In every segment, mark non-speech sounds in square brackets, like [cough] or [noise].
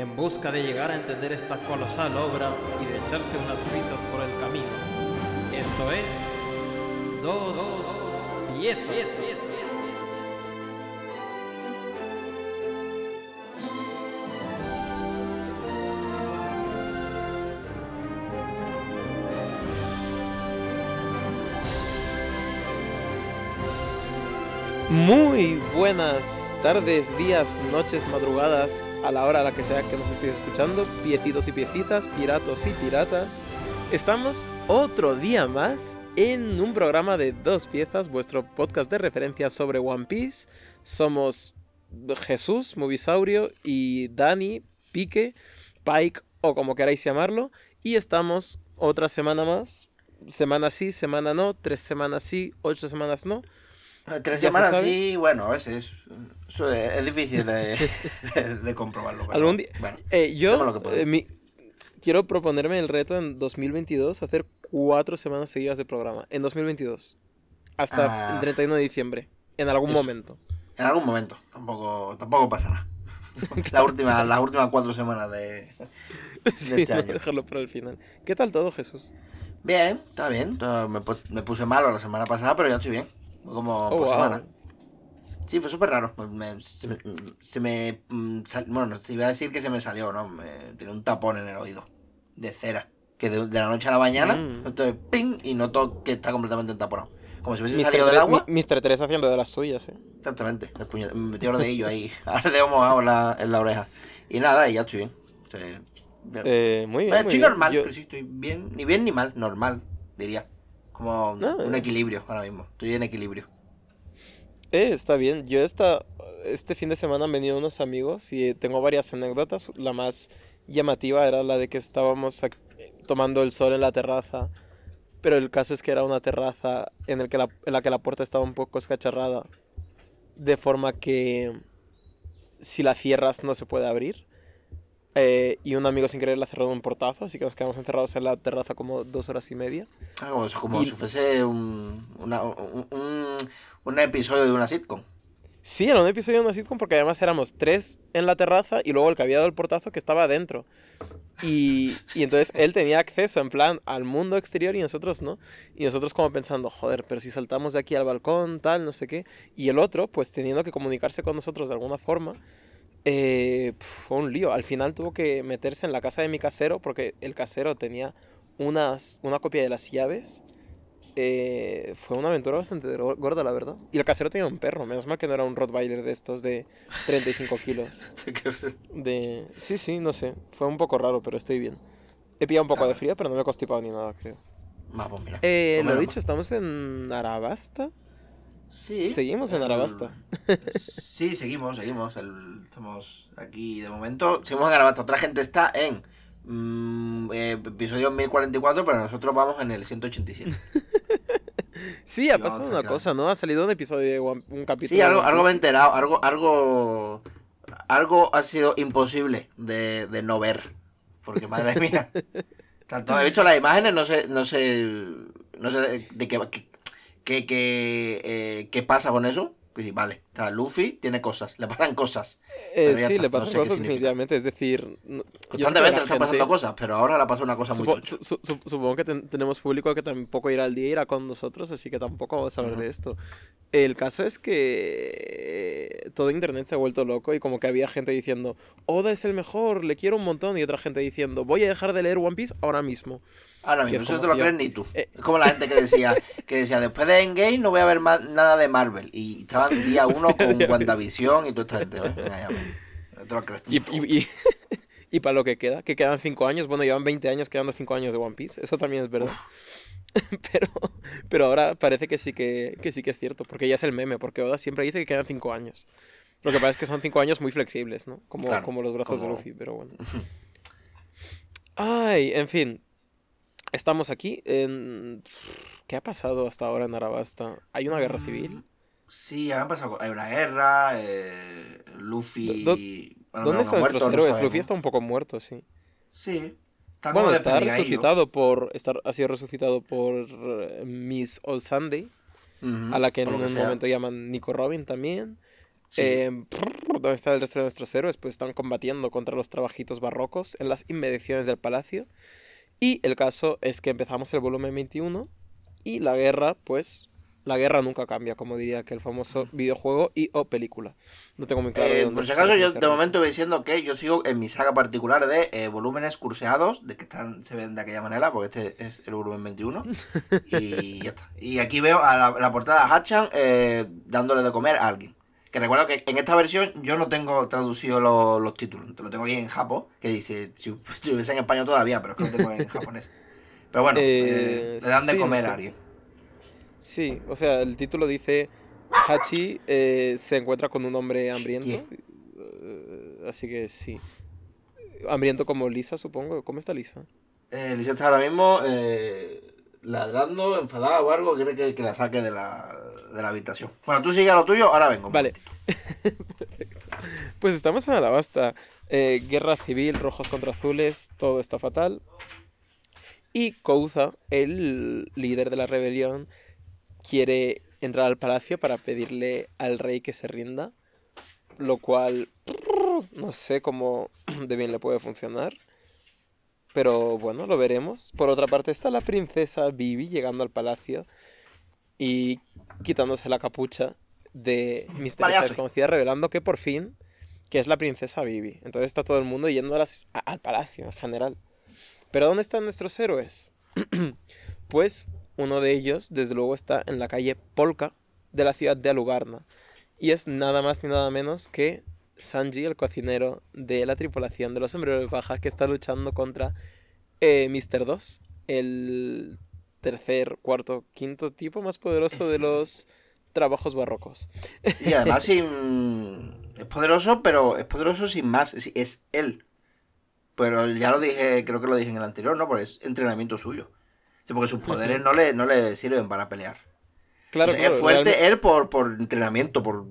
en busca de llegar a entender esta colosal obra y de echarse unas risas por el camino. Esto es Dos Piezas. Muy buenas tardes, días, noches, madrugadas, a la hora a la que sea que nos estéis escuchando, piecitos y piecitas, piratos y piratas. Estamos otro día más en un programa de dos piezas, vuestro podcast de referencia sobre One Piece. Somos Jesús, Movisaurio y Dani, Pique, Pike o como queráis llamarlo. Y estamos otra semana más, semana sí, semana no, tres semanas sí, ocho semanas no Tres semanas sí, bueno, a veces. Eso es, difícil [laughs] de, de, comprobarlo. Algún día. Bueno, eh, yo eh, quiero proponerme el reto en 2022 hacer cuatro semanas seguidas de programa. En 2022. Hasta el 31 ah. de diciembre. En algún momento. En algún momento. Tampoco, tampoco pasa nada. [laughs] La última, las últimas cuatro semanas de, [laughs] sí, este año. dejarlo para el final. ¿Qué tal todo, Jesús? Bien, está bien. Me puse malo la semana pasada, pero ya estoy bien como oh, por semana. Sí, fue súper raro. se me. Mm, bueno, te iba a decir que se me salió, ¿no? Me, tenía un tapón en el oído. De cera. Que de, la noche a la mañana, mm. entonces, ¡ping! Y noto que está completamente entaponado. Como si hubiese salido del agua. Mr. 3 haciendo de las suyas, ¿eh? Exactamente. Me metió de ello ahí. [laughs] Ahora de mojado en la, en la oreja. Y nada, y ya estoy bien. Eh, muy bien. estoy normal, pero sí estoy bien. Ni bien ni mal, normal, diría. Como un equilibrio ahora mismo. Estoy en equilibrio. Eh, está bien. Yo esta, este fin de semana han venido unos amigos y tengo varias anécdotas. La más llamativa era la de que estábamos tomando el sol en la terraza. Pero el caso es que era una terraza en, el que la, en la que la puerta estaba un poco escacharrada. De forma que si la cierras no se puede abrir. Eh, y un amigo sin querer le ha cerrado un portazo, así que nos quedamos encerrados en la terraza como dos horas y media. Ah, como, si fuese un, un, episodio de una sitcom. Sí, era un episodio de una sitcom porque además éramos tres en la terraza y luego el que había dado el portazo que estaba adentro. Y, y, entonces él tenía acceso en plan al mundo exterior y nosotros no. Y nosotros como pensando, joder, pero si saltamos de aquí al balcón, tal, no sé qué. Y el otro, pues teniendo que comunicarse con nosotros de alguna forma, eh, fue un lío. Al final tuvo que meterse en la casa de mi casero porque el casero tenía unas, una copia de las llaves. Eh, fue una aventura bastante gorda, la verdad. Y el casero tenía un perro. Menos mal que no era un Rottweiler de estos de 35 [laughs] kilos. de... Sí, sí, no sé. Fue un poco raro, pero estoy bien. He pillado un poco de frío, pero no me he constipado ni nada, creo. Eh, lo dicho, estamos en Arabasta. Sí. Seguimos en Arabasta. [laughs] sí, seguimos, seguimos. estamos aquí de momento. Seguimos en Arabasta. Otra gente está en mm, eh, episodio 1044, pero nosotros vamos en el 187. [laughs] sí, ha pasado una cosa, ¿no? Ha salido un episodio, un capítulo. Sí, algo, algo me he enterado. Algo, algo, algo ha sido imposible de, de no ver. Porque madre mía. [laughs] Tanto he visto las imágenes, no sé, no sé, no sé de, de qué, ¿Qué, qué, eh, ¿Qué pasa con eso? Pues vale, o sea, Luffy tiene cosas, le pasan cosas. Eh, sí, le pasan cosas definitivamente, es decir... Constantemente le están pasando cosas, pero ahora le pasa una cosa muy Supongo que tenemos público que tampoco irá al día irá con nosotros, así que tampoco vamos a hablar de esto. El caso es que todo internet se ha vuelto loco y como que había gente diciendo, Oda es el mejor, le quiero un montón, y otra gente diciendo, voy a dejar de leer One Piece ahora mismo. Ahora mismo, eso no te lo crees ni tú. Eh, es como la gente que decía, que decía, después de Endgame no voy a ver más, nada de Marvel. Y estaban día [laughs] uno [laughs] con WandaVision y toda esta gente. crees y, y, [laughs] y, para lo que queda, que quedan cinco años, bueno, llevan 20 años quedando cinco años de One Piece, eso también es verdad. [laughs] pero, pero ahora parece que sí que, que sí que es cierto, porque ya es el meme, porque Oda siempre dice que quedan cinco años. Lo que pasa es que son cinco años muy flexibles, ¿no? Como, como los brazos de Luffy, pero bueno. Ay, en fin. Estamos aquí en... ¿Qué ha pasado hasta ahora en Arabasta? ¿Hay una guerra civil? Sí, han pasado. Hay una guerra. Eh, Luffy. Do- ¿Dónde están nuestros no héroes? Luffy está un poco muerto, sí. Sí. Está Bueno, está resucitado por... Está, ha sido resucitado por eh, Miss All Sunday, a la que en un sea. momento llaman Nico Robin también. Sí. Eh, ¿Dónde está el resto de nuestros héroes? Pues están combatiendo contra los trabajitos barrocos en las inmediaciones del palacio. Y el caso es que empezamos el volumen 21 y la guerra, pues, la guerra nunca cambia, como diría que el famoso videojuego y o película. No tengo muy claro de Eh, por si acaso, yo de momento voy diciendo que yo sigo en mi saga particular de eh, volúmenes curseados, de que están, se ven de aquella manera, porque este es el volumen 21. [laughs] y ya está. Y aquí veo a la, la portada Hachan eh, dándole de comer a alguien. Que recuerdo que en esta versión yo no tengo traducido lo- los títulos. Lo tengo aquí en japo, que dice, si [laughs] estuviese en español todavía, pero es que lo tengo en [laughs] japonés. Pero bueno, Eh, eh, le dan de sí, no comer sé. a alguien. Sí, o sea, el título dice Hachi eh, se encuentra con un hombre hambriento. eh, así que sí. Hambriento como Lisa, supongo. ¿Cómo está Lisa? Eh, Lisa está ahora mismo eh, ladrando, enfadada o algo, quiere que, que la saque de la, de la habitación. Bueno, tú sigue a lo tuyo, ahora vengo. Vale. [laughs] Perfecto. Pues estamos en Alabasta. Eh, guerra civil, rojos contra azules, todo está fatal. Y Kouza, el líder de la rebelión, quiere entrar al palacio para pedirle al rey que se rinda. Lo cual no sé cómo [clears throat] de bien le puede funcionar. Pero bueno, lo veremos. Por otra parte está la princesa Vivi llegando al palacio y quitándose la capucha de misteriosa desconocida, revelando que por fin que es la princesa Vivi. Entonces está todo el mundo yendo a las- a- al palacio en general. Pero ¿dónde están nuestros héroes? [clears throat] pues uno de ellos, desde luego, está en la calle Polka de la ciudad de Alugarna. Y es nada más ni nada menos que Sanji, el cocinero de la tripulación de los sombreros paja, que está luchando contra eh, Mr. 2, el tercer, cuarto, quinto tipo más poderoso de los trabajos barrocos. Y además [laughs] sin... es poderoso, pero es poderoso sin más. Es, es él. Pero ya lo dije, creo que lo dije en el anterior, ¿no? Porque es entrenamiento suyo. Sí, porque sus poderes no le, no le sirven para pelear. Claro, O sea, claro, es fuerte realmente- él por, por entrenamiento, por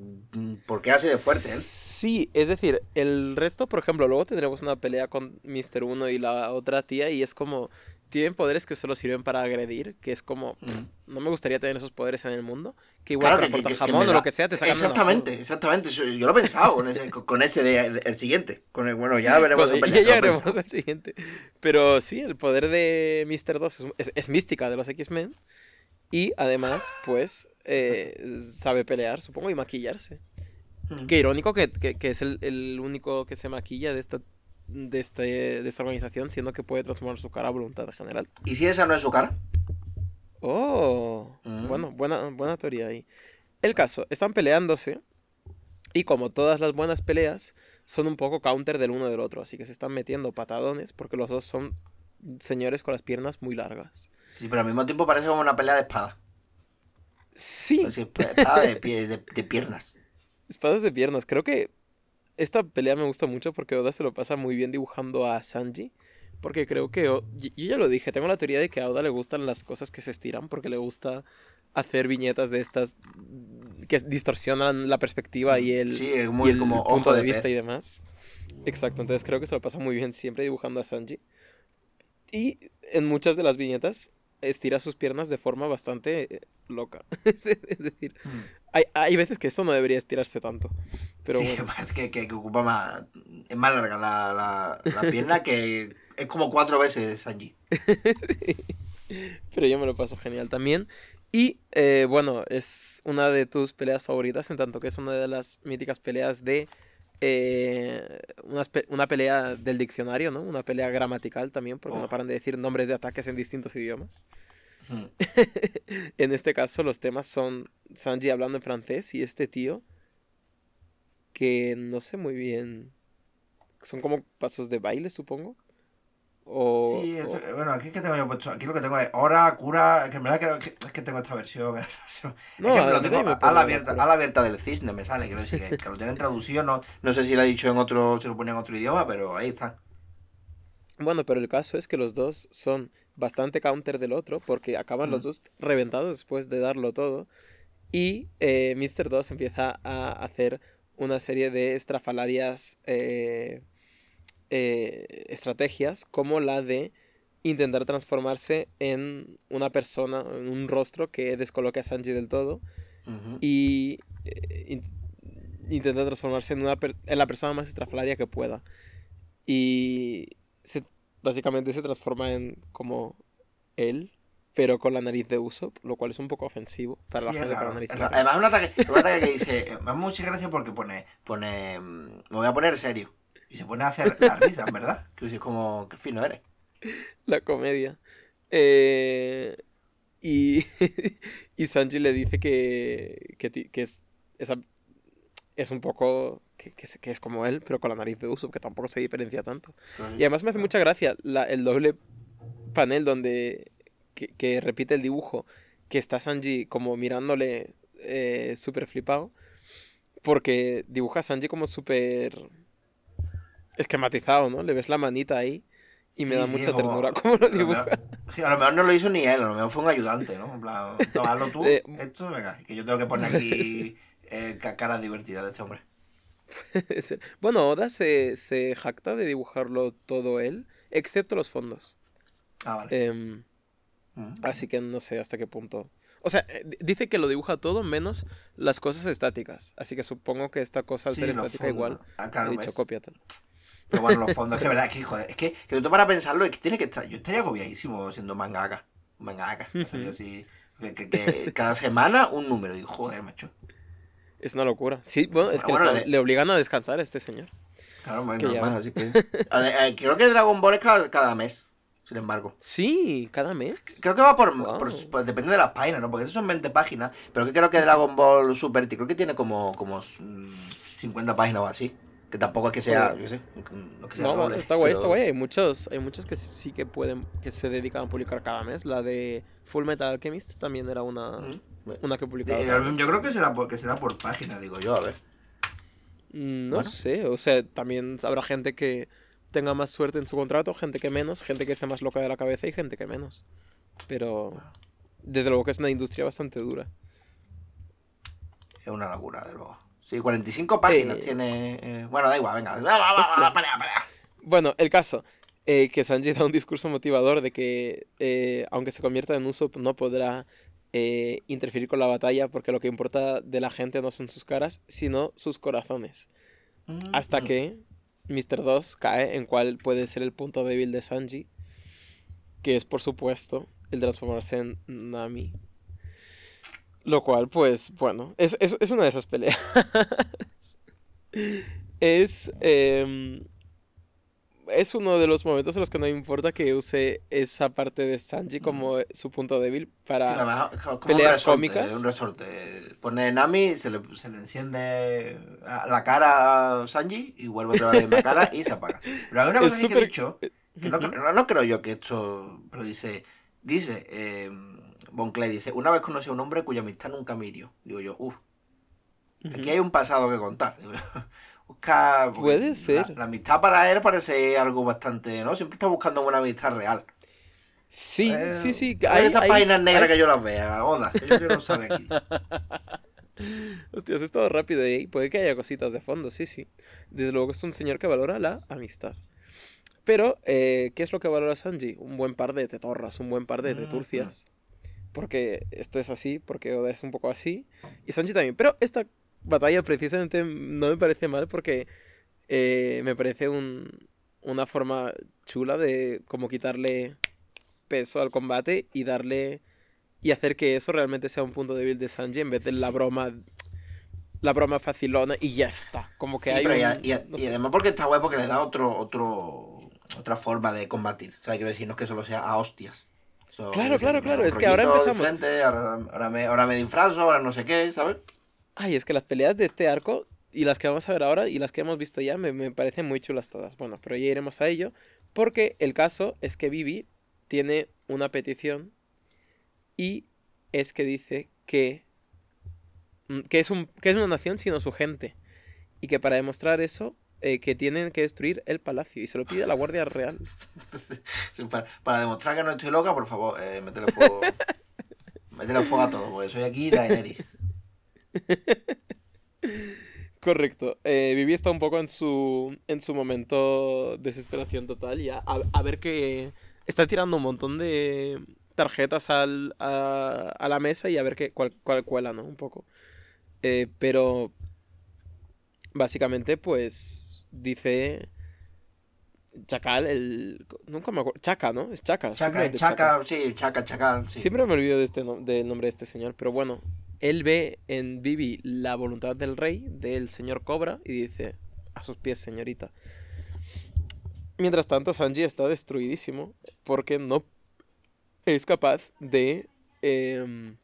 porque hace de fuerte él. Sí, es decir, el resto, por ejemplo, luego tendremos una pelea con Mr. 1 y la otra tía y es como, tienen poderes que solo sirven para agredir, que es como, Mm. no me gustaría tener esos poderes en el mundo, que igual Claro, que- que- cortar que jamón me o da- lo que sea te sacan Exactamente, apuro. exactamente. Yo lo he pensado con ese, con ese de, de- el siguiente. Con el, bueno, ya [laughs] veremos Pues, ya llegaremos pensado. al siguiente. Pero sí, el poder de Mr. 2 es, es- es mística de los X-Men y además, pues, eh, sabe pelear, supongo, y maquillarse. Mm. Qué irónico que, que- que es el, el único que se maquilla de esta, de, este, de esta organización, siendo que puede transformar su cara a voluntad en general. ¿Y si esa no es su cara? Oh, Mm. bueno, buena, buena teoría ahí. El caso, están peleándose y como todas las buenas peleas, son un poco counter del uno del otro, así que se están metiendo patadones porque los dos son señores con las piernas muy largas. Sí, pero al mismo tiempo parece como una pelea de espada. Sí, Sí, espada de, pie- de- de piernas. [laughs] espadas de piernas. Creo que esta pelea me gusta mucho porque Oda se lo pasa muy bien dibujando a Sanji. Porque creo que, yo ya lo dije, tengo la teoría de que a Oda le gustan las cosas que se estiran porque le gusta hacer viñetas de estas que distorsionan la perspectiva y el, Sí, es y muy el como punto ojo de, de vista y demás. Exacto, entonces creo que se lo pasa muy bien siempre dibujando a Sanji. Y en muchas de las viñetas estira sus piernas de forma bastante eh, loca. [laughs] es decir, Mm. hay, hay veces que eso no debería estirarse tanto. Pero sí, bueno. [laughs] es que, que- que ocupa más. Es más larga la, la, la pierna que. Es como cuatro veces Sanji. [laughs] Pero yo me lo paso genial también. Y eh, bueno, es una de tus peleas favoritas, en tanto que es una de las míticas peleas de. Eh, una, una pelea del diccionario, ¿no? Una pelea gramatical también, porque no Oh. paran de decir nombres de ataques en distintos idiomas. Mm. [laughs] En este caso, los temas son Sanji hablando en francés y este tío que no sé muy bien. Son como pasos de baile, supongo. Esto- o- bueno, aquí que tengo yo puesto. Aquí lo que tengo es hora, cura. Que en verdad creo que, es que tengo esta versión. esta versión. No, es que lo tengo a pone la abierta, a la abierta del cisne, me sale. Que, que lo tienen [laughs] traducido. No, no sé si lo ha dicho en otro. Se lo ponía en otro idioma, pero ahí está. Bueno, pero el caso es que los dos son bastante counter del otro porque acaban los dos reventados después de darlo todo. Y eh, Mr. 2 empieza a hacer una serie de estrafalarias eh, eh, estrategias como la de intentar transformarse en una persona, en un rostro que descoloque a Sanji del todo y eh, intentar transformarse en, una en la persona más estrafalaria que pueda. Y básicamente se transforma en como él, pero con la nariz de Usopp, lo cual es un poco ofensivo para la gente con la nariz. Además, un ataque, un ataque que dice, [laughs] me da mucha gracia porque pone, pone, mm, me voy a poner serio. Y se pone a hacer la risa, ¿verdad? Que es como, qué fino eres. [laughs] La comedia. Eh, y, [laughs] y Sanji le dice que, que, que es, es un poco que, que, es como él, pero con la nariz de uso, que tampoco se diferencia tanto. Y además me hace mucha gracia la, el doble panel donde que, repite el dibujo, que está Sanji como mirándole eh, súper flipado, porque dibuja a Sanji como súper esquematizado, ¿no? Le ves la manita ahí y me da mucha ternura [laughs] cómo lo dibuja. a lo mejor no lo hizo ni él, a lo mejor fue un ayudante, ¿no? En plan, tomarlo tú, esto, venga, que yo tengo que poner aquí [laughs] eh, caras divertidas de este hombre. [laughs] bueno, Oda se, se jacta de dibujarlo todo él, excepto los fondos. Ah, vale. Em, mm. Así que no sé hasta qué punto. O sea, eh, dice que lo dibuja todo menos las cosas estáticas. Así que supongo que esta cosa, al ser estática, igual. Ah, claro, he dicho, cópiatelo. Pero bueno, los fondos, es que verdad, es que, joder, es que, que tú para pensarlo, es que tiene que estar. Yo estaría agobiadísimo siendo mangaka. Mangaka. así, que, cada semana un número. Digo, joder, macho. Es una locura. Sí, bueno, es que le, obligan a descansar a este señor. Claro, bueno, normal, así que. Eh, creo que Dragon Ball es cada, mes sin embargo. Sí, cada mes. Creo que va por, pues, depende de las páginas, ¿no? Porque eso son 20 páginas, pero que creo que Dragon Ball Super creo que tiene como, como 50 páginas o así. Que tampoco es que sea, yo sé, no que sea no, está guay, está guay. Hay muchos, hay muchos que sí que pueden, que se dedican a publicar cada mes. La de Full Metal Alchemist también era una, una que publicaba. yo creo que será, por, que será por página, digo yo, a ver. Mm, no sé, o sea, también habrá gente que tenga más suerte en su contrato, gente que menos, gente que esté más loca de la cabeza y gente que menos. Pero desde luego que es una industria bastante dura. Es una locura, de luego. Sí, 45 páginas tiene. Eh, bueno, da igual, venga. Para, Bueno, el caso. Eh, que Sanji da un discurso motivador de que, eh, aunque se convierta en Usopp, no podrá interferir con la batalla porque lo que importa de la gente no son sus caras, sino sus corazones. Hasta mm. que Mr. 2 cae en cuál puede ser el punto débil de Sanji, que es, por supuesto, el transformarse en Nami. Lo cual, pues, bueno, es, una de esas peleas. [laughs] es. Em, es uno de los momentos en los que no importa que use esa parte de Sanji como su punto débil para peleas cómicas. Un resorte. Pone Nami, se le, se le enciende la cara a Sanji y vuelve otra vez la cara y se apaga. Pero [laughs] hay una cosa que he dicho, que no, no, creo yo que esto, pero dice, dice, eh, Bon Clay dice, una vez conocí a un hombre cuya amistad nunca me hirió. Digo yo, uff, aquí hay un pasado que contar. [laughs] busca, Puede ser. La, amistad para él parece algo bastante, ¿no? Siempre está buscando una amistad real. Sí, eh, sí, sí. Hay, esas páginas negras que yo las vea, Oda. Yo quiero saber aquí. [laughs] Hostia, has estado rápido ahí. Puede que haya cositas de fondo, sí, sí. Desde luego es un señor que valora la amistad. Pero, eh, ¿qué es lo que valora Sanji? Un buen par de tetorras, un buen par de teturcias porque esto es así, porque Oda es un poco así, y Sanji también. Pero esta batalla precisamente no me parece mal porque eh, me parece un, una forma chula de como quitarle peso al combate y darle y hacer que eso realmente sea un punto débil de Sanji en vez de la broma la broma facilona y ya está. Como que hay y, además porque está guay porque le da otro otro otra forma de combatir. O sea quiero decir no es que solo sea a hostias claro, claro, claro. Es que ahora empezamos. ahora, me, ahora me disfrazo, ahora no sé qué, ¿sabes? Ay, es que las peleas de este arco y las que vamos a ver ahora y las que hemos visto ya me, me parecen muy chulas todas. Bueno, pero ya iremos a ello. Porque el caso es que Vivi tiene una petición y es que dice que, mm, que, es un, que es una nación sino su gente. Y que para demostrar eso eh, que tienen que destruir el palacio y se lo pide a la Guardia Real. [laughs] para, demostrar que no estoy loca, por favor, eh, métele fuego. [laughs] métele fuego a todo, porque soy aquí Daenerys. Correcto. Eh, Vivi está un poco en su, en su momento desesperación total y a, ver que está tirando un montón de tarjetas al, a, a, la mesa y a ver qué, cuál, cuál cuela, ¿no? Un poco. Eh, pero básicamente, pues dice Chacal, el. Nunca me acuerdo. Chaca, ¿no? Es Chaca. Chaca, Chaca, sí, Chaca, Chacal. Siempre me olvido de este del nombre de este señor, pero bueno, él ve en Vivi la voluntad del rey, del señor Cobra, y dice, a sus pies, señorita. Mientras tanto, Sanji está destruidísimo porque no es capaz de em,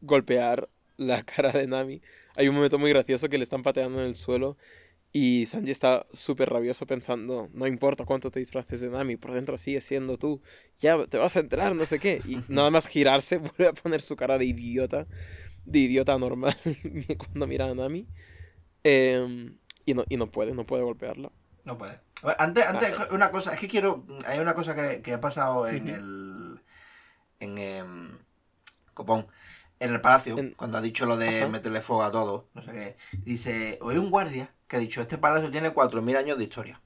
golpear la [laughs] cara de Nami. Hay un momento muy gracioso que le están pateando en el suelo y Sanji está súper rabioso pensando, no importa cuánto te disfraces de Nami, por dentro sigue siendo tú, ya te vas a enterar, no sé qué. Y [laughs] nada más girarse [laughs] vuelve a poner su cara de idiota de idiota normal [laughs] cuando mira a Nami. Em, y, no, y no puede, no puede golpearla. No puede. Antes, antes ah, una cosa, es que quiero. Hay una cosa que, ha pasado en el. En. Em, Copón. En el palacio, cuando ha dicho lo de meterle fuego a todo, no sé qué. Dice: Hoy un guardia que ha dicho: Este palacio tiene 4.000 años de historia.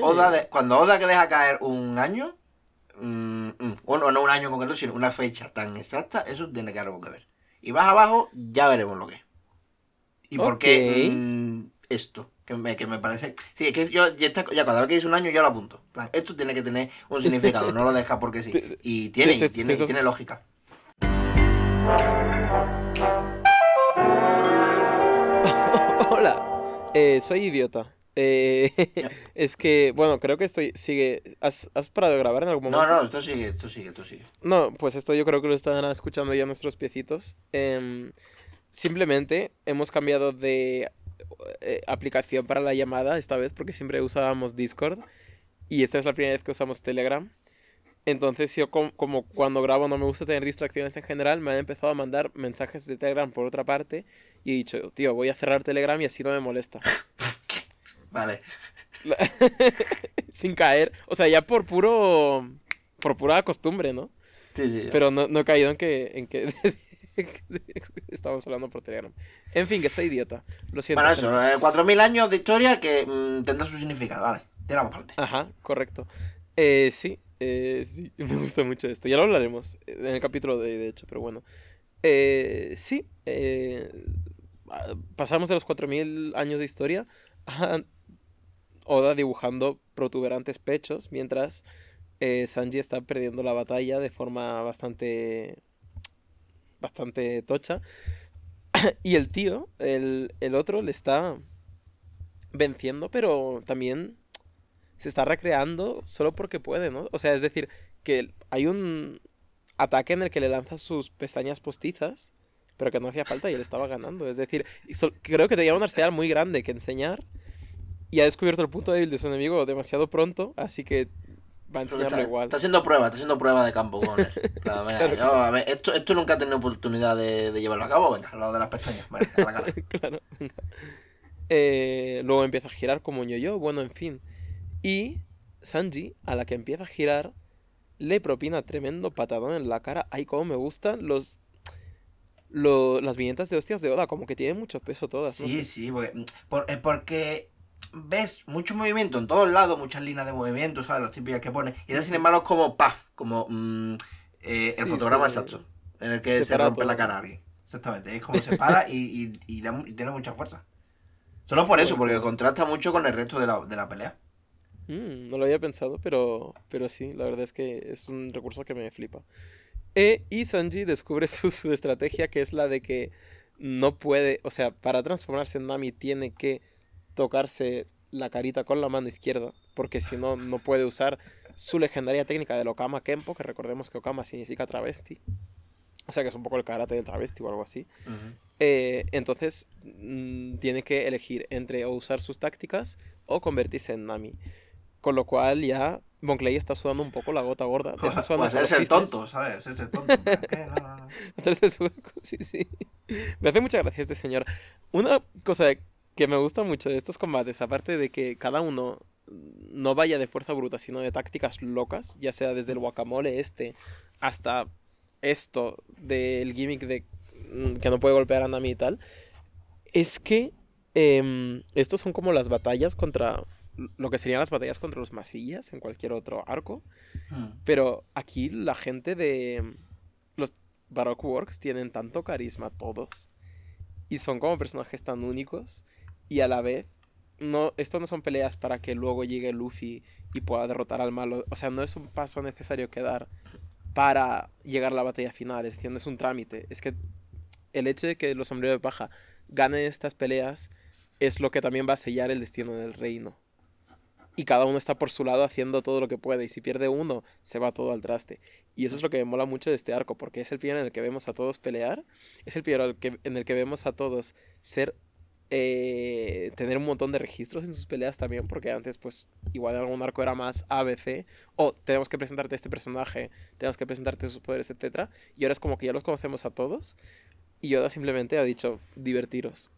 Oda cuando Oda que deja caer un año, mm, mm, bueno, no un año concreto, sino una fecha tan exacta, eso tiene que algo que ver. Y vas abajo, ya veremos lo que es. ¿Y por qué mm, esto? Que me, que me parece. Sí, es que yo ya, ya cada vez que dice un año yo lo apunto. plan, esto tiene que tener un significado, no lo deja porque sí. [laughs] Y tiene, tiene, tiene lógica. [laughs] Hola, eh, soy idiota. Eh, [laughs] es que, bueno, creo que estoy. Sigue. ¿Has, ¿Has, parado de grabar en algún momento? No, no, esto sigue, esto sigue, esto sigue. No, pues esto yo creo que lo están escuchando ya nuestros piecitos. Em, simplemente hemos cambiado de eh, aplicación para la llamada esta vez porque siempre usábamos Discord. Y esta es la primera vez que usamos Telegram. Entonces yo como, cuando grabo no me gusta tener distracciones en general, me han empezado a mandar mensajes de Telegram por otra parte y he dicho, tío, voy a cerrar Telegram y así no me molesta. [laughs] Vale. [laughs] Sin caer. O sea, ya por puro. Por pura costumbre, ¿no? Sí, sí. Pero no, no he caído en que. En que [laughs] Estamos hablando por Telegram. En fin, que soy idiota. Lo siento. Bueno, eso, 4.000 años de historia que mm, tendrá su significado. Vale, tiramos parte. Ajá, correcto. Eh, sí, eh, sí, [laughs] me gusta mucho esto. Ya lo hablaremos en el capítulo de de hecho, pero bueno. Eh, sí, eh, pasamos de los 4.000 años de historia Oda dibujando protuberantes pechos, mientras eh, Sanji está perdiendo la batalla de forma bastante. bastante tocha. [coughs] y el tío, el, el otro, le está venciendo, pero también se está recreando solo porque puede, ¿no? O sea, es decir, que hay un ataque en el que le lanza sus pestañas postizas, pero que no hacía falta y él estaba ganando. Es decir, creo que tenía un arsenal muy grande que enseñar y ha descubierto el punto débil de su enemigo demasiado pronto, así que va a enseñarlo igual. Está haciendo prueba, está haciendo prueba de campo [laughs] con él. a ver, esto, esto nunca ha tenido oportunidad de, llevarlo a cabo, venga, lo de las pestañas, vale, a la cara. [laughs] claro, venga. Eh, luego empieza a girar como yo-yo, bueno, en fin. Y Sanji, a la que empieza a girar, le propina tremendo patadón en la cara. Ay, cómo me gustan los las viñetas de hostias de Oda, como que tienen mucho peso todas. Sí, sí, porque, por, porque ves mucho movimiento en todos lados, muchas líneas de movimiento, ¿sabes? Los típicos que pone. Y da sin embargo como paf, como mm, eh, el fotograma exacto, en el que se, rompe la cara a alguien. Exactamente, es como se para y, y, tiene mucha fuerza. Solo por [laughs] eso, porque contrasta mucho con el resto de la, de la pelea. Mm, no lo había pensado, pero, pero sí, la verdad es que es un recurso que me flipa. E, y Sanji descubre [laughs] su, su estrategia, que es la de que no puede, o sea, para transformarse en Nami tiene que tocarse la carita con la mano izquierda, porque si no, no puede usar su legendaria técnica del Okama Kempo, que recordemos que Okama significa travesti. O sea que es un poco el karate del travesti o algo así. Eh, entonces mm, tiene que elegir entre o usar sus tácticas o convertirse en Nami. Con lo cual ya Von Clay está sudando un poco la gota gorda. [laughs] Está o hacerse el tonto, ¿sabes? Hacerse el tonto. ¿Qué? No, no, no. [laughs] Hacerse sí, sí. Me hace mucha gracia este señor. Una cosa que me gusta mucho de estos combates, aparte de que cada uno no vaya de fuerza bruta, sino de tácticas locas, ya sea desde el guacamole este hasta esto del gimmick de mm, que no puede golpear a Nami y tal, es que em, estos son como las batallas contra lo que serían las batallas contra los masillas en cualquier otro arco, hmm. pero aquí la gente de los Baroque Works tienen tanto carisma todos y son como personajes tan únicos y a la vez no, esto no son peleas para que luego llegue Luffy y pueda derrotar al malo. O sea, no es un paso necesario que dar para llegar a la batalla final. Es decir, no es un trámite. Es que el hecho de que los sombreros de paja ganen estas peleas es lo que también va a sellar el destino del reino. Y cada uno está por su lado haciendo todo lo que puede. Y si pierde uno, se va todo al traste. Y eso es lo que me mola mucho de este arco, porque es el primero en el que vemos a todos pelear. Es el primero en el que vemos a todos ser eh, tener un montón de registros en sus peleas también, porque antes, pues, igual algún arco era más ABC, o tenemos que presentarte este personaje, tenemos que presentarte sus poderes, etc. Y ahora es como que ya los conocemos a todos, y Yoda simplemente ha dicho, divertiros.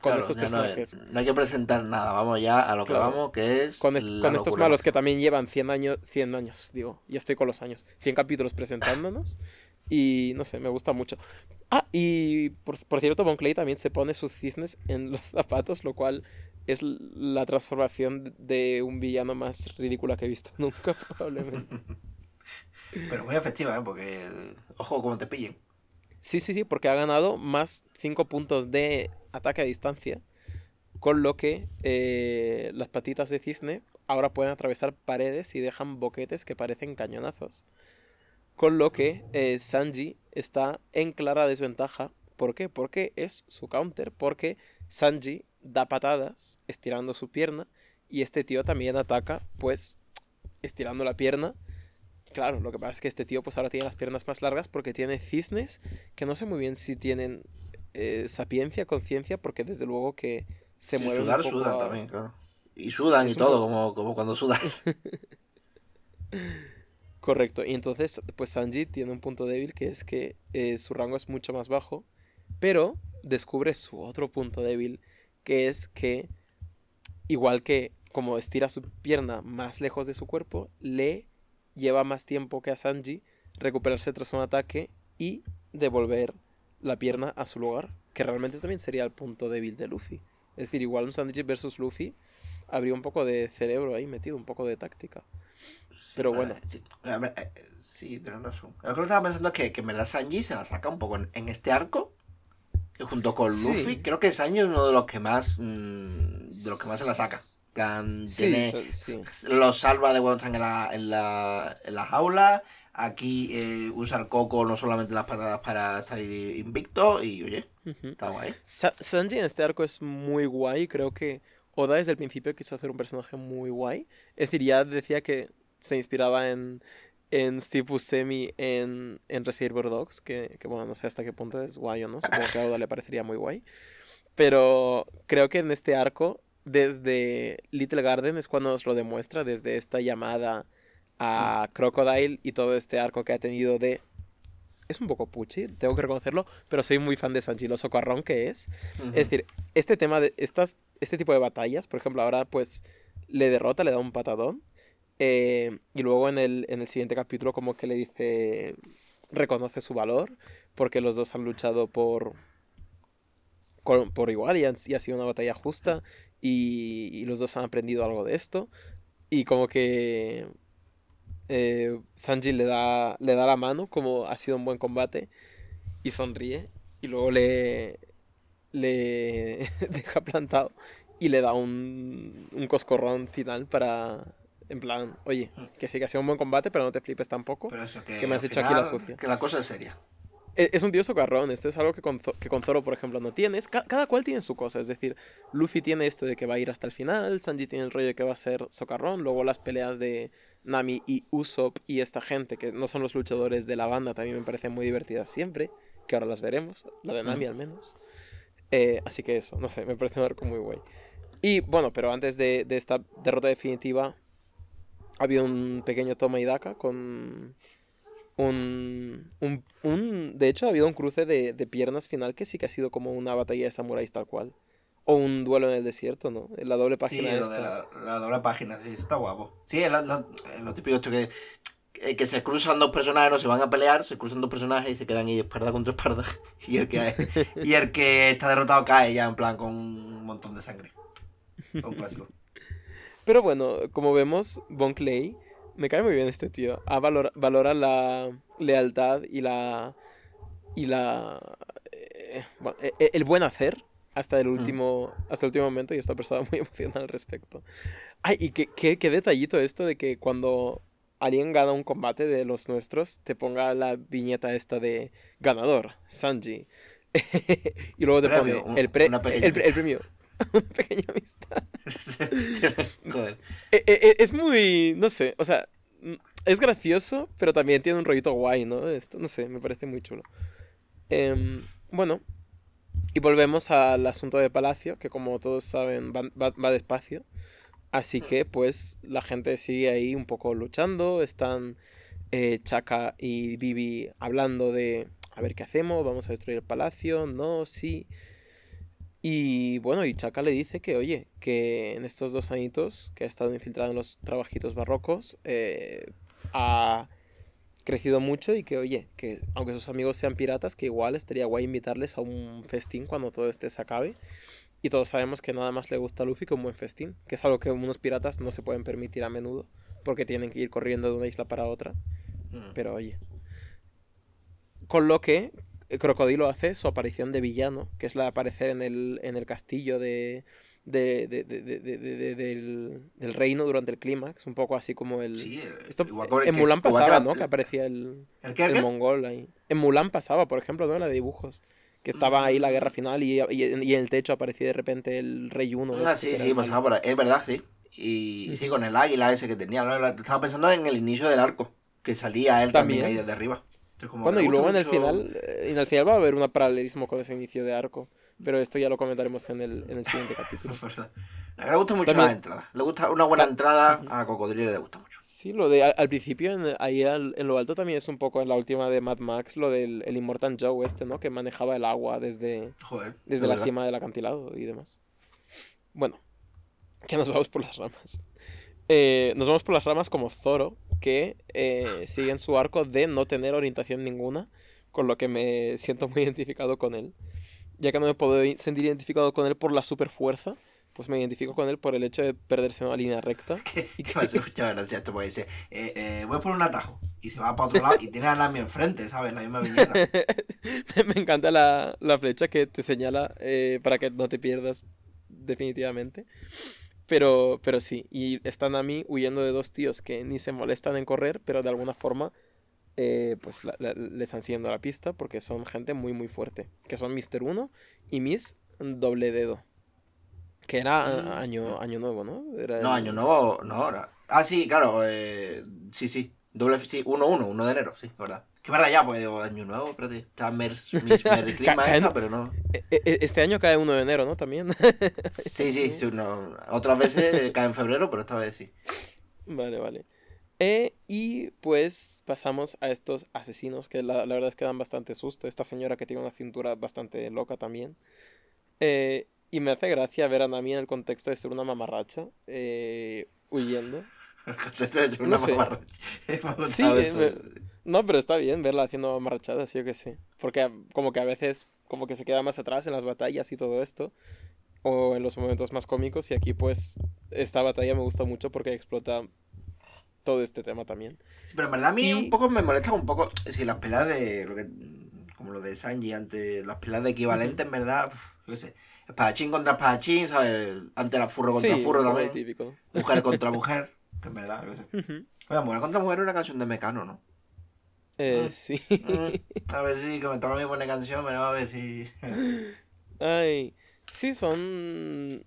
Con estos personajes. No, hay que presentar nada, vamos ya a lo que vamos, que es. Con, con estos malos que también llevan 100 años, 100 años, digo, ya estoy con los años, 100 capítulos presentándonos. Y no sé, me gusta mucho. Ah, y por, cierto, Bon Clay también se pone sus cisnes en los [laughs] zapatos, lo cual es la transformación de un villano más ridícula que he visto [laughs] nunca, probablemente. [laughs] Pero muy efectiva, ¿eh? Porque, ojo, como te pillen. Sí, sí, sí, porque ha ganado más 5 puntos de ataque a distancia, con lo que eh, las patitas de cisne ahora pueden atravesar paredes y dejan boquetes que parecen cañonazos. Con lo que eh, Sanji está en clara desventaja. ¿Por qué? Porque es su counter. Porque Sanji da patadas estirando su pierna. Y este tío también ataca, pues, estirando la pierna. Claro, lo que pasa es que este tío pues ahora tiene las piernas más largas porque tiene cisnes que no sé muy bien si tienen eh, sapiencia, conciencia, porque desde luego que se mueven. Sudar, sudan también, claro. Y sudan y todo, como, como cuando sudan. [laughs] Correcto, y entonces pues Sanji tiene un punto débil que es que eh, su rango es mucho más bajo, pero descubre su otro punto débil que es que igual que como estira su pierna más lejos de su cuerpo, le lleva más tiempo que a Sanji recuperarse tras un ataque y devolver la pierna a su lugar, que realmente también sería el punto débil de Luffy. Es decir, igual un Sanji versus Luffy habría un poco de cerebro ahí metido, un poco de táctica. Pero bueno. Sí, eh, sí tienes razón. Lo que estaba pensando es que, que la Sanji se la saca un poco en, este arco. Que junto con Luffy, creo que Sanji es uno de los que más. Mm, de los que más se la saca. Plan, tiene, lo salva de cuando están en la, en la, en la jaula. Aquí eh, usa el coco no solamente las patadas para salir invicto. Y oye, está guay. Sanji en este arco es muy guay. Creo que Oda desde el principio quiso hacer un personaje muy guay. Es decir, ya decía que se inspiraba en, en Steve Buscemi en, en Reservoir Dogs, que, que, bueno, no sé hasta qué punto es guay o no, supongo que a Oda le parecería muy guay. Pero creo que en este arco, desde Little Garden es cuando nos lo demuestra, desde esta llamada a Crocodile y todo este arco que ha tenido de... Es un poco puchi, tengo que reconocerlo, pero soy muy fan de Sanji, lo socarrón que es. Es decir, este tema de estas, este tipo de batallas, por ejemplo, ahora pues le derrota, le da un patadón, eh, y luego en el, en el siguiente capítulo como que le dice, reconoce su valor, porque los dos han luchado por, por igual y, ha sido una batalla justa y, los dos han aprendido algo de esto. Y como que eh, Sanji le da, le da la mano, como ha sido un buen combate, y sonríe. Y luego le, le [laughs] deja plantado y le da un, un coscorrón final para, en plan, oye, mm. que sí que ha sido un buen combate, pero no te flipes tampoco. Pero eso que, me has dicho aquí la sucia. Que la cosa es seria. E, es, un tío socarrón, esto es algo que con, que con Zoro, por ejemplo, no tienes. cada cual tiene su cosa, es decir, Luffy tiene esto de que va a ir hasta el final, Sanji tiene el rollo de que va a ser socarrón, luego las peleas de Nami y Usopp y esta gente, que no son los luchadores de la banda, también me parecen muy divertidas siempre, que ahora las veremos, la de Nami al menos. Eh, así que eso, no sé, me parece un arco muy guay. Y bueno, pero antes de, de esta derrota definitiva, había un pequeño toma y daca con un, un, De hecho, ha habido un cruce de, piernas final que sí que ha sido como una batalla de samuráis tal cual. O un duelo en el desierto, ¿no? La doble página. Sí, lo de la, la, doble página, sí, está guapo. Sí, es lo, típico que, que se cruzan dos personajes, no se van a pelear, se cruzan dos personajes y se quedan ahí espalda contra espalda. [laughs] Y el que, y el que está derrotado cae ya en plan con un montón de sangre. Un clásico. [laughs] Pero bueno, como vemos, Bon Clay, me cae muy bien este tío. Ah, valora, valora la lealtad y la. y la. Eh, e, e, el buen hacer hasta el último, hasta el último momento y esta persona [laughs] muy emocionada al respecto. Ay, y qué, qué, qué, detallito esto de que cuando alguien gana un combate de los nuestros, te ponga la viñeta esta de ganador, Sanji. [laughs] y luego te pone el, pre, el, el, premio. [laughs] una pequeña amistad. Joder. E, e, e, es muy, no sé, o sea, es gracioso, pero también tiene un rollito guay, ¿no? Esto, no sé, me parece muy chulo. Em, bueno, y volvemos al asunto de Palacio, que como todos saben va, despacio. Así que pues la gente sigue ahí un poco luchando. Están eh, Chaka y Bibi hablando de a ver qué hacemos, vamos a destruir el palacio, no, sí. Y bueno, y Chaka le dice que, oye, que en estos dos añitos que ha estado infiltrado en los trabajitos barrocos, eh, ha crecido mucho y que, oye, que aunque sus amigos sean piratas, que igual estaría guay invitarles a un festín cuando todo este se acabe. Y todos sabemos que nada más le gusta a Luffy como un buen festín, que es algo que unos piratas no se pueden permitir a menudo, porque tienen que ir corriendo de una isla para otra. Mm. Pero oye. Con lo que Crocodilo hace su aparición de villano, que es la de aparecer en el, en el castillo de, de, de, de, del, del, reino durante el clímax, un poco así como el... Sí, esto, en Mulan pasaba, ¿no? Que aparecía el, ¿El, mongol ahí. En Mulan pasaba, por ejemplo, ¿no? La de dibujos. Que estaba ahí la guerra final y, y, en el techo aparecía de repente el rey uno. Ah, sí, sí, pasaba por ahí. Es verdad, sí. Y sí, con el águila ese que tenía. Estaba pensando en el inicio del arco, que salía él también, ahí desde arriba. Bueno, y luego en el final, en el final va a haber un paralelismo con ese inicio de arco. Pero esto ya lo comentaremos en el, en el siguiente [laughs] capítulo. le gusta mucho la entrada. Le gusta una buena entrada a Cocodrilo le gusta mucho. Sí, lo de al, principio, ahí en lo alto también es un poco en la última de Mad Max, lo del el Immortal Joe este, ¿no? Que manejaba el agua desde, desde la cima del acantilado y demás. Bueno, que nos vamos por las ramas. Eh, nos vamos por las ramas como Zoro, que eh, sigue en su arco de no tener orientación ninguna, con lo que me siento muy [laughs] identificado con él ya que no me puedo sentir identificado con él por la super fuerza, pues me identifico con él por el hecho de perderse en una línea recta. [laughs] ¿Qué, y que... hace [laughs] mucha gracia esto? Porque dice, eh, eh, voy por un atajo y se va para otro lado y tiene a Nami enfrente, ¿sabes? La misma viñeta. me encanta la, la, flecha que te señala eh, para que no te pierdas definitivamente. Pero, pero sí, y está Nami huyendo de dos tíos que ni se molestan en correr, pero de alguna forma eh, pues le están siguiendo la pista porque son gente muy muy fuerte. Que son Mr. 1 y Miss Doble Dedo. Que era mm, año, año nuevo, ¿no? no, año nuevo, no, ahora. Ah, sí, claro, eh, sí, sí. Doble, sí, 1-1, 1 de enero, sí, verdad. Que me ya, pues digo, año nuevo, espérate. Está Merry Christmas pero no. E, e, este año cae 1 de enero, ¿no? También. [laughs] sí, sí, sí otras veces cae en febrero, pero esta vez sí. Vale, vale. Eh, y pues pasamos a estos asesinos que la, verdad es que dan bastante susto. Esta señora que tiene una cintura bastante loca también. Eh, y me hace gracia ver a Nami en el contexto de ser una mamarracha eh, huyendo. [laughs] El contexto de ser una mamarracha. [laughs] sí, no, pero está bien verla haciendo mamarrachadas, sí o que sí. Porque como que a veces como que se queda más atrás en las batallas y todo esto. O en los momentos más cómicos. Y aquí pues esta batalla me gusta mucho porque explota todo este tema también. pero en verdad a mí un poco me molesta un poco si las peleas de lo que como lo de Sanji ante las peleas de equivalente en verdad, yo sé, espadachín contra espadachín, ¿sabes? Ante la furro contra furro también. Típico. Mujer [laughs] contra mujer, que en verdad, yo sé. Oye, mujer contra mujer es una canción de Mecano, ¿no? Eh, mm. sí. Mm. A ver si, que me toca a mí poner canción, pero a ver si. [laughs] Ay. Sí, son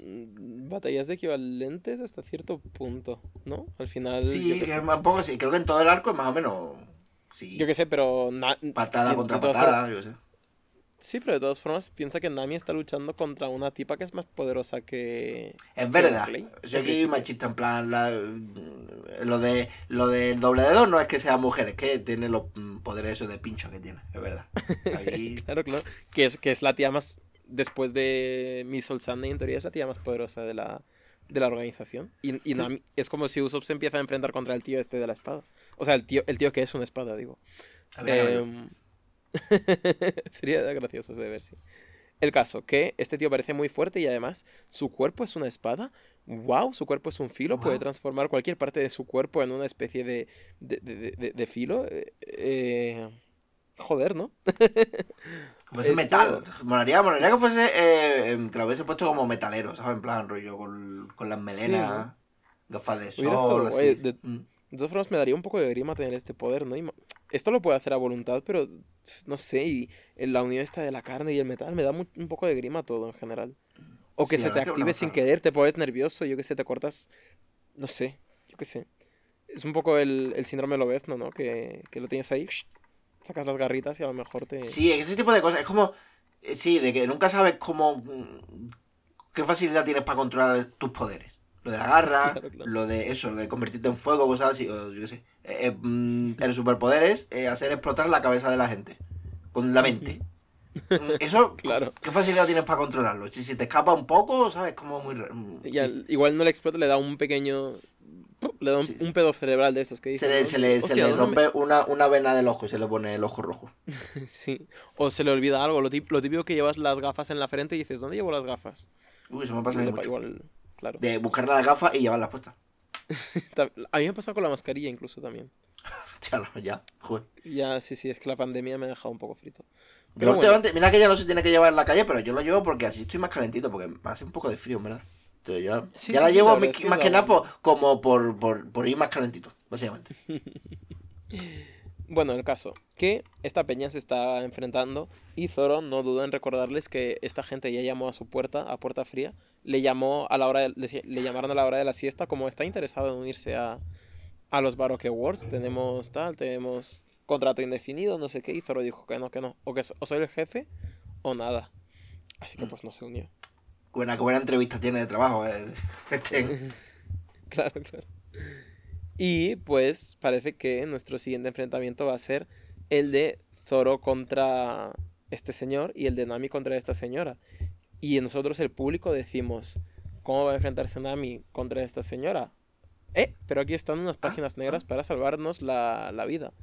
batallas equivalentes hasta cierto punto, ¿no? Al final. Sí, que poco sí. Creo que en todo el arco es más o menos. Sí. Yo qué sé, pero. patada contra patada, yo sé. Sí, pero de todas formas, piensa que Nami está luchando contra una tipa que es más poderosa que. Es verdad. Yo aquí machista, en plan. lo de lo del doble dedo no es que sea mujer, es que tiene los poderes esos de pincho que tiene, es verdad. [laughs] claro, claro. Que es, que es la tía más después de Miss Soul Sunday, en teoría es la tía más poderosa de la, de la organización. Y, y Nami- es como si Usopp se empieza a enfrentar contra el tío este de la espada. O sea, el tío, el tío que es una espada, digo. A ver, a ver. [laughs] Sería gracioso de ver, sí. El caso, que este tío parece muy fuerte y además su cuerpo es una espada. ¡Wow! Su cuerpo es un filo. Puede Guau. transformar cualquier parte de su cuerpo en una especie de, de, de- de- de filo. Eh, eh, joder, ¿no? [laughs] Fuese esto- metal. Molaría, molaría que fuese. eh, em, que lo hubiese puesto como metalero, ¿sabes? En plan, rollo, con, con las melenas, gafas de Hubiera estado sol, así. de- Mm. De todas formas, me daría un poco de grima tener este poder, ¿no? Y esto lo puede hacer a voluntad, pero no sé, y la unión esta de la carne y el metal me da un poco de grima todo en general. O que Sí, se te active sin querer, te pones nervioso, yo que sé, te cortas, no sé, yo que sé. Es un poco el, el síndrome Lobezno, ¿no? Que, que lo tienes ahí, sacas las garritas y a lo mejor te... Sí, ese tipo de cosas. Es como. eh, Sí, de que nunca sabes cómo. mm, qué facilidad tienes para controlar tus poderes. Lo de la garra, [laughs] Claro, claro. lo de eso, lo de convertirte en fuego, cosas así. O yo qué sé. Eh, eh, mm, el superpoder es eh, hacer explotar la cabeza de la gente. Con la mente. Eso, [laughs] Claro. ¿qué facilidad tienes para controlarlo? Si, si te escapa un poco, ¿sabes? Como muy... re- mm, Y sí. al- igual no le explota, le da un pequeño... Le da un, Sí, sí. un pedo cerebral de esos que Se dicen, le, ¿no? se le, se le ¿dónde me- rompe una, una vena del ojo y se le pone el ojo rojo. [laughs] Sí. O se le olvida algo. Lo típico que llevas las gafas en la frente y dices, ¿dónde llevo las gafas? Uy, eso me pasa mucho. igual, claro. De buscar las gafas y llevarlas puestas. [laughs] Ta- A mí me pasa con la mascarilla incluso también. [laughs] Tío, ya, joder. Ya, sí, sí, es que la pandemia me ha dejado un poco frito. Pero bueno, mira que ya no se tiene que llevar en la calle, pero yo lo llevo porque así estoy más calentito, porque me hace un poco de frío, verdad. Entonces yo Sí, ya sí, la llevo más que nada por- como por, por, por ir más calentito, básicamente. [laughs] bueno, el caso, que esta peña se está enfrentando y Zoro no duda en recordarles que esta gente ya llamó a su puerta, a puerta fría, le llamó a la hora de- le, le llamaron a la hora de la siesta como está interesado en unirse a, a los Baroque Wars, tenemos tal, tenemos contrato indefinido, no sé qué, y Zoro dijo que no, que no, o que so- o soy el jefe o nada. Así que pues no se unió. Buena, qué buena entrevista tiene de trabajo. eh, [laughs] Este. [laughs] Claro, claro. Y pues parece que nuestro siguiente enfrentamiento va a ser el de Zoro contra este señor y el de Nami contra esta señora. Y nosotros, el público, decimos, ¿cómo va a enfrentarse Nami contra esta señora? Eh, pero aquí están unas páginas negras para salvarnos la, la vida.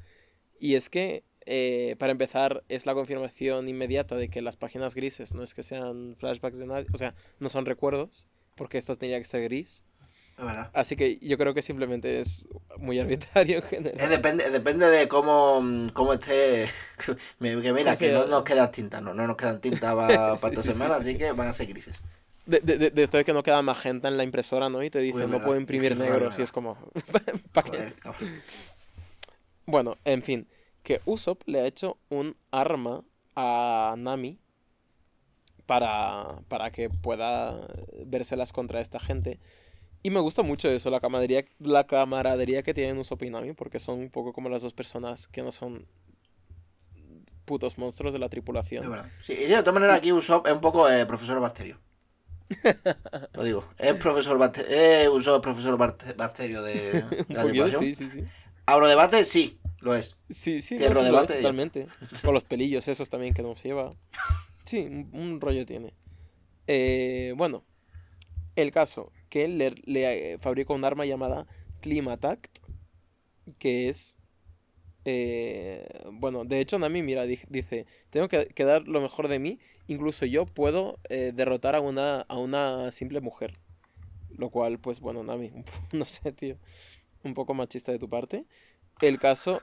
Y es que, eh, para empezar, es la confirmación inmediata de que las páginas grises no es que sean flashbacks de nadie, o sea, no son recuerdos, porque esto tendría que ser gris. Es verdad. Así que yo creo que simplemente es muy arbitrario en Eh, general. depende, depende de cómo, cómo esté. [laughs] Que mira, ¿Cómo que no llama? nos quedan tintas, no, no nos quedan tintas [laughs] para, Sí, esta sí, semana, sí, así sí. que van a ser grises. De, de- de- esto de que no queda magenta en la impresora, ¿no? Y te dicen, Uy, no puedo imprimir Es es raro, Y es como, [laughs] ¿para qué? Joder. Bueno, en fin, que Usopp le ha hecho un arma a Nami para, para que pueda vérselas contra esta gente. Y me gusta mucho eso, la camaradería, la camaradería que tienen Usopp y Nami, porque son un poco como las dos personas que no son putos monstruos de la Es tripulación. verdad. Sí, de todas maneras, aquí Usopp es un poco eh, profesor Bacterio. [laughs] Lo digo. Es profesor Bacterio. Es Usopp profesor Bacte- Bacterio de, de [laughs] la tripulación. sí, sí, sí. Abrodebate, sí, lo es. Sí, sí, Cierro no, sí, lo debate es totalmente. Con los pelillos esos también que nos lleva. Sí, un, un rollo tiene. Eh, bueno, el caso, que le, le, eh, fabrica un arma llamada Climatact, que es... eh, bueno, de hecho Nami, mira, di- dice, tengo que, que dar lo mejor de mí, incluso yo puedo eh, derrotar a una, a una simple mujer. Lo cual, pues bueno, Nami, [laughs] no sé, tío, un poco machista de tu parte. El caso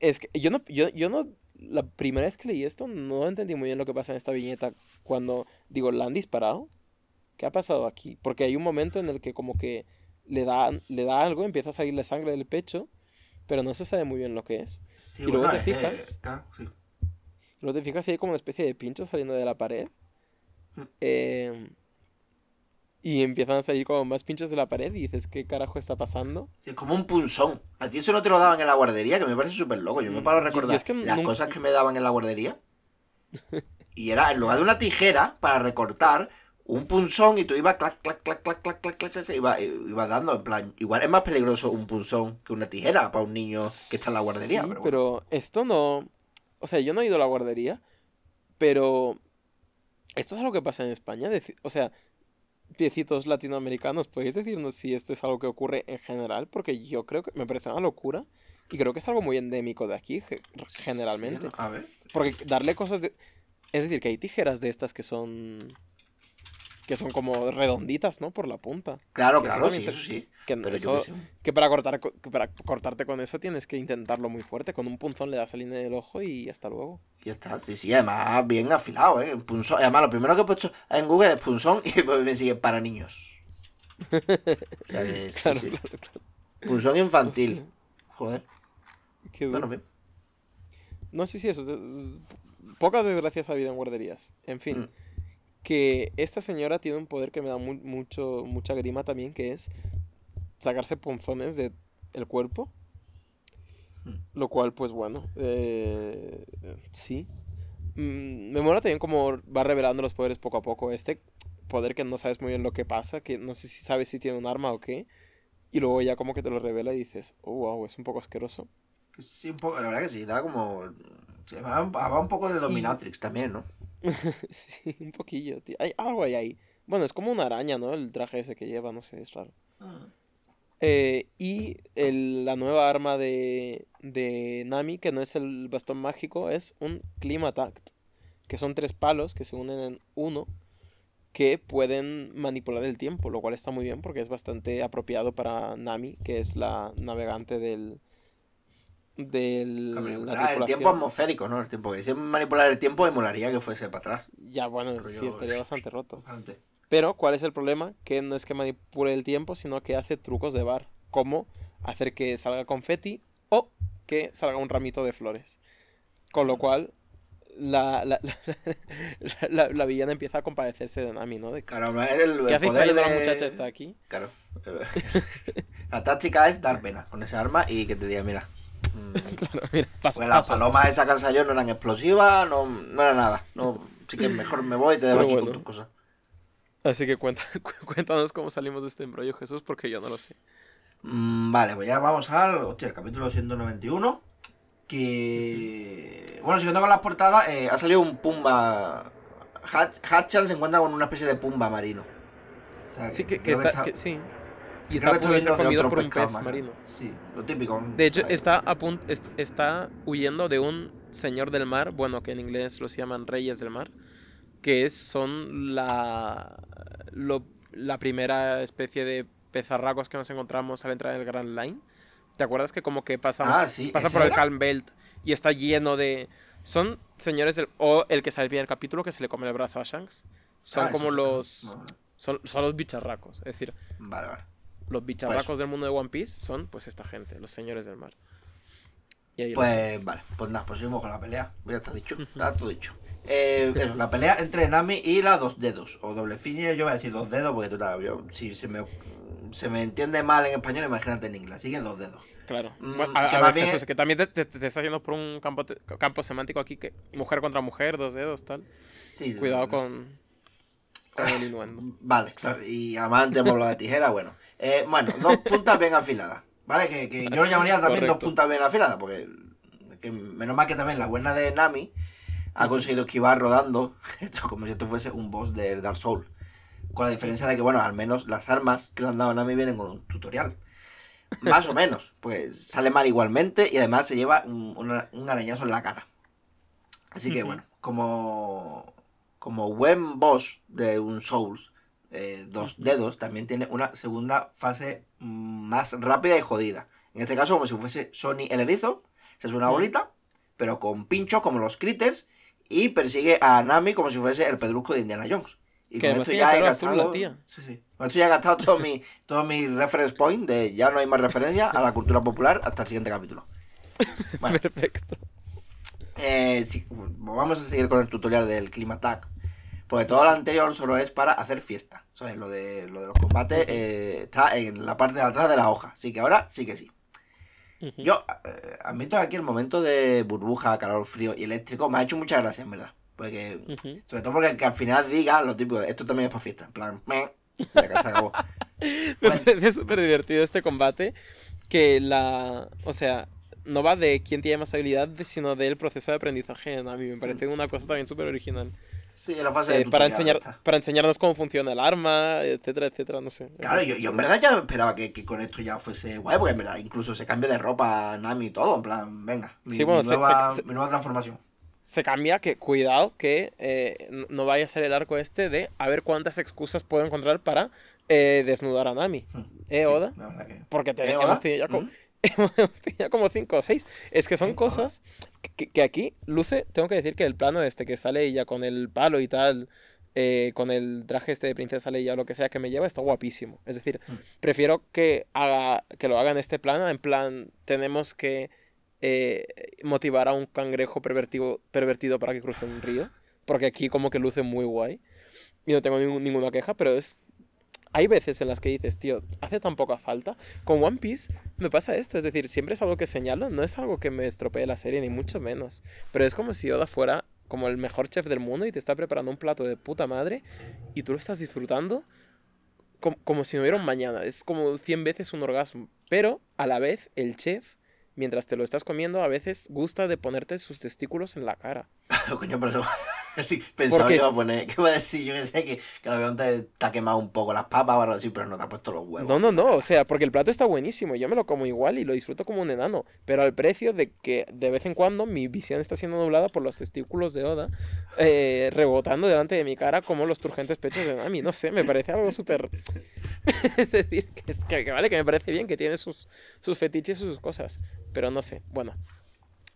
es que yo no, yo, yo no, la primera vez que leí esto no entendí muy bien lo que pasa en esta viñeta cuando, digo, ¿la han disparado? ¿Qué ha pasado aquí? Porque hay un momento en el que como que le da, le da algo, empieza a salirle sangre del pecho, pero no se sabe muy bien lo que es. Sí, Y luego te es que- fijas. claro, sí. Y luego te fijas y hay como una especie de pincho saliendo de la pared. Mm. Eh, y empiezan a salir como más pinchos de la pared y dices, ¿qué carajo está pasando? Sí, es como un punzón. A ti eso no te lo daban en la guardería, que me parece súper loco. Yo me Mm, paro a recordar es que las nunca- cosas que me daban en la guardería. [laughs] Y era, en lugar de una tijera para recortar, un punzón y tú ibas clac, clac, clac, clac, clac, clac, clac, clac iba, eh, iba, dando en plan. Igual es más peligroso un punzón que una tijera para un niño que está en la guardería. Pero, pero, esto no. O sea, yo no he ido a la guardería, pero. Esto es algo que pasa en España. O sea, piecitos latinoamericanos, ¿podéis decirnos si esto es algo que ocurre en general? Porque yo creo que me parece una locura. Y creo que es algo muy endémico de aquí, generalmente. A ver. Porque darle cosas de. Es decir, que hay tijeras de estas que son que son como redonditas, ¿no? Por la punta. Claro, claro, sí, eso sí. Que, que, para, cortar, para cortarte con eso tienes que intentarlo muy fuerte. Con un punzón le das a línea del ojo y hasta luego. Y ya está, sí, sí, además bien afilado, ¿eh? punzón. Además, lo primero que he puesto en Google es punzón y [laughs] me sigue para niños. [laughs] Punzón infantil. Joder. Qué bueno, bien. No, sí, sí, eso. Pocas desgracias ha habido en guarderías. En fin. Mm que esta señora tiene un poder que me da mucho, mucha grima también, que es sacarse punzones del el cuerpo. Hmm. Lo cual, pues bueno, eh, sí. Mm, me mola también como va revelando los poderes poco a poco. Este poder que no sabes muy bien lo que pasa, que no sé si sabes si tiene un arma o qué. Y luego ya como que te lo revela y dices, oh, wow, es un poco asqueroso. Sí, un poco, la verdad que sí, da como... va, un poco de Dominatrix también, ¿no? [laughs] sí, un poquillo, tío. Hay algo ahí, ahí. Bueno, es como una araña, ¿no? El traje ese que lleva, no sé, es raro. Ah. Eh, y el, la nueva arma de, de Nami, que no es el bastón mágico, es un Climatact. Que son tres palos que se unen en uno que pueden manipular el tiempo, lo cual está muy bien porque es bastante apropiado para Nami, que es la navegante del, del el tiempo atmosférico, ¿no? El tiempo que si manipular el tiempo me molaría que fuese para atrás. Ya, bueno, sí, estaría bastante roto. Pero, ¿cuál es el problema? Que no es que manipule el tiempo, sino que hace trucos de bar, como hacer que salga confeti o que salga un ramito de flores. Con lo cual, la, la, [laughs] la, la, villana empieza a compadecerse de Nami, ¿no? De, claro, el, el, ¿Qué haces de... la muchacha está aquí? Claro. [laughs] [laughs] la táctica es dar pena con esa arma y que te diga, mira, [laughs] claro, mira, paso, pues las palomas esa que yo no eran explosivas, no, no era nada. No, así que mejor me voy y te dejo aquí con tus cosas. Así que cuenta, [laughs] cuéntanos cómo salimos de este embrollo, Jesús, porque yo no lo sé. Mm, vale, pues ya vamos al hostia, el capítulo 191. Que. Bueno, siguiendo con las portadas, eh, ha salido un Pumba. Hatchel se encuentra con una especie de Pumba marino. sí, que, está, Que, sí. Y está punto ser comido por un pez marino. Sí, lo típico. De hecho, está, a está huyendo de un señor del mar, bueno, que en inglés los llaman reyes del mar, que son la, la primera especie de pezarracos que nos encontramos al entrar en el Grand Line. ¿Te acuerdas que como que pasa, ah, pasa por el Calm Belt y está lleno de... Son señores del... O el que sale el capítulo que se le come el brazo a Shanks. Son ah, como los... Son, son, los bicharracos. Es decir... Vale, vale los bicharracos pues- del mundo de One Piece son pues esta gente, los señores del mar. pues vale, pues nada, pues seguimos con la pelea. Ya está dicho, está todo dicho. Eh, la pelea entre Nami y la dos dedos, o doble finger, yo voy a decir dos dedos porque total, yo, si se me, se me entiende mal en español, imagínate en inglés, así que dos dedos. Claro. Mm, a, ver, que también te, te, está haciendo por un campo, campo semántico aquí que mujer contra mujer, dos dedos, tal. Sí, Cuidado con, con el innuendo. Vale, y amante por la de tijera, bueno. Eh, bueno, dos puntas bien afiladas. ¿Vale? Que, que yo lo llamaría también dos puntas bien afiladas, porque que menos mal que también la buena de Nami ha conseguido esquivar rodando, [laughs] esto como si esto fuese un boss de Dark Souls. Con la diferencia de que, bueno, al menos las armas que le han dado a Nami vienen con un tutorial. Más o menos. Pues sale mal igualmente y además se lleva un, arañazo en la cara. Así que, bueno, como, como buen boss de un Souls, eh, dos dedos, también tiene una segunda fase más rápida y jodida. En este caso, como si fuese Sony el erizo, se es una bolita, pero con pinchos como los critters, y persigue a Nami como si fuese el pedrusco de Indiana Jones. Y con esto ya he gastado. Sí, sí. Con esto ya he gastado todo mi, todo mi reference point de ya no hay más referencia a la cultura popular hasta el siguiente capítulo. [laughs] Perfecto. Eh, vamos a seguir con el tutorial del Clima Tag porque todo lo anterior solo es para hacer fiesta. ¿Sabes? Lo de, lo de los combates eh, está en la parte de atrás de la hoja. Así que ahora sí que sí. Yo eh, admito aquí el momento de burbuja, calor, frío y eléctrico me ha hecho mucha gracia, en verdad. Porque, sobre todo porque al final diga lo típico, esto también es para fiesta. En plan, me, ya se acabó. [laughs] me parece súper divertido este combate. Que la. O sea, no va de quién tiene más habilidad, sino del proceso de aprendizaje. A mí me parece una cosa también súper original. Sí, en la fase de eh, para, enseñar, esta. para enseñarnos cómo funciona el arma, etcétera, etcétera, no sé. Claro, yo, yo en verdad ya esperaba que, que con esto ya fuese guay, porque en verdad incluso se cambia de ropa Nami y todo, en plan, venga, mi, Sí, bueno, mi nueva, se- se- mi nueva transformación. Se cambia que, cuidado, que eh, no vaya a ser el arco este de a ver cuántas excusas puedo encontrar para eh, desnudar a Nami. ¿Eh, Sí, Oda? la verdad que... Porque te- ¿Eh, hemos, Oda? tenido ya co- Mm. [laughs] hemos tenido como cinco o seis. Es que son cosas que, que aquí luce, tengo que decir que el plano este que sale ella con el palo y tal, eh, con el traje este de princesa Leia o lo que sea que me lleva, está guapísimo. Es decir, prefiero que, haga, que lo haga en este plano, en plan, tenemos que eh, motivar a un cangrejo pervertido, pervertido para que cruce un río. Porque aquí como que luce muy guay. Y no tengo ningún- ninguna queja, pero es... Hay veces en las que dices, tío, hace tan poca falta. Con One Piece me pasa esto, es decir, siempre es algo que señalo, no es algo que me estropee la serie, ni mucho menos. Pero es como si Oda fuera como el mejor chef del mundo y te está preparando un plato de puta madre y tú lo estás disfrutando como, como si no hubiera mañana. Es como 100 veces un orgasmo. Pero a la vez, el chef, mientras te lo estás comiendo, a veces gusta de ponerte sus testículos en la cara. [laughs] Coño, pero eso... [laughs] sí, pensaba Porque que iba a poner... Que iba a decir, yo que sé, que, que avión te, te ha quemado un poco las papas algo así, pero no te ha puesto los huevos. No, no, no, o sea, porque el plato está buenísimo, yo me lo como igual y lo disfruto como un enano, pero al precio de que de vez en cuando mi visión está siendo nublada por los testículos de Oda eh, [laughs] rebotando delante de mi cara como los turgentes pechos de Nami, no sé, me parece algo súper... [laughs] es decir, que, es- que- que vale, que me parece bien, que tiene sus, sus fetiches y sus cosas, pero no sé, bueno,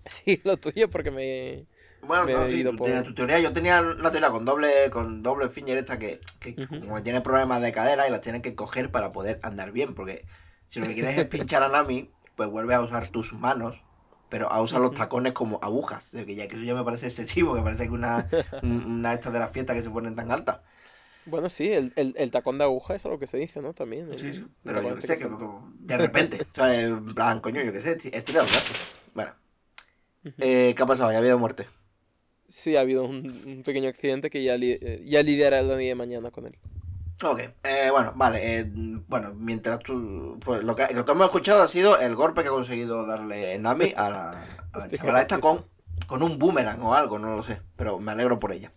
sí, lo tuyo porque me... Bueno, no, sí, por- tu teoría. Yo tenía una teoría con doble, con doble finger esta que, que como tiene problemas de cadera y las tienes que coger para poder andar bien. Porque si lo que quieres es pinchar a Nami, pues vuelves a usar tus manos, pero a usar los tacones como agujas. Que ya que eso ya me parece excesivo, que parece que una, [laughs] una de estas de las fiestas que se ponen tan altas. Bueno, sí, el, el, el tacón de aguja es algo que se dice, ¿no? También. el- Sí, sí. Pero yo que sé, que de repente, [laughs] ¿sabes? En plan, coño, yo que sé, estira los brazos. Bueno, Ujú. eh, ¿qué ha pasado? ¿Ya ha habido muerte? Sí, ha habido un, un pequeño accidente que ya, li- eh, ya lidiará el Dani de mañana con él. Ok, eh, bueno, vale. eh, bueno, mientras tú. Pues lo que, lo que hemos escuchado ha sido el golpe que ha conseguido darle Nami a la, a la [laughs] chavala esta con, con un boomerang o algo, no lo sé. Pero me alegro por ella.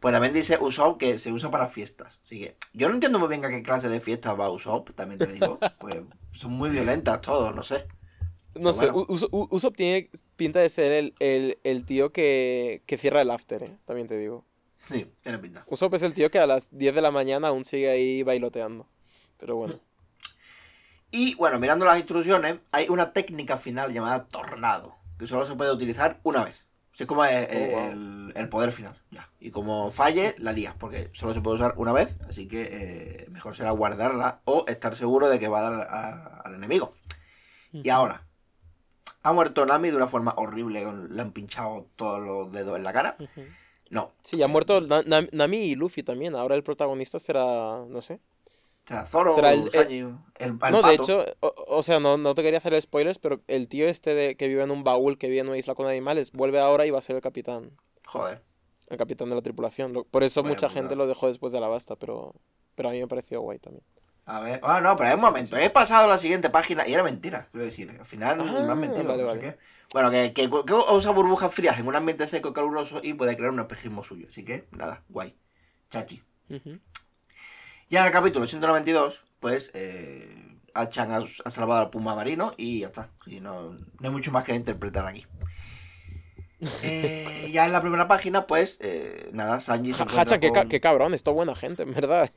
Pues también dice Usopp que se usa para fiestas. Así que yo no entiendo muy bien a qué clase de fiestas va Usopp, también te digo. [laughs] Pues son muy violentas todos, no sé. No Pero sé, bueno. Uso- Usopp tiene pinta de ser el, el, el tío que, que cierra el after, ¿eh? También te digo. Sí, tiene pinta. Usopp es el tío que a las 10 de la mañana aún sigue ahí bailoteando. Pero bueno. Y bueno, mirando las instrucciones, hay una técnica final llamada tornado, que solo se puede utilizar una vez. Así es como el, Oh, wow. el- el poder final. Ya. Y como falle, la lías, porque solo se puede usar una vez, así que eh, mejor será guardarla o estar seguro de que va a dar a- al enemigo. Y ahora, ha muerto Nami de una forma horrible, le han pinchado todos los dedos en la cara. No, Sí, ha muerto Na- Na- Nami y Luffy también. Ahora el protagonista será, no sé. será Zoro, Será el- el, el No, de hecho, o, o sea, no, no te quería hacer spoilers, pero el tío este de, que vive en un baúl, que vive en una isla con animales, vuelve ahora y va a ser el capitán. Joder. El capitán de la tripulación. Por eso Vaya mucha putada. gente lo dejó después de la basta, pero, pero a mí me pareció guay también. A ver, ah, no, pero hay un momento. He pasado a la siguiente página y era mentira, quiero decir. Al final Ah, me han mentido, vale, no sé vale. qué. Bueno, que, que, que usa burbujas frías en un ambiente seco y caluroso y puede crear un espejismo suyo. Así que, nada, guay. Chachi. Ujú. Ya en el capítulo 192, pues, eh, Achan ha, ha salvado al puma marino y ya está. Y no, no hay mucho más que interpretar aquí. [laughs] Eh, ya en la primera página, pues, eh, nada, Sanji se Ha- encuentra Hachan, qué, ca- con- qué cabrón, esto buena gente, en verdad.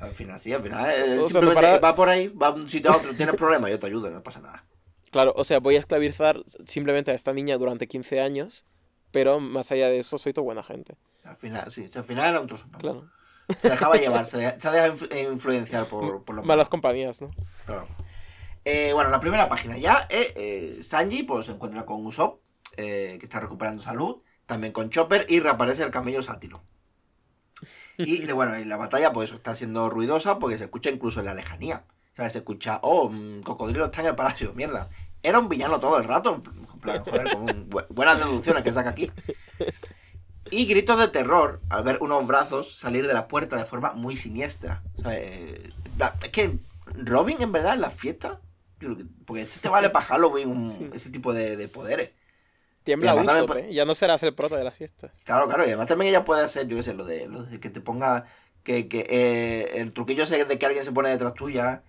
Al final, sí, al final, eh, O sea, simplemente para- va por ahí, va de un sitio a otro, tienes problemas, yo te ayudo, no pasa nada. Claro, o sea, voy a esclavizar simplemente a esta niña durante 15 años, pero más allá de eso, soy tu buena gente. Al final, sí, al final era un trozo. Claro. Se dejaba [laughs] llevar, se, de- se ha dejado influ- influenciar por, por los Malas compañías, ¿no? Claro. Eh, bueno, la primera página ya, eh, eh, Sanji pues, se encuentra con Usopp, que está recuperando salud, también con Chopper y reaparece el camello sátiro. Y de- bueno, y la batalla pues está siendo ruidosa porque se escucha incluso en la lejanía. ¿Sabes? Se escucha, oh, mm, Cocodrilo está en el palacio, mierda. Era un villano todo el rato, en plan, joder, con un- buenas deducciones que saca aquí. Y gritos de terror al ver unos brazos salir de la puerta de forma muy siniestra. ¿sabes? Eh, la- Es que Robin, en verdad, en las fiestas, yo creo que- porque este te vale para Halloween un- Sí. ese tipo de, de poderes. Tiembla Usopp, ¿eh? Ya no serás el prota de las fiestas. Claro, claro, y además también ella puede hacer, yo qué sé, lo de, lo de que te ponga. Que, que eh, el truquillo ese de que alguien se pone detrás tuya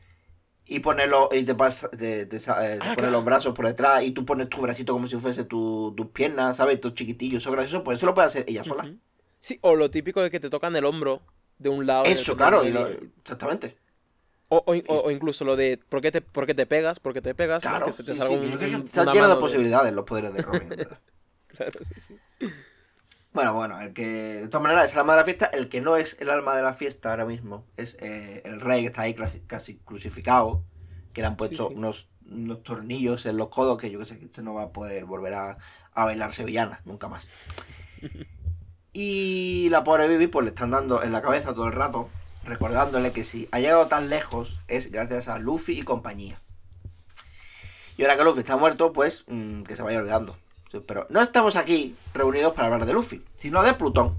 y ponerlo y te pasa te, te, eh, Ah, pone los brazos por detrás y tú pones tu bracito como si fuese tu- tus piernas, ¿sabes? Tus chiquitillos, eso es gracioso, pues eso lo puede hacer ella sola. Sí, o lo típico de que te tocan el hombro de un lado. Eso, claro, y lo- exactamente. O, o- incluso lo de ¿por qué te, por qué te pegas? ¿Por qué te pegas? Claro, que se te sí, salga sí, un, está lleno de posibilidades los poderes de Robin. [laughs] Claro, sí, sí. Bueno, bueno, el que de todas maneras es el alma de la fiesta, el que no es el alma de la fiesta ahora mismo es eh, el rey que está ahí clasi- casi crucificado, que le han puesto sí. Unos, unos tornillos en los codos que yo que sé que este no va a poder volver a, a bailar sevillana nunca más. [laughs] Y la pobre Bibi pues le están dando en la cabeza todo el rato, recordándole que si ha llegado tan lejos es gracias a Luffy y compañía. Y ahora que Luffy está muerto, pues mm, que se vaya olvidando. Pero no estamos aquí reunidos para hablar de Luffy, sino de Plutón.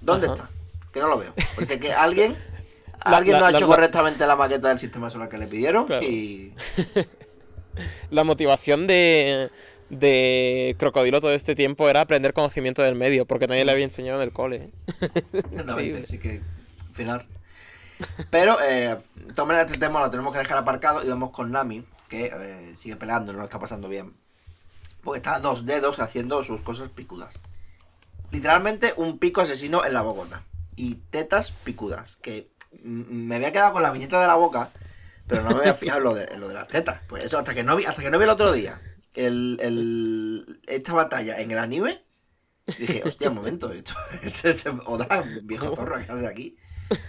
¿Dónde Ajá. está? Que no lo veo. Parece que alguien, [laughs] La- alguien la- no ha la- hecho correctamente la maqueta del sistema solar que le pidieron Claro. y... [laughs] La motivación de, de Crocodilo todo este tiempo era aprender conocimiento del medio, porque nadie le había enseñado en el cole. ¿eh? [laughs] Exactamente, así que al final. Pero eh, de todas maneras este tema lo tenemos que dejar aparcado y vamos con Nami, que eh, sigue peleando, no lo está pasando bien. Porque está a dos dedos haciendo sus cosas picudas. Literalmente un pico asesino en la bocota. Y tetas picudas. Que me había quedado con la viñeta de la boca, pero no me había fijado en lo de, las tetas. Pues eso, hasta que no vi, hasta que no vi el otro día esta batalla en el anime, dije, hostia, un momento, esto, [laughs] este, este Oda, viejo zorro, ¿qué hace aquí?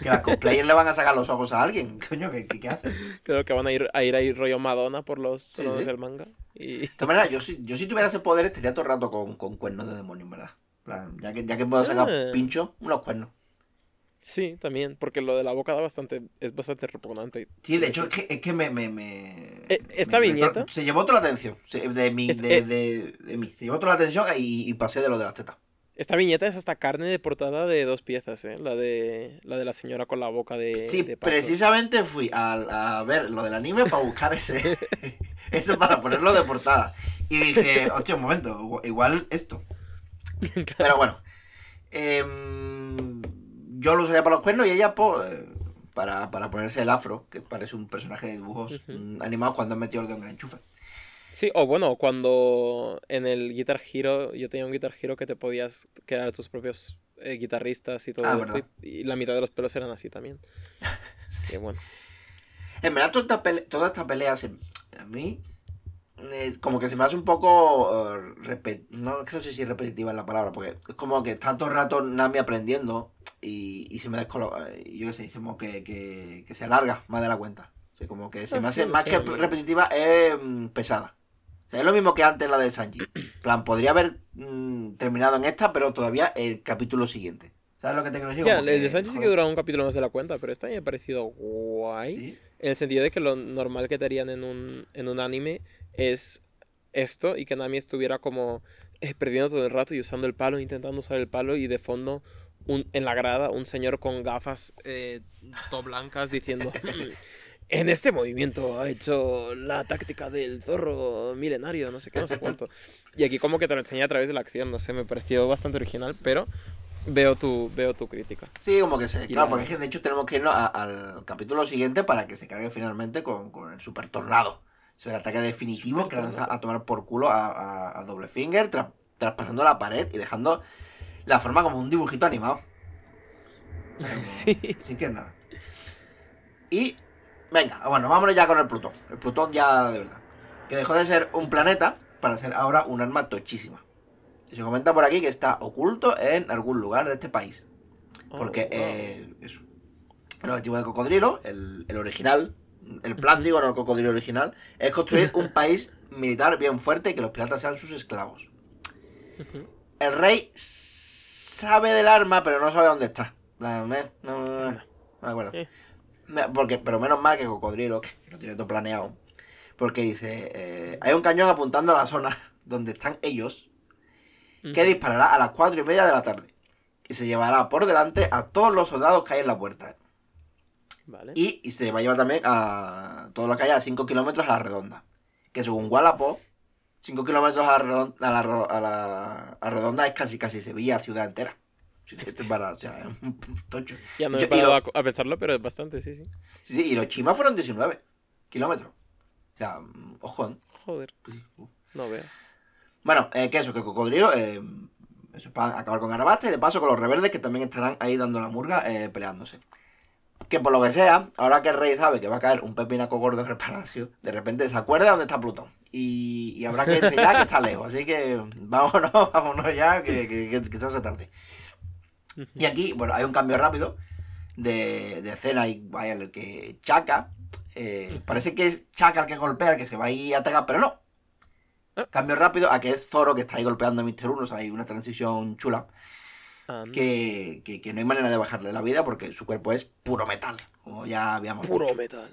Que a cosplayers le van a sacar los ojos a alguien, [laughs] coño, ¿qué, qué, qué hace? De Creo que van a ir a ir ahí rollo Madonna por los Sí, sí. del manga. Y todas maneras, yo si, yo si tuviera ese poder estaría todo el rato con, con cuernos de demonio, en verdad. Plan, Ya que, ya que puedo sacar Ah. pincho, unos cuernos. sí, también, porque lo de la boca da bastante, es bastante repugnante. Sí, de hecho, es que, es que me, me, me- Eh, ¿esta me- viñeta? Se llevó toda la atención. De mí, Es- de, eh. de, de mí. Se llevó toda la atención y, y pasé de lo de las tetas. Esta viñeta es hasta carne de portada de dos piezas, ¿eh? La de la, de la señora con la boca de, Sí, de precisamente fui a, a ver lo del anime para buscar ese. [laughs] [laughs] eso para ponerlo de portada. Y dije, hostia, un momento, igu- igual esto. Pero bueno. em, yo lo usaría para los cuernos y ella, eh, Para, para ponerse el afro, que parece un personaje de dibujos Ujú. mm, animados cuando han metido el dedo en el enchufe. Sí, o bueno, cuando en el Guitar Hero, yo tenía un Guitar Hero que te podías crear tus propios eh, guitarristas y todo Ah, esto, y, y la mitad de los pelos eran así también. [laughs] Que bueno. En verdad, toda esta pelea, toda esta pelea se- a mí, eh, como que se me hace un poco. eh, repe- no, no sé si repetitiva es la palabra, porque es como que está todo el rato Nami aprendiendo y, y se me descoloca. y Yo qué sé, como que, que, que se alarga más de la cuenta. O sea, como que se me hace, más que repetitiva, es mm, pesada. O sea, es lo mismo que antes la de Sanji. Plan, podría haber mm, terminado en esta, pero todavía el capítulo siguiente. ¿Sabes lo que te quiero decir? Ya, el de Sanji sí que duraba un capítulo más de la cuenta, pero esta me ha parecido guay. ¿sí? En el sentido de que lo normal que te harían en un, en un anime es esto y que Nami estuviera como eh, perdiendo todo el rato y usando el palo, intentando usar el palo y de fondo un, en la grada un señor con gafas eh, todo blancas diciendo "Mm, [laughs] en este movimiento ha hecho la táctica del zorro milenario, no sé qué, no sé cuánto. Y aquí como que te lo enseña a través de la acción, no sé, me pareció bastante original, pero veo tu, veo tu crítica. Sí, como que se. Y Claro, la- porque es que de hecho tenemos que irnos a- al capítulo siguiente para que se cargue finalmente con, con el super tornado. O sea, el ataque definitivo que lanza a tomar por culo a, a, a Doble Finger, tra- traspasando la pared y dejando la forma como un dibujito animado. [laughs] Sí. Así que nada. Y. Venga, bueno, vámonos ya con el Plutón. El Plutón ya de verdad. Que dejó de ser un planeta para ser ahora un arma tochísima. Y se comenta por aquí que está oculto en algún lugar de este país. Porque Oh, wow. eh, eso. El objetivo de Cocodrilo, el, el original, el plan, digo, no el cocodrilo original, es construir un [laughs] país militar bien fuerte y que los piratas sean sus esclavos. El rey sabe del arma, pero no sabe dónde está. No, no, no, no me acuerdo. Porque, pero menos mal que Cocodrilo, que lo tiene todo planeado. Porque dice, eh, hay un cañón apuntando a la zona [laughs] donde están ellos, que disparará a las cuatro y media de la tarde. Y se llevará por delante a todos los soldados que hay en la puerta. Vale. Y, y se va a llevar también a todo lo que a 5 kilómetros a la redonda. Que según Wallapop, 5 kilómetros a, redonda, a, la, a, la, a redonda es casi casi Sevilla, ciudad entera. Te para, o sea, es un tocho. Ya no me he parado lo- a, pensarlo, pero es bastante, sí, sí. Sí, sí, y los chimas fueron 19 kilómetros. O sea, mm, ojo. ¿eh? Joder, Pues sí, no veas. Bueno, eh, que eso, que cocodrilo, eh, eso es para acabar con Garabasta y de paso con los rebeldes que también estarán ahí dando la murga eh, peleándose. Que por lo que sea, ahora que el rey sabe que va a caer un pepinaco gordo en el palacio, de repente se acuerda dónde está Plutón. Y, y habrá que irse ya que está lejos. Así que [laughs] vámonos, vámonos ya, que, que, que, que se hace tarde. Y aquí, bueno, hay un cambio rápido de, de escena y vaya, el que Chaka, eh, parece que es Chaka el que golpea, el que se va a ir a atacar, pero no. Ah. Cambio rápido a que es Zoro que está ahí golpeando a Mr. Uno, o sea, hay una transición chula, que, que, que no hay manera de bajarle la vida porque su cuerpo es puro metal, como ya habíamos Puro dicho. metal.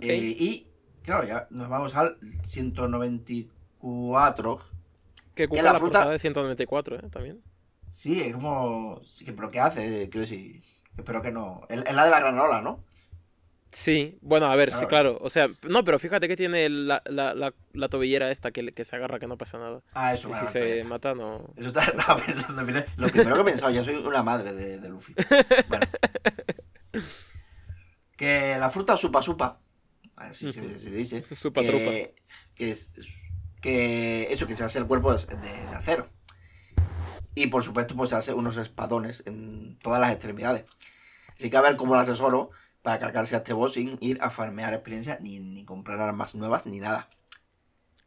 Eh, y, claro, ya nos vamos al 194. que que ocupa la la, fruta- de 194, ¿eh? También. Sí, es como... ¿Pero qué hace? Quiero decir... Espero que no... Es la de la granola, ¿no? Sí, bueno, a ver, sí, Claro. claro. O sea, no, pero fíjate que tiene la, la, la, la tobillera esta que, que se agarra, que no pasa nada. Ah, eso, Y si se está. mata, no. Eso estaba, [laughs] estaba pensando, mira, lo primero que he pensado, ya soy una madre de, de Luffy. Bueno. [laughs] Que la fruta supa supa, así se, se dice, Supa que, que es que eso que se hace el cuerpo de, de acero. Y por supuesto, pues se hace unos espadones en todas las extremidades. Así que a ver cómo lo asesoro para cargarse a este boss sin ir a farmear experiencia ni, ni comprar armas nuevas ni nada.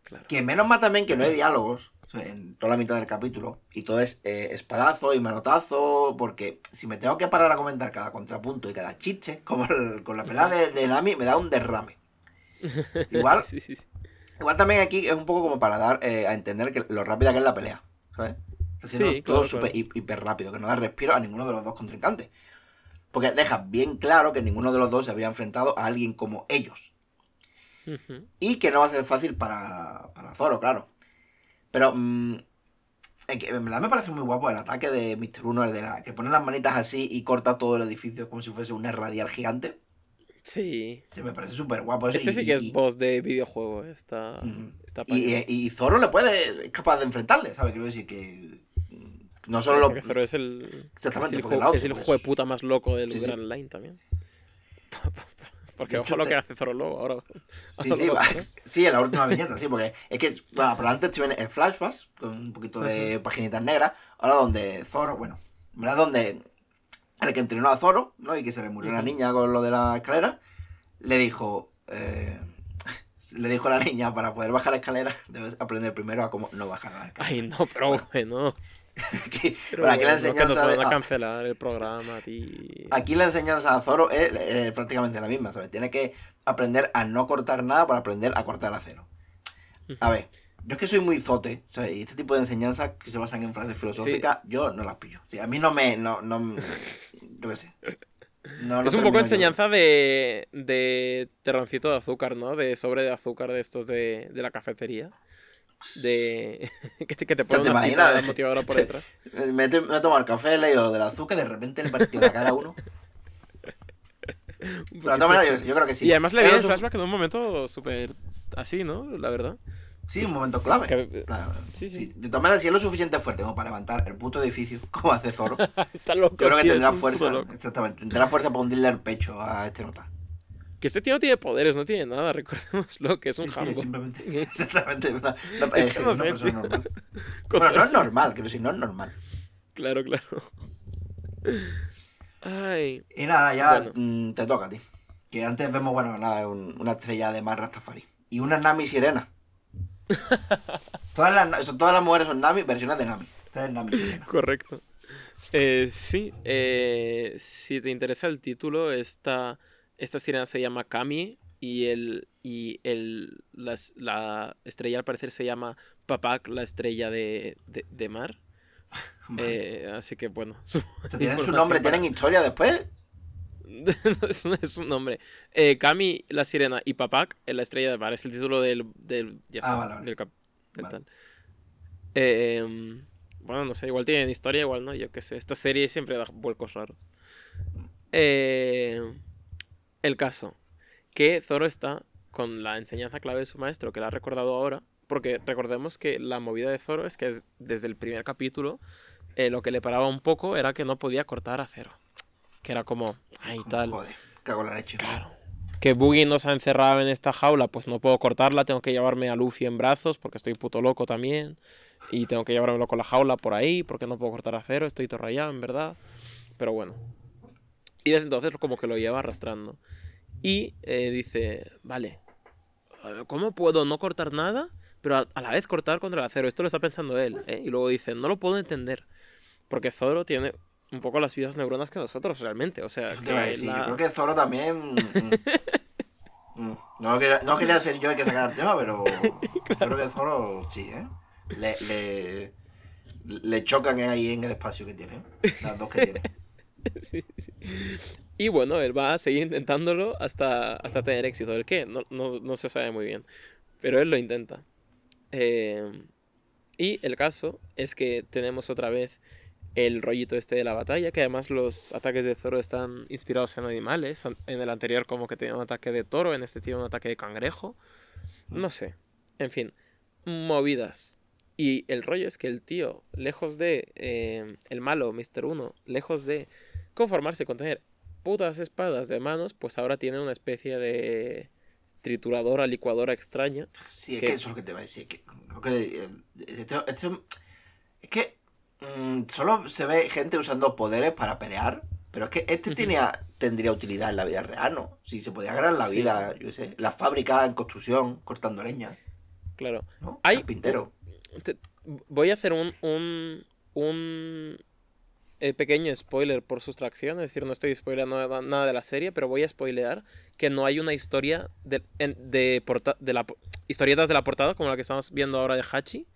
Claro. Que menos mal también que no hay diálogos en toda la mitad del capítulo. Y todo es eh, espadazo y manotazo. Porque si me tengo que parar a comentar cada contrapunto y cada chiche, [laughs] como el- con la pelada de, de Nami, me da un derrame. [laughs] Igual, Sí, sí, sí. igual también aquí es un poco como para dar eh, a entender que lo rápida que es la pelea. ¿Sabes? Haciendo Sí, todo claro, súper claro. hiper rápido, que no da respiro a ninguno de los dos contrincantes. Porque deja bien claro que ninguno de los dos se habría enfrentado a alguien como ellos. Y que no va a ser fácil para, para Zoro, claro. Pero mm, en verdad me parece muy guapo el ataque de Mr. Uno, el de la, que pone las manitas así y corta todo el edificio como si fuese una radial gigante. Sí. Se me parece súper guapo. Este y, sí que es voz de videojuego, está, está y, y- Zoro le puede, es capaz de enfrentarle, ¿sabes? Quiero decir que mm, no solo lo... Porque Zoro es el, Exactamente, es el, la otra, es el hijo de puta más loco del Sí, sí. Grand Line también. [laughs] Porque ojo lo que hace Zoro luego ahora. Sí, [laughs] ahora sí, sí, en la última viñeta, sí, porque es que, bueno, pero antes te viene el flashback con un poquito de paginitas negras, ahora donde Zoro, bueno, ¿verdad? Donde el que entrenó a Zoro, ¿no? Y que se le murió la Ujú. niña con lo de la escalera, le dijo, eh, [laughs] le dijo a la niña, para poder bajar la escalera, debes aprender primero a cómo no bajar la escalera. Ay, no, pero bueno. [laughs] Pero bueno, aquí la bueno, que nos enseñanza de- van a cancelar el programa, tío. Aquí la enseñanza a Zoro es, eh, prácticamente la misma, ¿sabes? Tiene que aprender a no cortar nada para aprender a cortar acero. A ver, yo es que soy muy zote, ¿sabes? Y este tipo de enseñanzas que se basan en frases filosóficas, yo no las pillo. A mí no me. No, no, yo qué sé. No, no es un poco yo. enseñanza de, de terroncito de azúcar, ¿no? De sobre de azúcar de estos de, de la cafetería. De [laughs] que te, que te te pone una imaginas? pipa [laughs] motivadora por detrás. Eh, [laughs] Me, te- me el café, he leído del azúcar y de repente le partió la cara a uno. Un Pero de todas maneras, poquito. yo, yo creo que sí. Y además le viene el flashback en un momento súper así, ¿no? La verdad. Sí, un momento clave. Que- Claro, sí, sí. De todas maneras, si es lo suficiente fuerte como para levantar el puto edificio, como hace Zoro, yo Está loco. creo que tendrá fuerza. Exactamente, tendrá fuerza para hundirle el pecho a este nota. Que este tío no tiene poderes, no tiene nada, [laughs] recordémoslo, que es un Sí, sí, simplemente. [laughs] [laughs] Exactamente. Una, una- Es eh, que no una sé, persona tío. normal. Bueno, no es normal, quiero decir, no es normal. Claro, claro. Ay. Y nada, ya Bueno. mm, te toca a ti. Que antes vemos, bueno, nada, un- una estrella de mar Rastafari. Y una Nami sirena. todas, las, todas las mujeres son Nami, versiones de Nami. Esta es Nami sirena. Correcto. Eh, sí, eh, si te interesa el título, esta, esta sirena se llama Kami y, el, y el, la, la estrella al parecer se llama Papak, la estrella de, de, de mar. [laughs] Eh, así que bueno. su- [laughs] tienen su nombre, para- tienen historia después. [laughs] Es, un, es un nombre. Eh, Kami, la sirena y Papak, eh, la estrella de mar. Es el título del, del, ya Ah, está, vale, vale. del cap- del Vale. tal. Eh, em, bueno, no sé, igual tienen historia, igual no, yo qué sé. Esta serie siempre da vuelcos raros. Eh, el caso, que Zoro está con la enseñanza clave de su maestro, que la ha recordado ahora, porque recordemos que la movida de Zoro es que desde el primer capítulo eh, lo que le paraba un poco era que no podía cortar acero. Que era como, ay, tal. Joder, cago en la leche. Claro. Que Boogie nos ha encerrado en esta jaula, pues no puedo cortarla, tengo que llevarme a Luffy en brazos porque estoy puto loco también. Y tengo que llevármelo con la jaula por ahí porque no puedo cortar acero, estoy todo rayado, en verdad. Pero bueno. Y desde entonces como que lo lleva arrastrando. Y eh, dice, vale, ¿cómo puedo no cortar nada? Pero a, a la vez cortar contra el acero. Esto lo está pensando él. ¿eh? Y luego dice, no lo puedo entender. Porque Zoro tiene un poco las mismas neuronas que nosotros realmente. O sea, que la- Creo que Zoro también. mm, mm. no, quería, no quería ser yo el que sacara el tema, pero. [laughs] Creo que Zoro sí, ¿eh? Le, le, le chocan ahí en el espacio que tiene. Las dos que tiene. [laughs] Y bueno, él va a seguir intentándolo hasta, hasta tener éxito. ¿El qué? No, no, no se sabe muy bien. Pero él lo intenta. Eh, y el caso es que tenemos otra vez el rollito este de la batalla, que además los ataques de Zoro están inspirados en animales. En el anterior como que tenía un ataque de toro, en este tiene un ataque de cangrejo. No sé. En fin, movidas. Y el rollo es que el tío, lejos de eh, el malo, Mr. Uno, lejos de conformarse con tener putas espadas de manos, pues ahora tiene una especie de trituradora, licuadora extraña. Sí, es que eso es lo que te va a decir. Que, eh, este- este- es que mm, solo se ve gente usando poderes para pelear. Pero es que este tenía, tendría utilidad en la vida real, ¿no? Si se podía ganar la Sí. vida, yo sé, las fábricas en construcción, cortando leña, Claro. ¿no? Hay- Carpintero. Te- voy a hacer un, un, un eh, pequeño spoiler por sustracción, es decir, no estoy spoileando nada, nada de la serie, pero voy a spoilear que no hay una historia de, en- de, porta- de la, historietas de la portada como la que estamos viendo ahora de Hachi.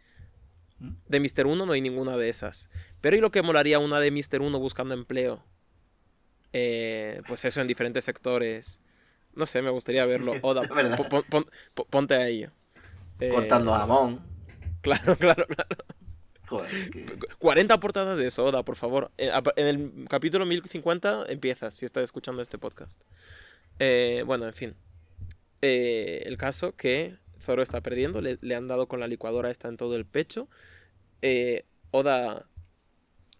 ¿Mm? De Mr. Uno no hay ninguna de esas. Pero ¿y lo que molaría una de Mr. Uno buscando empleo? Eh, pues eso, en diferentes sectores. No sé, me gustaría verlo. Oda, [laughs] pon- pon- pon- ponte a ello. Eh, cortando jamón. [laughs] Claro, claro, claro. Joder, es que... 40 portadas de Soda, por favor. Eh, En el capítulo 1050 empiezas, si estás escuchando este podcast. Eh, bueno, en fin. Eh, el caso que Zoro está perdiendo, le, han dado con la licuadora esta en todo el pecho. Eh, Oda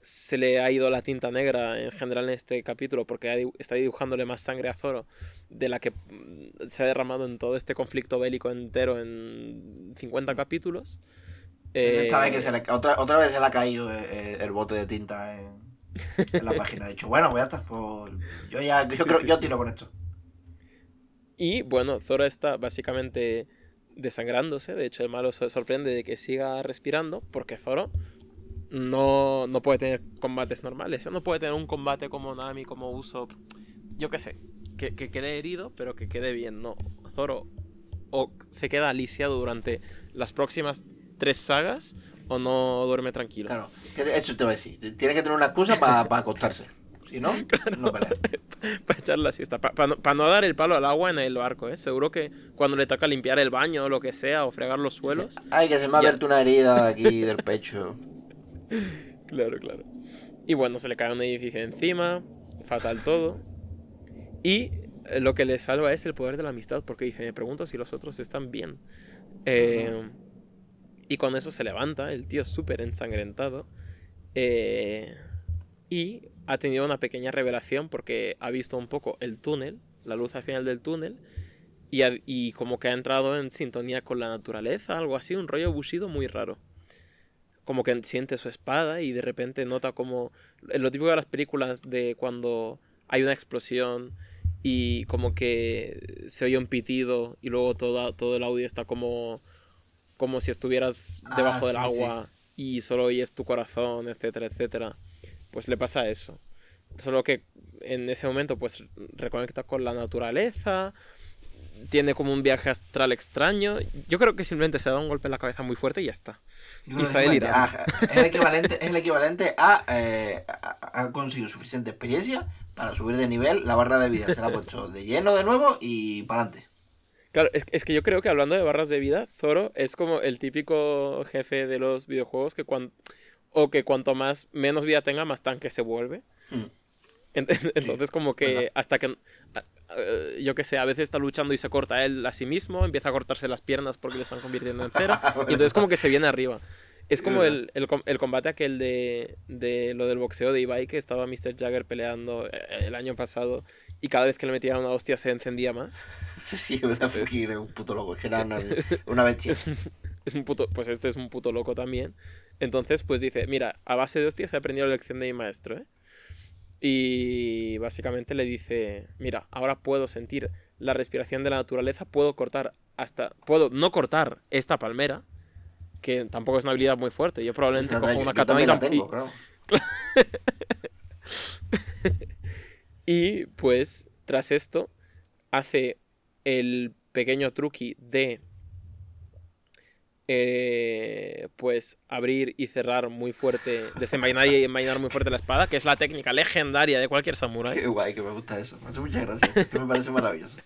se le ha ido la tinta negra en general en este capítulo porque está dibujándole más sangre a Zoro de la que mm, se ha derramado en todo este conflicto bélico entero en 50 capítulos. Esta vez Eh, que se le- otra, otra vez se le ha caído eh, eh, el bote de tinta en, en la página. De hecho, [laughs] bueno, pues ya está. pues yo ya, yo Sí, creo, sí, yo sí. tiro con esto. Y bueno, Zoro está básicamente desangrándose. De hecho, el malo se sorprende de que siga respirando porque Zoro no, no puede tener combates normales. No puede tener un combate como Nami, como Usopp. Yo qué sé, que, que quede herido, pero que quede bien. No, Zoro o se queda aliciado durante las próximas tres sagas o no duerme tranquilo. Claro, eso te voy a decir. Tiene que tener una excusa para acostarse. Si no, [laughs] no pelea. [laughs] Para echar la siesta. Para no, pa no dar el palo al agua en el barco, ¿eh? Seguro que cuando le toca limpiar el baño o lo que sea, o fregar los suelos. Ay, que se me ha abierto una herida aquí del pecho. [laughs] Claro, claro. Y bueno, se le cae un edificio encima, fatal todo. Y eh, lo que le salva es el poder de la amistad, porque dice, me pregunto si los otros están bien. Eh, y con eso se levanta, el tío súper ensangrentado. eh, y ha tenido una pequeña revelación porque ha visto un poco el túnel, la luz al final del túnel. Y, ha- y como que ha entrado en sintonía con la naturaleza, algo así, un rollo Bushido muy raro como que siente su espada y de repente nota como lo típico de las películas de cuando hay una explosión y como que se oye un pitido y luego todo, todo el audio está como como si estuvieras Ah, debajo del sí, sí. agua y solo oyes tu corazón, etcétera, etcétera. Pues le pasa eso. Solo que en ese momento pues reconecta con la naturaleza, tiene como un viaje astral extraño. Yo creo que simplemente se da un golpe en la cabeza muy fuerte y ya está. Y está delirando. Ah, es el equivalente, es el equivalente a, eh, a- ha conseguido suficiente experiencia para subir de nivel, la barra de vida se la ha puesto de lleno de nuevo y para adelante. Claro, es, es que yo creo que hablando de barras de vida, Zoro es como el típico jefe de los videojuegos que cuan- o que cuanto más menos vida tenga, más tanque se vuelve. Hmm. Entonces, como que hasta que. Yo que sé, a veces está luchando y se corta él a sí mismo, empieza a cortarse las piernas porque le están convirtiendo en cera. y entonces, como que se viene arriba. Es como el, el, el, combate aquel de, de, lo del boxeo de Ibai que estaba Mr. Jagger peleando eh, el año pasado y cada vez que le metía una hostia se encendía más. [laughs] Sí, una era un puto loco, era una, [laughs] una bestia. Es un, puto, pues este es un puto loco también. Entonces, pues dice, mira, a base de hostias he aprendido la lección de mi maestro, ¿eh? Y básicamente le dice, mira, ahora puedo sentir la respiración de la naturaleza, puedo cortar hasta, puedo no cortar esta palmera, que tampoco es una habilidad muy fuerte. Yo probablemente cojo una katana y la tengo, [laughs] y pues, tras esto, hace el pequeño truqui de eh, pues abrir y cerrar muy fuerte, desenvainar y envainar muy fuerte la espada, que es la técnica legendaria de cualquier samurái. Qué guay, que me gusta eso. Me hace muchas gracias. Que me parece maravilloso.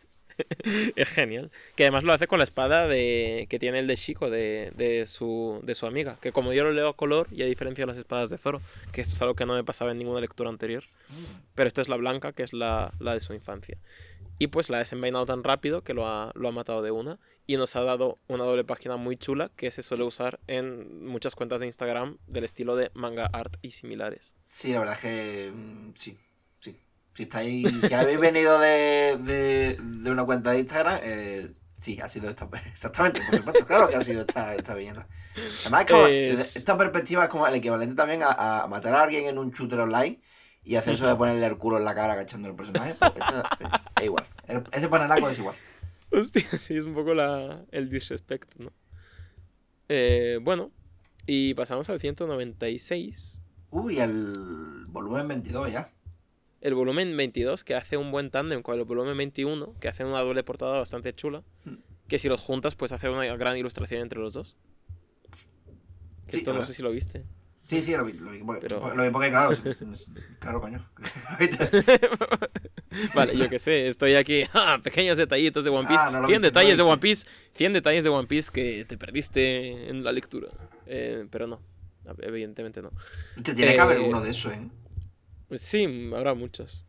[laughs] es genial. Que además lo hace con la espada de que tiene el de Chico, de, de, su, de su amiga. Que como yo lo leo a color, y a diferencia de las espadas de Zoro, que esto es algo que no me pasaba en ninguna lectura anterior. Pero esta es la blanca, que es la, la de su infancia. Y pues la ha desenvainado tan rápido que lo ha, lo ha matado de una y nos ha dado una doble página muy chula que se suele usar en muchas cuentas de Instagram del estilo de manga art y similares. Sí, la verdad que mm, sí. Si estáis, si habéis venido de, de, de, una cuenta de Instagram, eh, sí, ha sido esta, [laughs] exactamente, por supuesto, claro que ha sido esta, esta viñeta. Además, como, esta perspectiva es como el equivalente también a, a, matar a alguien en un shooter online y hacer eso de ponerle el culo en la cara agachando el personaje. Pues es igual, ese panelaco es igual. Hostia, [laughs] sí, es un poco la, el disrespect, ¿no? Eh, bueno, y pasamos al 196. Uy, el volumen 22 ya. El volumen 22, que hace un buen tándem con el volumen 21, que hace una doble portada bastante chula. Hmm. Que si los juntas, pues hace una gran ilustración entre los dos. Esto no sé si lo viste. Sí, sí, lo vi, lo vi, Pero... lo vi porque, claro, claro, coño. [laughs] vale, yo qué sé, estoy aquí, [laughs] ah, pequeños detallitos de One Piece, ah, 100 detalles de One Piece, 100 detalles de One Piece que te perdiste en la lectura, eh, pero no, evidentemente no. Te tiene que haber eh, uno de esos, ¿eh? Sí, habrá muchos.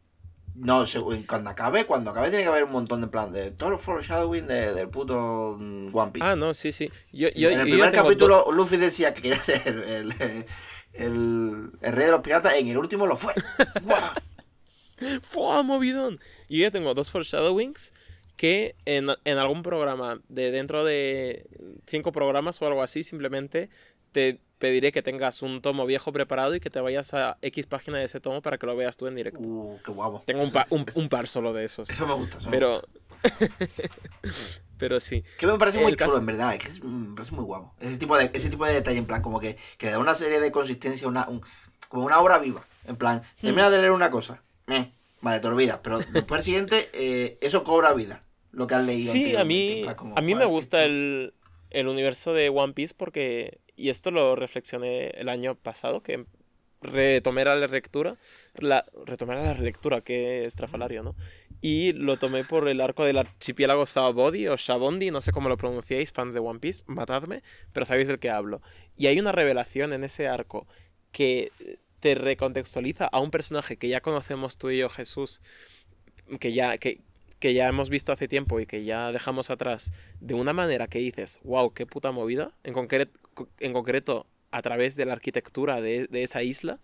No, cuando acabe, cuando acabe tiene que haber un montón de plan de todo el foreshadowing de, del puto mm, One Piece. Ah, no, sí, sí. Yo, yo, en el primer capítulo Luffy decía que quería [laughs] ser el, el, el, rey de los piratas, en el último lo fue. [laughs] ¡Fua, movidón! Y yo tengo dos foreshadowings que en, en algún programa de dentro de cinco programas o algo así, simplemente te pediré que tengas un tomo viejo preparado y que te vayas a X página de ese tomo para que lo veas tú en directo. Uh, qué guapo. Tengo un, un, par solo de esos. Eso me gusta. pero... [laughs] pero sí. Que me parece muy chulo, en verdad. Es que me parece muy guapo. Ese tipo de, ese tipo de detalle, en plan, como que, que le da una serie de consistencia, una, como una obra viva. En plan, hmm. termina de leer una cosa. Eh, vale, te olvidas. Pero después el siguiente, eh, eso cobra vida. Lo que has leído. Sí, a mí, a mí me gusta el, el universo de One Piece porque y esto lo reflexioné el año pasado, que retomé la lectura, la, retomé la relectura, que estrafalario, ¿no? Y lo tomé por el arco del archipiélago Sabodi o Shabondi, no sé cómo lo pronunciáis, fans de One Piece, matadme, pero sabéis del que hablo. Y hay una revelación en ese arco que te recontextualiza a un personaje que ya conocemos tú y yo, Jesús, que ya, que, que ya hemos visto hace tiempo y que ya dejamos atrás, de una manera que dices, wow, qué puta movida, en, en concreto a través de la arquitectura de, esa isla,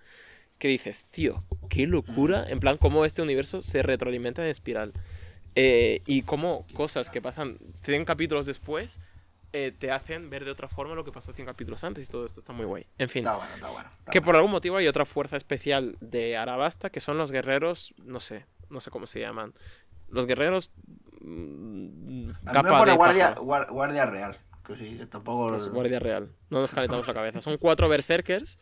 que dices, tío, qué locura, en plan, cómo este universo se retroalimenta en espiral. Eh, y cómo cosas que pasan 100 capítulos después eh, te hacen ver de otra forma lo que pasó 100 capítulos antes y todo esto está muy guay. En fin, está bueno, está bueno, que por algún motivo hay otra fuerza especial de Arabasta que son los guerreros, no sé, no sé cómo se llaman, los guerreros. Mm, capa de guardia, guardia real. Que sí, tampoco. Pues guardia real. No nos [laughs] calentamos la cabeza. Son cuatro berserkers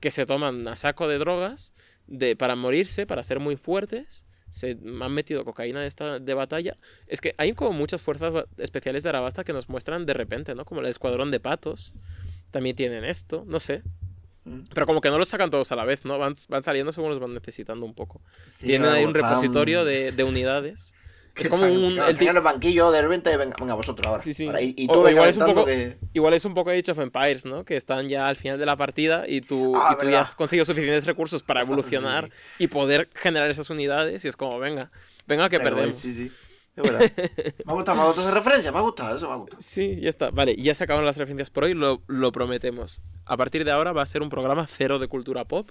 que se toman a saco de drogas de, para morirse, para ser muy fuertes. Se han metido cocaína de, esta, de batalla. Es que hay como muchas fuerzas especiales de Arabasta que nos muestran de repente, ¿no? Como el escuadrón de patos. También tienen esto, no sé. Pero como que no los sacan todos a la vez, ¿no? Van, van saliendo según los van necesitando un poco. Tienen ahí un repositorio [laughs] de, de, unidades [laughs] Es como un. el tío... los banquillos de repente, venga, venga vosotros ahora. Sí, sí. y, tú igual, es un poco, igual es un poco Age of Empires, ¿no? Que están ya al final de la partida y tú, ah, y tú ya has conseguido suficientes recursos para [laughs] evolucionar y poder generar esas unidades. Y es como, venga, venga que perdemos. Sí, sí. Verdad. [laughs] me ha gustado, me ha gustado esa referencia, me ha gustado, eso me ha gustado. Sí, ya está. Vale, ya se acabaron las referencias por hoy, lo, lo prometemos. A partir de ahora va a ser un programa cero de cultura pop.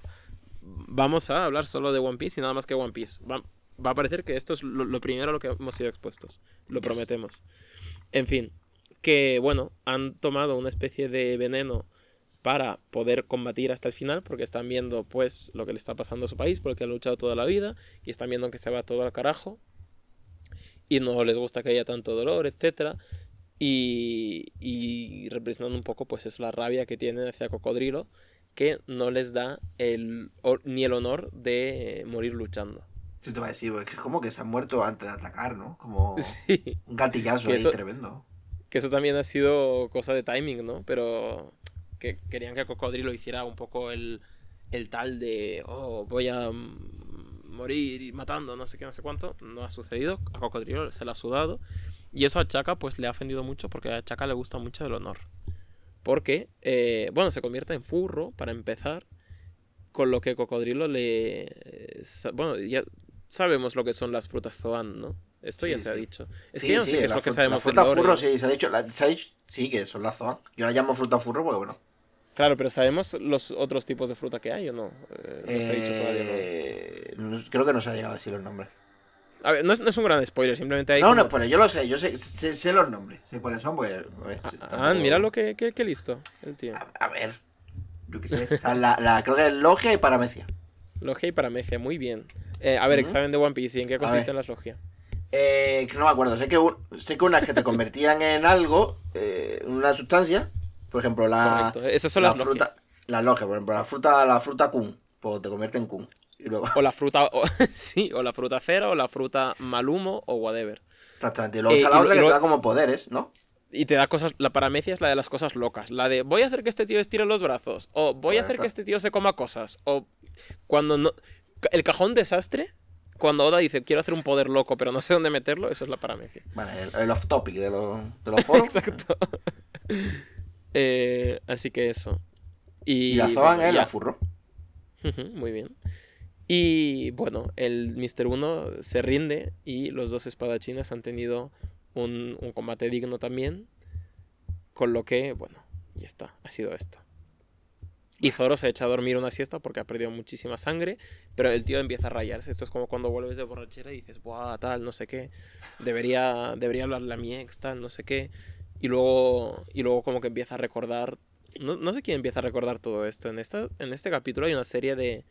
Vamos a hablar solo de One Piece y nada más que One Piece. Va, va a parecer que esto es lo, primero a lo que hemos sido expuestos. Lo prometemos. En fin, que bueno, han tomado una especie de veneno para poder combatir hasta el final, porque están viendo pues lo que le está pasando a su país, porque ha luchado toda la vida, y están viendo que se va todo al carajo, y no les gusta que haya tanto dolor, etc. Y, y representando un poco pues es la rabia que tienen hacia Cocodrilo, que no les da el, ni el honor de morir luchando. Sí, te va a decir, es que es como que se han muerto antes de atacar, ¿no? Como [laughs] un gatillazo ahí tremendo. Que eso también ha sido cosa de timing, ¿no? Pero que querían que Cocodrilo hiciera un poco el, el tal de, oh, voy a morir matando, no sé qué, no sé cuánto. No ha sucedido. A Cocodrilo se le ha sudado. Y eso a Chaka pues le ha ofendido mucho porque a Chaka le gusta mucho el honor. Porque, eh, bueno, se convierte en furro para empezar. Con lo que Cocodrilo le... Bueno, ya sabemos lo que son las frutas Zoan, ¿no? Esto ya se ha dicho. Es que yo no sé qué es lo que sabemos. La fruta furro, sí, se ha, dicho, se ha dicho. Sí, que son las Zoan. Yo la llamo fruta furro porque, bueno. Claro, pero ¿sabemos los otros tipos de fruta que hay o no? Eh, no se ha dicho todavía, ¿no? Eh, creo que no se ha llegado a decir los nombres. A ver, no es, no es un gran spoiler, simplemente hay. No, no, pero yo lo sé, yo sé, sé, los nombres. Sé cuáles son, pues. pues ah, mira lo que, que, listo, el tío. A, ver, yo qué sé. o sea, la, la, creo que es Logia y Paramecia. Logia y Paramecia, muy bien. Eh, a ver, examen de One Piece, ¿y en qué consisten las logias? Eh, no me acuerdo, sé que, sé que unas que te convertían en algo, eh, una sustancia, por ejemplo, la, Esas son la las fruta, la logia, por ejemplo, la fruta, la fruta kun, pues te convierte en kun. O la fruta, [laughs] sí, o la fruta cera, o la fruta malumo, o whatever. Exactamente, y luego está la otra que te da como poderes, ¿no? Y te da cosas, la paramecia es la de las cosas locas, la de voy a hacer que este tío estire los brazos, o voy a hacer que este tío se coma cosas, o cuando no el cajón desastre, cuando Oda dice quiero hacer un poder loco pero no sé dónde meterlo, eso es la paramecia. Vale, el, off topic de, de los [laughs] foros. Exacto. Eh, así que eso. Y, la Zoan es la furro. Muy bien. Y bueno, el Mr. 1 se rinde y los dos espadachines han tenido un, un combate digno también. Con lo que, bueno, ya está, ha sido esto. Y Zoro se echa a dormir una siesta porque ha perdido muchísima sangre, pero el tío empieza a rayarse. Esto es como cuando vuelves de borrachera y dices, buah, tal, no sé qué. Debería, debería hablarle a mi ex, tal, no sé qué. Y luego, y luego como que empieza a recordar... No, no sé quién empieza a recordar todo esto. En, esta, en este capítulo hay una serie de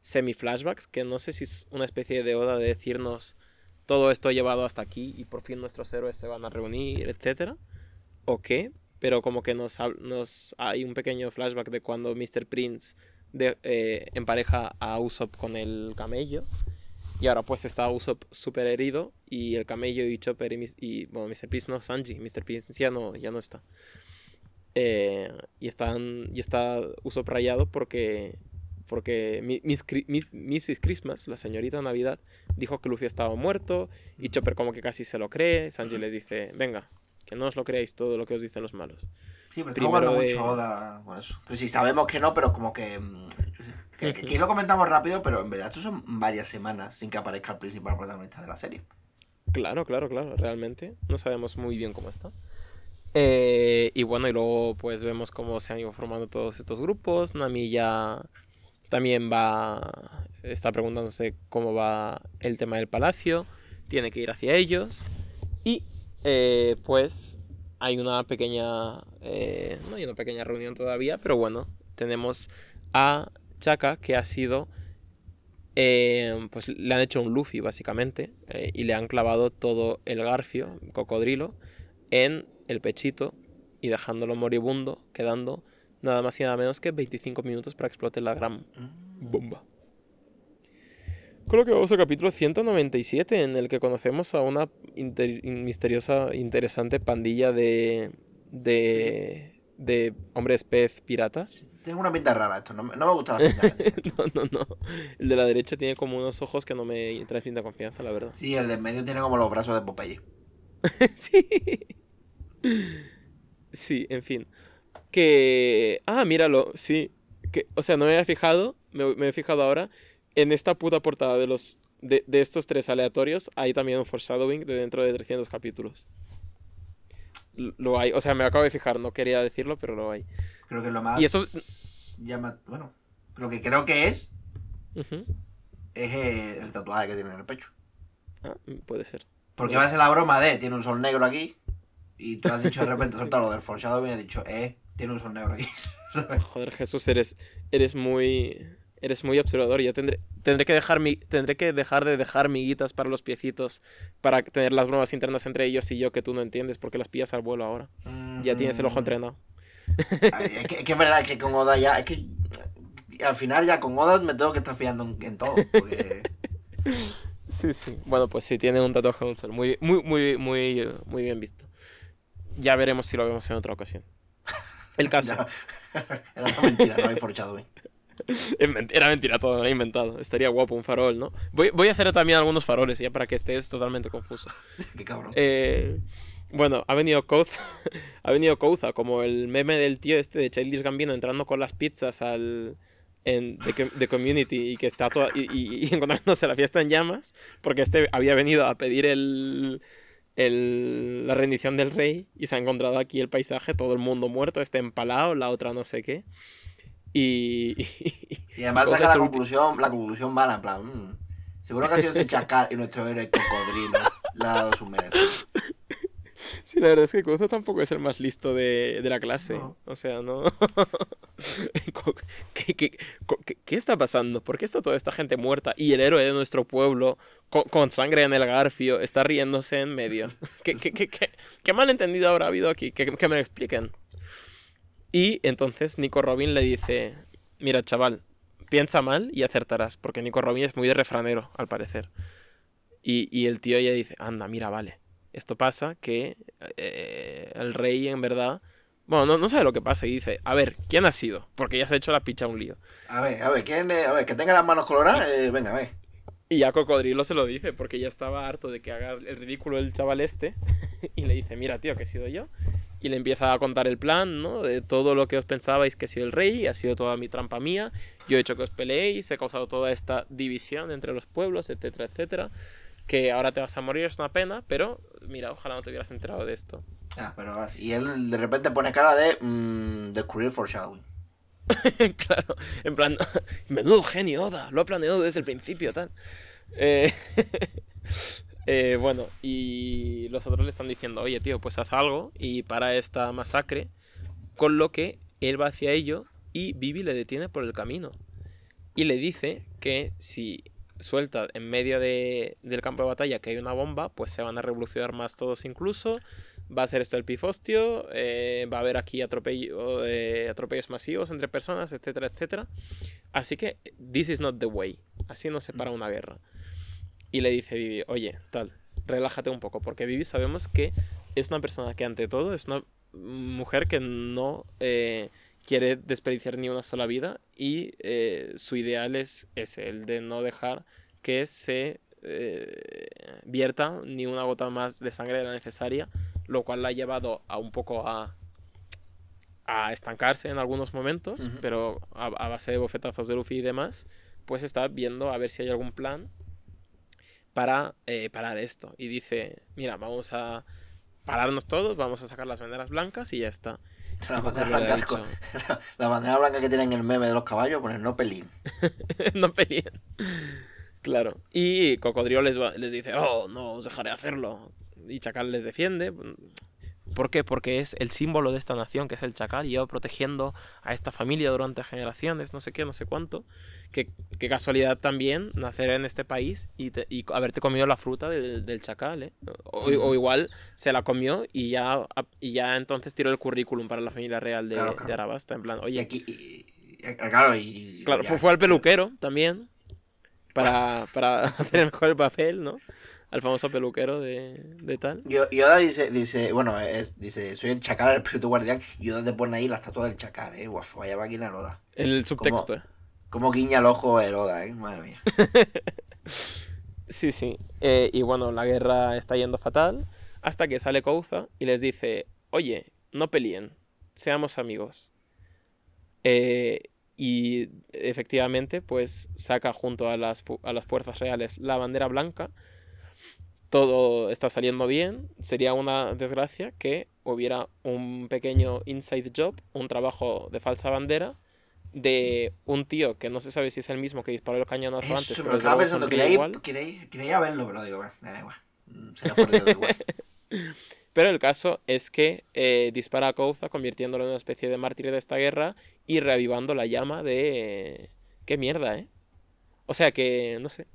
semi-flashbacks que no sé si es una especie de oda de decirnos todo esto ha llevado hasta aquí y por fin nuestros héroes se van a reunir, etcétera. ¿O qué? pero como que nos, nos hay un pequeño flashback de cuando Mr. Prince de, eh, empareja a Usopp con el camello. Y ahora pues está Usopp súper herido y el camello y Chopper y, y, bueno, Mr. Prince no, Sanji, Mr. Prince ya no, ya no está. Eh, y, están, y está Usopp rayado porque, porque Miss, Mrs. Christmas, la señorita Navidad, dijo que Luffy estaba muerto y Chopper como que casi se lo cree. Sanji les dice, venga, que no os lo creáis todo lo que os dicen los malos. Sí, pero está jugando mucho Oda con eso. Sí, sabemos que no, pero como que. Mm, que, aquí lo comentamos rápido, pero en verdad esto son varias semanas sin que aparezca el principal protagonista de la serie. Claro, claro, claro, realmente. No sabemos muy bien cómo está. Eh, y bueno, y luego pues vemos cómo se han ido formando todos estos grupos. Nami ya también va. Está preguntándose cómo va el tema del palacio. Tiene que ir hacia ellos. Y eh, pues hay una pequeña, eh, no hay una pequeña reunión todavía, pero bueno, tenemos a Chaka que ha sido, eh, pues le han hecho un Luffy básicamente y le han clavado todo el garfio, cocodrilo, en el pechito y dejándolo moribundo, quedando nada más y nada menos que 25 minutos para que explote la gran mm. bomba. Creo que vamos al capítulo 197 en el que conocemos a una misteriosa, interesante pandilla de, de, de hombres pez piratas. Tiene una pinta rara esto, no, me- no me gusta la pinta. [laughs] no, no, no. El de la derecha tiene como unos ojos que no me transmiten confianza, la verdad. Sí, el de en medio tiene como los brazos de Popeye. [laughs] sí. Sí, en fin. Que. Ah, míralo, sí. Que, o sea, no me había fijado, me, me he fijado ahora. En esta puta portada de los. De, de estos tres aleatorios hay también un foreshadowing de dentro de 300 capítulos. Lo hay, o sea, me acabo de fijar, no quería decirlo, pero lo hay. Creo que lo más Y esto- llama, bueno, lo que creo que es es eh, el tatuaje que tiene en el pecho. Ah, puede ser. Porque va a ser la broma de tiene un sol negro aquí y tú has dicho de repente [laughs] soltado lo del foreshadowing y has dicho, eh, tiene un sol negro aquí. [laughs] Joder, Jesús, eres, eres muy. Eres muy observador. Yo tendré, tendré, que dejar mi, tendré que dejar de dejar miguitas para los piecitos para tener las bromas internas entre ellos y yo que tú no entiendes porque las pillas al vuelo ahora. Ya tienes el ojo Mm. entrenado. Ay, Es que, es que es verdad que con Oda ya, es que al final ya con Oda me tengo que estar fiando en, en todo. Porque [laughs] Sí, sí. Bueno, pues sí, tiene un tatuaje un sol. Muy, muy, muy, muy, eh, muy bien visto. Ya veremos si lo vemos en otra ocasión. El [laughs] caso. [laughs] era una mentira, no foreshadowing. Es ment- [laughs] Era mentira todo, lo he inventado. Estaría guapo un farol, ¿no? Voy, voy a hacer también algunos faroles ya para que estés totalmente confuso. [laughs] Qué cabrón. Eh, bueno, ha venido Kouza, [laughs] ha venido Kouza, como el meme del tío este de Childish Gambino entrando con las pizzas al en, co- de Community y que está toda, y, y- y encontrándose la fiesta en llamas, porque este había venido a pedir el, el- la rendición del rey y se ha encontrado aquí el paisaje, todo el mundo muerto, este empalado, la otra no sé qué. Y, Y además saca la conclusión, la conclusión mala, en plan, mm, seguro que ha sido ese chacal y nuestro héroe cocodrilo le ha dado su merecido. Sí, la verdad es que Kouza tampoco es el más listo de, de la clase. No. O sea, no. [laughs] ¿Qué, qué, qué- qué está pasando? ¿Por qué está toda esta gente muerta y el héroe de nuestro pueblo, con, con sangre en el garfio, está riéndose en medio? [laughs] ¿Qué, qué, qué, qué- qué malentendido habrá habido aquí? Que, que me lo expliquen. Y entonces Nico Robin le dice: Mira, chaval, piensa mal y acertarás. Porque Nico Robin es muy de refranero, al parecer. Y, y el tío ya dice: Anda, mira, vale. Esto pasa que eh, el rey en verdad... Bueno, no, no sabe lo que pasa y dice, a ver, ¿quién ha sido? Porque ya se ha hecho la picha un lío. A ver, a ver, ¿quién, es? a ver, que tenga las manos coloradas, eh, venga, a ver. Y ya Cocodrilo se lo dice porque ya estaba harto de que haga el ridículo el chaval este. [laughs] y le dice, mira, tío, que he sido yo. Y le empieza a contar el plan, ¿no? De todo lo que os pensabais que he sido el rey, ha sido toda mi trampa mía. Yo he hecho que os peleéis, he causado toda esta división entre los pueblos, etcétera, etcétera. Que ahora te vas a morir, es una pena, pero mira, ojalá no te hubieras enterado de esto. Ah, pero. Y él de repente pone cara de mm, descubrir foreshadowing. [laughs] claro, en plan, [laughs] menudo genio, Oda, lo ha planeado desde el principio, tal. Eh, [laughs] eh, bueno, y los otros le están diciendo, oye, tío, pues haz algo y para esta masacre, con lo que él va hacia ello y Vivi le detiene por el camino. Y le dice que si suelta en medio de- del campo de batalla que hay una bomba, pues se van a revolucionar más todos incluso. Va a ser esto el pifostio, eh, va a haber aquí atropello, eh, atropellos masivos entre personas, etcétera, etcétera. Así que, this is not the way. Así no se para una guerra. Y le dice Vivi, oye, tal, relájate un poco, porque Vivi sabemos que es una persona que ante todo es una mujer que no eh, quiere desperdiciar ni una sola vida y eh, su ideal es ese, el de no dejar que se eh, vierta ni una gota más de sangre de la necesaria, lo cual la ha llevado a un poco a, a estancarse en algunos momentos, pero a, a base de bofetazos de Luffy y demás, pues está viendo a ver si hay algún plan para eh, parar esto. Y dice, mira, vamos a pararnos todos, vamos a sacar las banderas blancas y ya está. [laughs] La bandera, blanca, dicho, [laughs] la, la bandera blanca que tienen en el meme de los caballos, poner no pelín. [laughs] no peleen. Claro. Y Cocodrilo les, va- les dice, oh, no os dejaré hacerlo. Y Chacal les defiende. ¿Por qué? Porque es el símbolo de esta nación, que es el Chacal, y yo protegiendo a esta familia durante generaciones, no sé qué, no sé cuánto. Qué, qué casualidad también nacer en este país y, te- y haberte comido la fruta del, del Chacal, ¿eh? O, o igual se la comió y ya, y ya entonces tiró el currículum para la familia real de, Claro, claro. de Arabasta. En plan, Y oye, aquí, y- claro, y. Claro, ya. fue, fue al peluquero también. Para, para [laughs] hacer mejor el papel, ¿no? Al famoso peluquero de, de tal. Yoda dice, dice, bueno, es, dice, soy el chacal, el espíritu guardián. Y Yoda te pone ahí la estatua del chacal, eh. Guau, vaya máquina Oda. El subtexto. Como, guiña el ojo el Oda, eh. Madre mía. [laughs] sí, sí. Eh, y bueno, la guerra está yendo fatal. Hasta que sale Kouza y les dice, oye, no peleen, seamos amigos. Eh, y efectivamente, pues saca junto a las, a las fuerzas reales la bandera blanca. Todo está saliendo bien. Sería una desgracia que hubiera un pequeño inside job, un trabajo de falsa bandera, de un tío que no se sabe si es el mismo que disparó el cañonazo antes. Pero, estaba pensando, quería, quería, verlo, pero digo, da igual. Mm, será fuerte igual. [laughs] Pero el caso es que eh, dispara a Kouza convirtiéndolo en una especie de mártir de esta guerra y reavivando la llama de... ¡Qué mierda, eh! O sea que, no sé.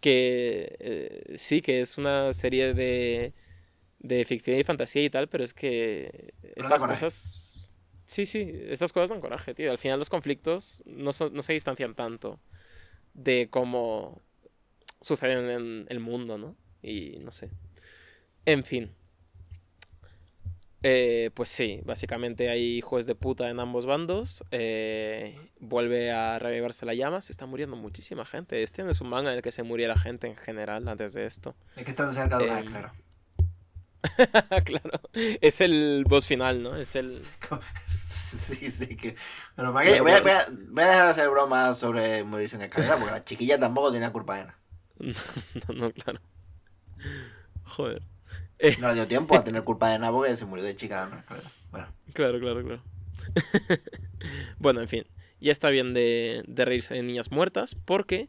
Que eh, sí, que es una serie de, de ficción y fantasía y tal, pero es que estas cosas... Sí, sí, estas cosas dan coraje, tío. Al final los conflictos no, no se distancian tanto de cómo suceden en el mundo, ¿no? Y no sé. En fin. Eh, pues sí, básicamente hay hijos de puta en ambos bandos. Eh, vuelve a revivarse la llama. Se está muriendo muchísima gente. Este no es un manga en el que se muriera gente en general antes de esto. Es que están cerca de una, em, claro. [laughs] claro. Es el boss final, ¿no? Es el. [laughs] sí, sí, que. Bueno, voy, a, voy, a, dejar de hacer bromas sobre morirse en escalera porque la chiquilla tampoco tenía culpa de nada. [laughs] no, no, claro. Joder. No dio tiempo a tener culpa de nada porque se murió de chica. Bueno. Claro, claro, claro. [laughs] bueno, en fin. Ya está bien de, reírse de niñas muertas porque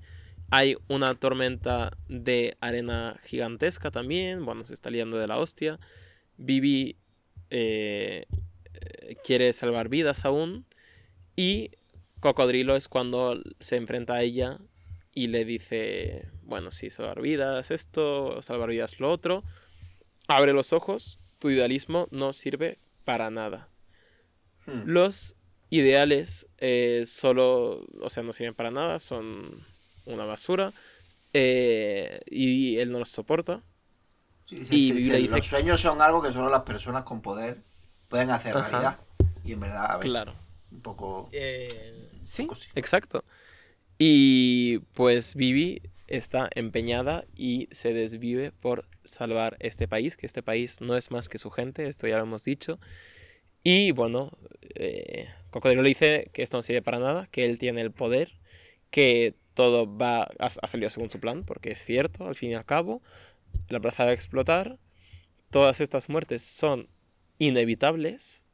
hay una tormenta de arena gigantesca también. Bueno, se está liando de la hostia. Vivi eh, quiere salvar vidas aún. Y Cocodrilo es cuando se enfrenta a ella y le dice, bueno, sí, salvar vidas esto, salvar vidas lo otro. Abre los ojos, tu idealismo no sirve para nada. Hmm. Los ideales eh, solo, o sea, no sirven para nada, son una basura. Eh, y él no los soporta. y Los sueños son algo que solo las personas con poder pueden hacer realidad. Y en verdad, a ver, claro. un poco... Eh, sí, exacto. Y pues Vivi está empeñada y se desvive por salvar este país, que este país no es más que su gente, esto ya lo hemos dicho. Y bueno, eh, Cocodrilo le dice que esto no sirve para nada, que él tiene el poder, que todo va ha, salido según su plan, porque es cierto, al fin y al cabo, la plaza va a explotar, todas estas muertes son inevitables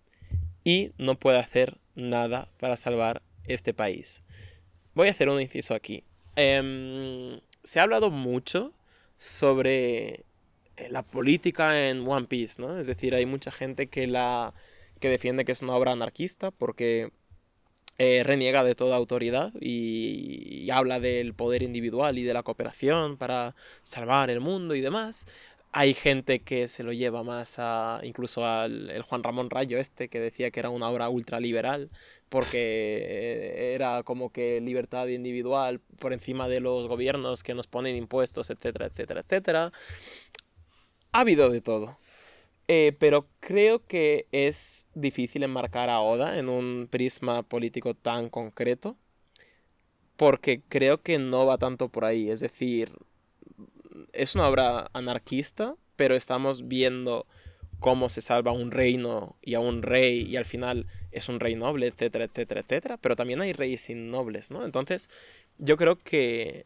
y no puede hacer nada para salvar este país. Voy a hacer un inciso aquí. Em, se ha hablado mucho sobre eh, la política en One Piece, ¿no? Es decir, hay mucha gente que la que defiende que es una obra anarquista porque eh, reniega de toda autoridad y, habla del poder individual y de la cooperación para salvar el mundo y demás. Hay gente que se lo lleva más a incluso al Juan Ramón Rayo este que decía que era una obra ultraliberal porque era como que libertad individual por encima de los gobiernos que nos ponen impuestos, etcétera, etcétera, etcétera. Ha habido de todo. Eh, pero creo que es difícil enmarcar a Oda en un prisma político tan concreto. Porque creo que no va tanto por ahí. Es decir, es una obra anarquista, pero estamos viendo cómo se salva un reino y a un rey y al final es un rey noble, etcétera, etcétera, etcétera. Pero también hay reyes innobles, ¿no? Entonces, yo creo que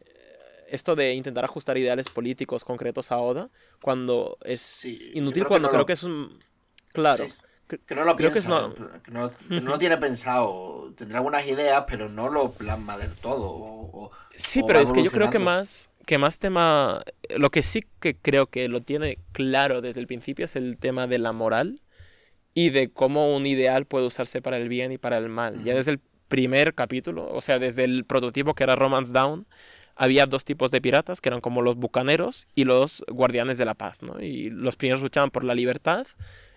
esto de intentar ajustar ideales políticos concretos a Oda, cuando es inútil, cuando creo que es un... Claro. Que no lo piensa, que, no... lo tiene pensado. Tendrá algunas ideas, pero no lo plasma del todo. sí, pero es que yo creo que más, que más tema... Lo que sí que creo que lo tiene claro desde el principio es el tema de la moral y de cómo un ideal puede usarse para el bien y para el mal. Ya desde el primer capítulo, o sea, desde el prototipo que era Romance Down, había dos tipos de piratas, que eran como los bucaneros y los guardianes de la paz, ¿no? Y los primeros luchaban por la libertad,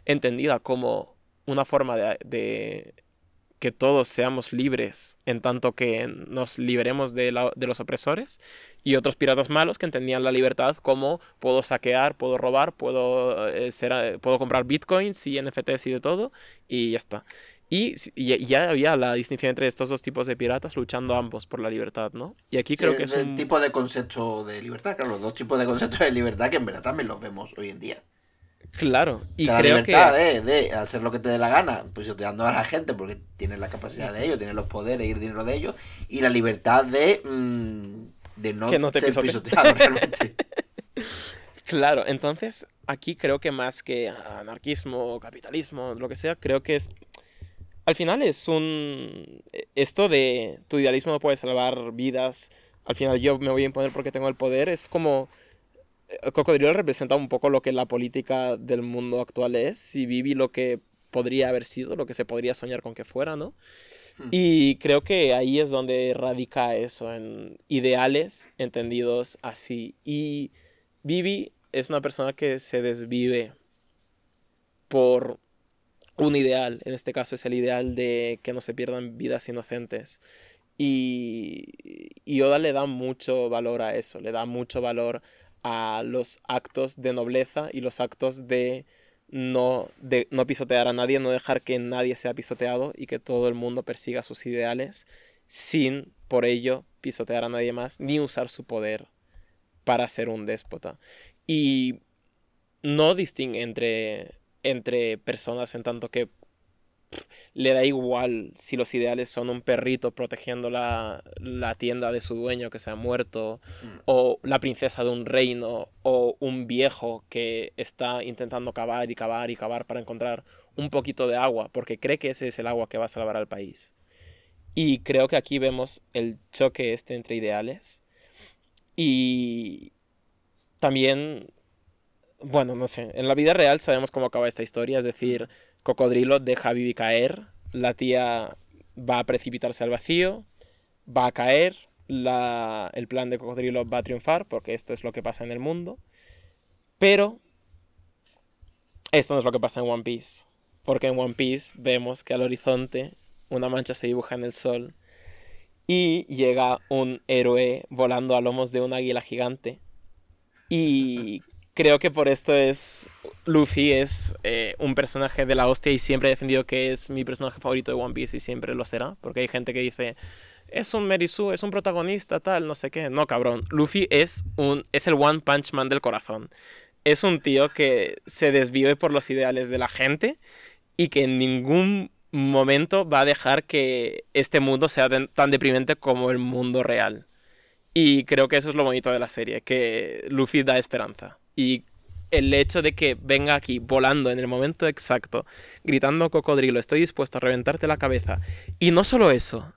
entendida como una forma de, que todos seamos libres en tanto que nos liberemos de, los opresores y otros piratas malos que entendían la libertad como puedo saquear, puedo robar, puedo, eh, ser, eh, puedo comprar bitcoins y NFTs y de todo y ya está. Y, ya había la distinción entre estos dos tipos de piratas luchando ambos por la libertad, ¿no? Y aquí creo que es el tipo de concepto de libertad, claro, los dos tipos de conceptos de libertad que en verdad también los vemos hoy en día. Claro, y la libertad de, hacer lo que te dé la gana, pues yo te dando a la gente porque tienes la capacidad de ello, tienes los poderes y el dinero de ellos, y la libertad de, mm, de no, que no te ser pisoteado [laughs] realmente. claro, entonces aquí creo que más que anarquismo, capitalismo, lo que sea, creo que es al final es un... Esto de tu idealismo no puede salvar vidas, al final yo me voy a imponer porque tengo el poder, es como... Cocodrilo representa un poco lo que la política del mundo actual es y Vivi lo que podría haber sido, lo que se podría soñar con que fuera, ¿no? Hmm. Y creo que ahí es donde radica eso, en ideales entendidos así. Y Vivi es una persona que se desvive por un ideal, en este caso es el ideal de que no se pierdan vidas inocentes. Y, y Oda le da mucho valor a eso, le da mucho valor a los actos de nobleza y los actos de no, de no pisotear a nadie, no dejar que nadie sea pisoteado y que todo el mundo persiga sus ideales sin por ello pisotear a nadie más ni usar su poder para ser un déspota. Y no distingue entre entre personas en tanto que le da igual si los ideales son un perrito protegiendo la, tienda de su dueño que se ha muerto, mm. o la princesa de un reino, o un viejo que está intentando cavar y cavar y cavar para encontrar un poquito de agua, porque cree que ese es el agua que va a salvar al país. Y creo que aquí vemos el choque este entre ideales. Y también bueno, no sé, en la vida real sabemos cómo acaba esta historia, es decir, Cocodrilo deja a caer, la tía va a precipitarse al vacío, va a caer, el plan de Cocodrilo va a triunfar, porque esto es lo que pasa en el mundo, pero esto no es lo que pasa en One Piece, porque en One Piece vemos que al horizonte una mancha se dibuja en el sol y llega un héroe volando a lomos de un águila gigante y creo que por esto es. Luffy es eh, un personaje de la hostia y siempre he defendido que es mi personaje favorito de One Piece y siempre lo será. Porque hay gente que dice. Es un Merisu, es un protagonista, tal, no sé qué. No, cabrón. Luffy es un. es el One Punch Man del corazón. Es un tío que se desvive por los ideales de la gente y que en ningún momento va a dejar que este mundo sea tan deprimente como el mundo real. Y creo que eso es lo bonito de la serie, que Luffy da esperanza. Y el hecho de que venga aquí volando en el momento exacto, gritando cocodrilo, estoy dispuesto a reventarte la cabeza. Y no solo eso,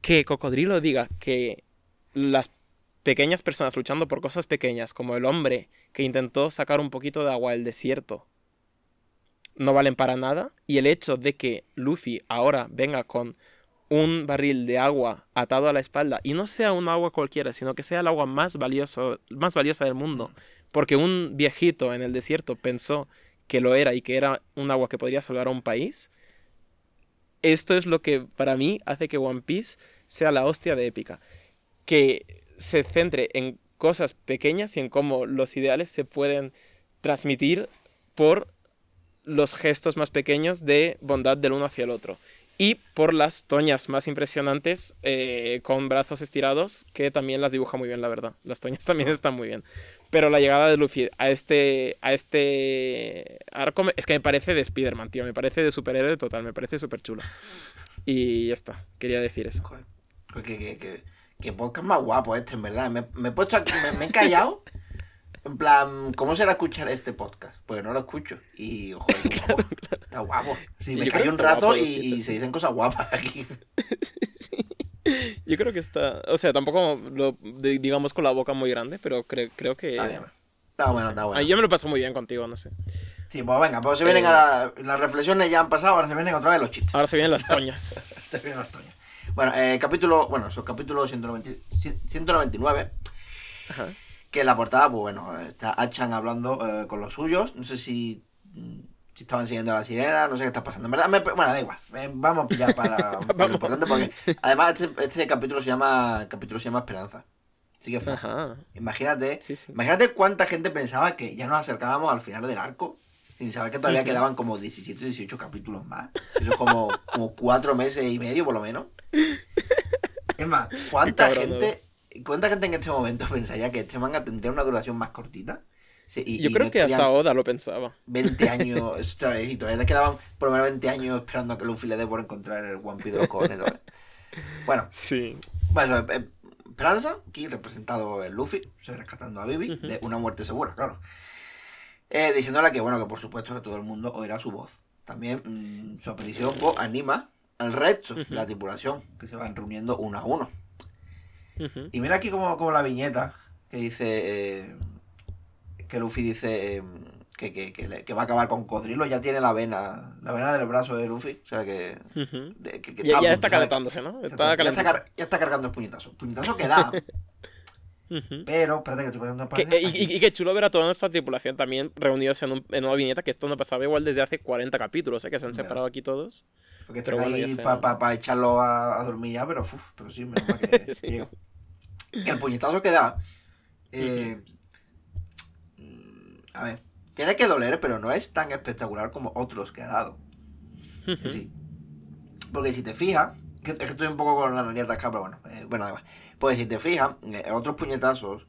que cocodrilo diga que las pequeñas personas luchando por cosas pequeñas, como el hombre que intentó sacar un poquito de agua del desierto, no valen para nada. Y el hecho de que Luffy ahora venga con un barril de agua atado a la espalda y no sea un agua cualquiera, sino que sea el agua más, valioso, más valiosa del mundo porque un viejito en el desierto pensó que lo era y que era un agua que podría salvar a un país, esto es lo que para mí hace que One Piece sea la hostia de épica. Que se centre en cosas pequeñas y en cómo los ideales se pueden transmitir por los gestos más pequeños de bondad del uno hacia el otro y por las toñas más impresionantes eh, con brazos estirados, que también las dibuja muy bien, la verdad. Las toñas [laughs] también están muy bien. Pero la llegada de Luffy a este, a este arco es que me parece de Spider-Man, tío. Me parece de superhéroe total, me parece súper chulo. Y ya está, quería decir eso. Joder, que, podcast más guapo este, en verdad. Me, he puesto aquí, me, he callado. En plan, ¿cómo será escuchar este podcast? Pues no lo escucho. Y, joder, [laughs] está guapo. Sí, me callo un rato y, se dicen cosas guapas aquí. [laughs] [laughs] Yo creo que está. O sea, tampoco lo digamos con la boca muy grande, pero creo que. Está, bueno, está bueno. yo me lo paso muy bien contigo, no sé. Sí, pues venga, pues se vienen a las reflexiones ya han pasado, ahora se vienen otra vez los chistes. Ahora se vienen las toñas. [laughs] se vienen las toñas. Bueno, eh, capítulo, bueno, eso, capítulo 199. Que en la portada, pues bueno, está Achan hablando eh, con los suyos. No sé si, si estaban siguiendo a la sirena, no sé qué está pasando. En verdad, me- bueno, da igual. eh, vamos a pillar para, [laughs] para lo importante porque además este, este capítulo se llama capítulo se llama Esperanza. Así que fue. Imagínate, Sí, sí. imagínate cuánta gente pensaba que ya nos acercábamos al final del arco sin saber que todavía quedaban como 17 o 18 capítulos más. Eso es como, como cuatro meses y medio por lo menos. Es más, ¿cuánta cabrón, gente, cuánta gente en este momento [laughs] pensaría que este manga tendría una duración más cortita? Sí, y- Yo y creo no que hasta Oda lo pensaba. 20 [laughs] años, vez, y todavía le quedaban por lo menos 20 años esperando a que Luffy le dé por encontrar el One Piece de los [laughs] cojones, ¿sabes? Bueno, Sí. bueno, eh, Esperanza, aquí representado el Luffy, rescatando a Vivi de una muerte segura, claro. Eh, diciéndole que, bueno, que por supuesto que todo el mundo oirá su voz. También mm, su aparición pues, anima al resto de la tripulación, que se van reuniendo uno a uno. Y mira aquí como, como la viñeta que dice eh, que Luffy dice eh, que, que, que, que va a acabar con Codrilo, ya tiene la vena, la vena del brazo de Luffy, o sea que, de- que- que Ya, ya está ¿sabes? calentándose, ¿no? Está ya, está calentando. car- ya está cargando el puñetazo. Puñetazo que da, [laughs] pero espérate que estoy poniendo Que- página y, y- qué chulo ver a toda nuestra tripulación también reunidos en, un- en una viñeta que esto no pasaba igual desde hace 40 capítulos, ¿eh? que se han Ya. separado aquí todos. Porque pero bueno, ya ahí para echarlo a, a dormir ya, pero, uf, pero sí, menos mal que [laughs] Sí. Que el puñetazo que da. eh, a ver, tiene que doler, pero no es tan espectacular como otros que ha dado. Sí. Porque si te fijas, es que estoy un poco con la nariz acá, pero bueno, eh, bueno, además. Pues si te fijas, eh, otros puñetazos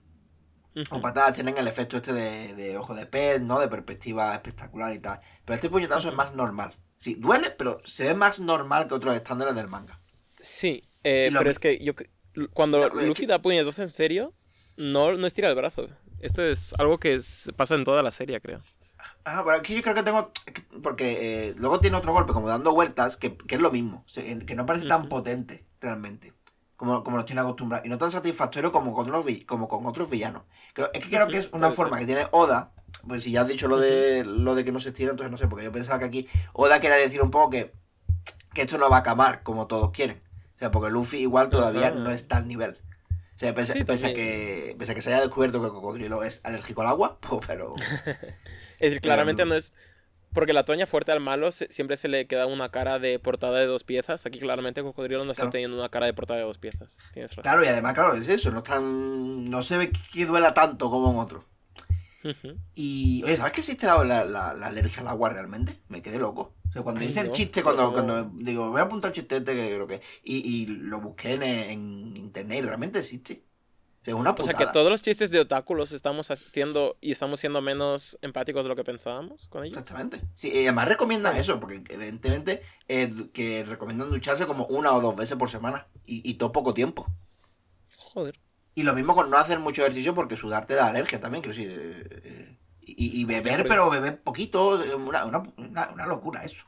o patadas tienen el efecto este de, de ojo de pez, ¿no? De perspectiva espectacular y tal. Pero este puñetazo es más normal. Sí, duele, pero se ve más normal que otros estándares del manga. Sí, eh, pero es que yo cuando No, Luffy da puñetazos en serio, no, no estira el brazo. Esto es algo que es- pasa en toda la serie, creo. Ah, pero aquí yo creo que tengo. Porque eh, luego tiene otro golpe, como dando vueltas, que, que es lo mismo. Que no parece tan potente, realmente. Como, como nos tiene acostumbrados. Y no tan satisfactorio como con otros, vi- como con otros villanos. Creo- es que creo que es una forma que tiene Oda. Pues si ya has dicho lo de, lo de que no se estira, entonces no sé, porque yo pensaba que aquí Oda quería decir un poco que, que esto no va a acabar como todos quieren. O sea, porque Luffy igual todavía no está al nivel. O sea, pese, Sí, pese a que, pese a que se haya descubierto que el cocodrilo es alérgico al agua, [laughs] pues, pero... [laughs] Es decir, claramente no- no es. Porque la toña fuerte al malo se- siempre se le queda una cara de portada de dos piezas. Aquí claramente Cocodrilo no está teniendo una cara de portada de dos piezas. Tienes razón. Claro, y además, claro, es eso, no es tan- no se ve que duela tanto como en otro. Y, oye, ¿sabes que existe la, la- la- la alergia al agua realmente? Me quedé loco. O sea, cuando Ay, hice el chiste, cuando, pero- cuando digo, voy a apuntar el chiste este que creo que... Y, y lo busqué en, en internet y realmente existe. O sea, es una O sea putada. que todos los chistes de otaku los estamos haciendo y estamos siendo menos empáticos de lo que pensábamos con ellos. Exactamente. Sí, y además recomiendan eso, porque evidentemente eh, que recomiendan ducharse como una o dos veces por semana. Y, y todo poco tiempo. Joder. Y lo mismo con no hacer mucho ejercicio porque sudar te da alergia también, quiero decir. eh, eh, y, y beber, pero beber poquito, una, una, una, locura eso.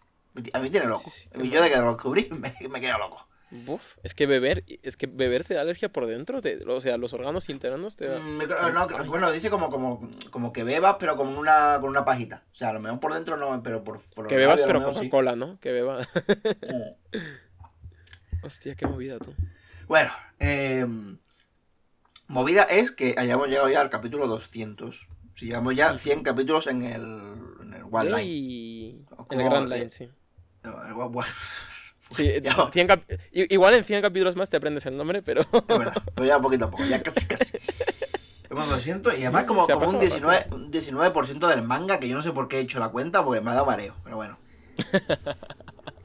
A mí tiene loco. Sí, yo de que lo descubrí [laughs] me, me quedo loco. Buf, es que beber, es que beber te da alergia por dentro, te- o sea, los órganos internos te da... Mm, no, bueno, dice como, como, como que bebas, pero con una, con una pajita. O sea, a lo mejor por dentro no, pero por, por Que bebas labios pero mejor sí. Coca-Cola, ¿no? Que beba... Mm. [laughs] Hostia, qué movida tú. Bueno, eh, movida es que hayamos llegado ya al capítulo 200. Si llevamos ya 100 capítulos en el, en el One Line. O En el Grand Line, sí. No, el One- [laughs] Sí, Ya. 100 cap- i- igual en 100 capítulos más te aprendes el nombre, pero... Es verdad, pero ya poquito a poco, ya casi, casi. [laughs] Hemos 200 y además Sí, como, como un, pasado 19, un 19% del manga, que yo no sé por qué he hecho la cuenta, porque me ha dado mareo, pero bueno. [laughs]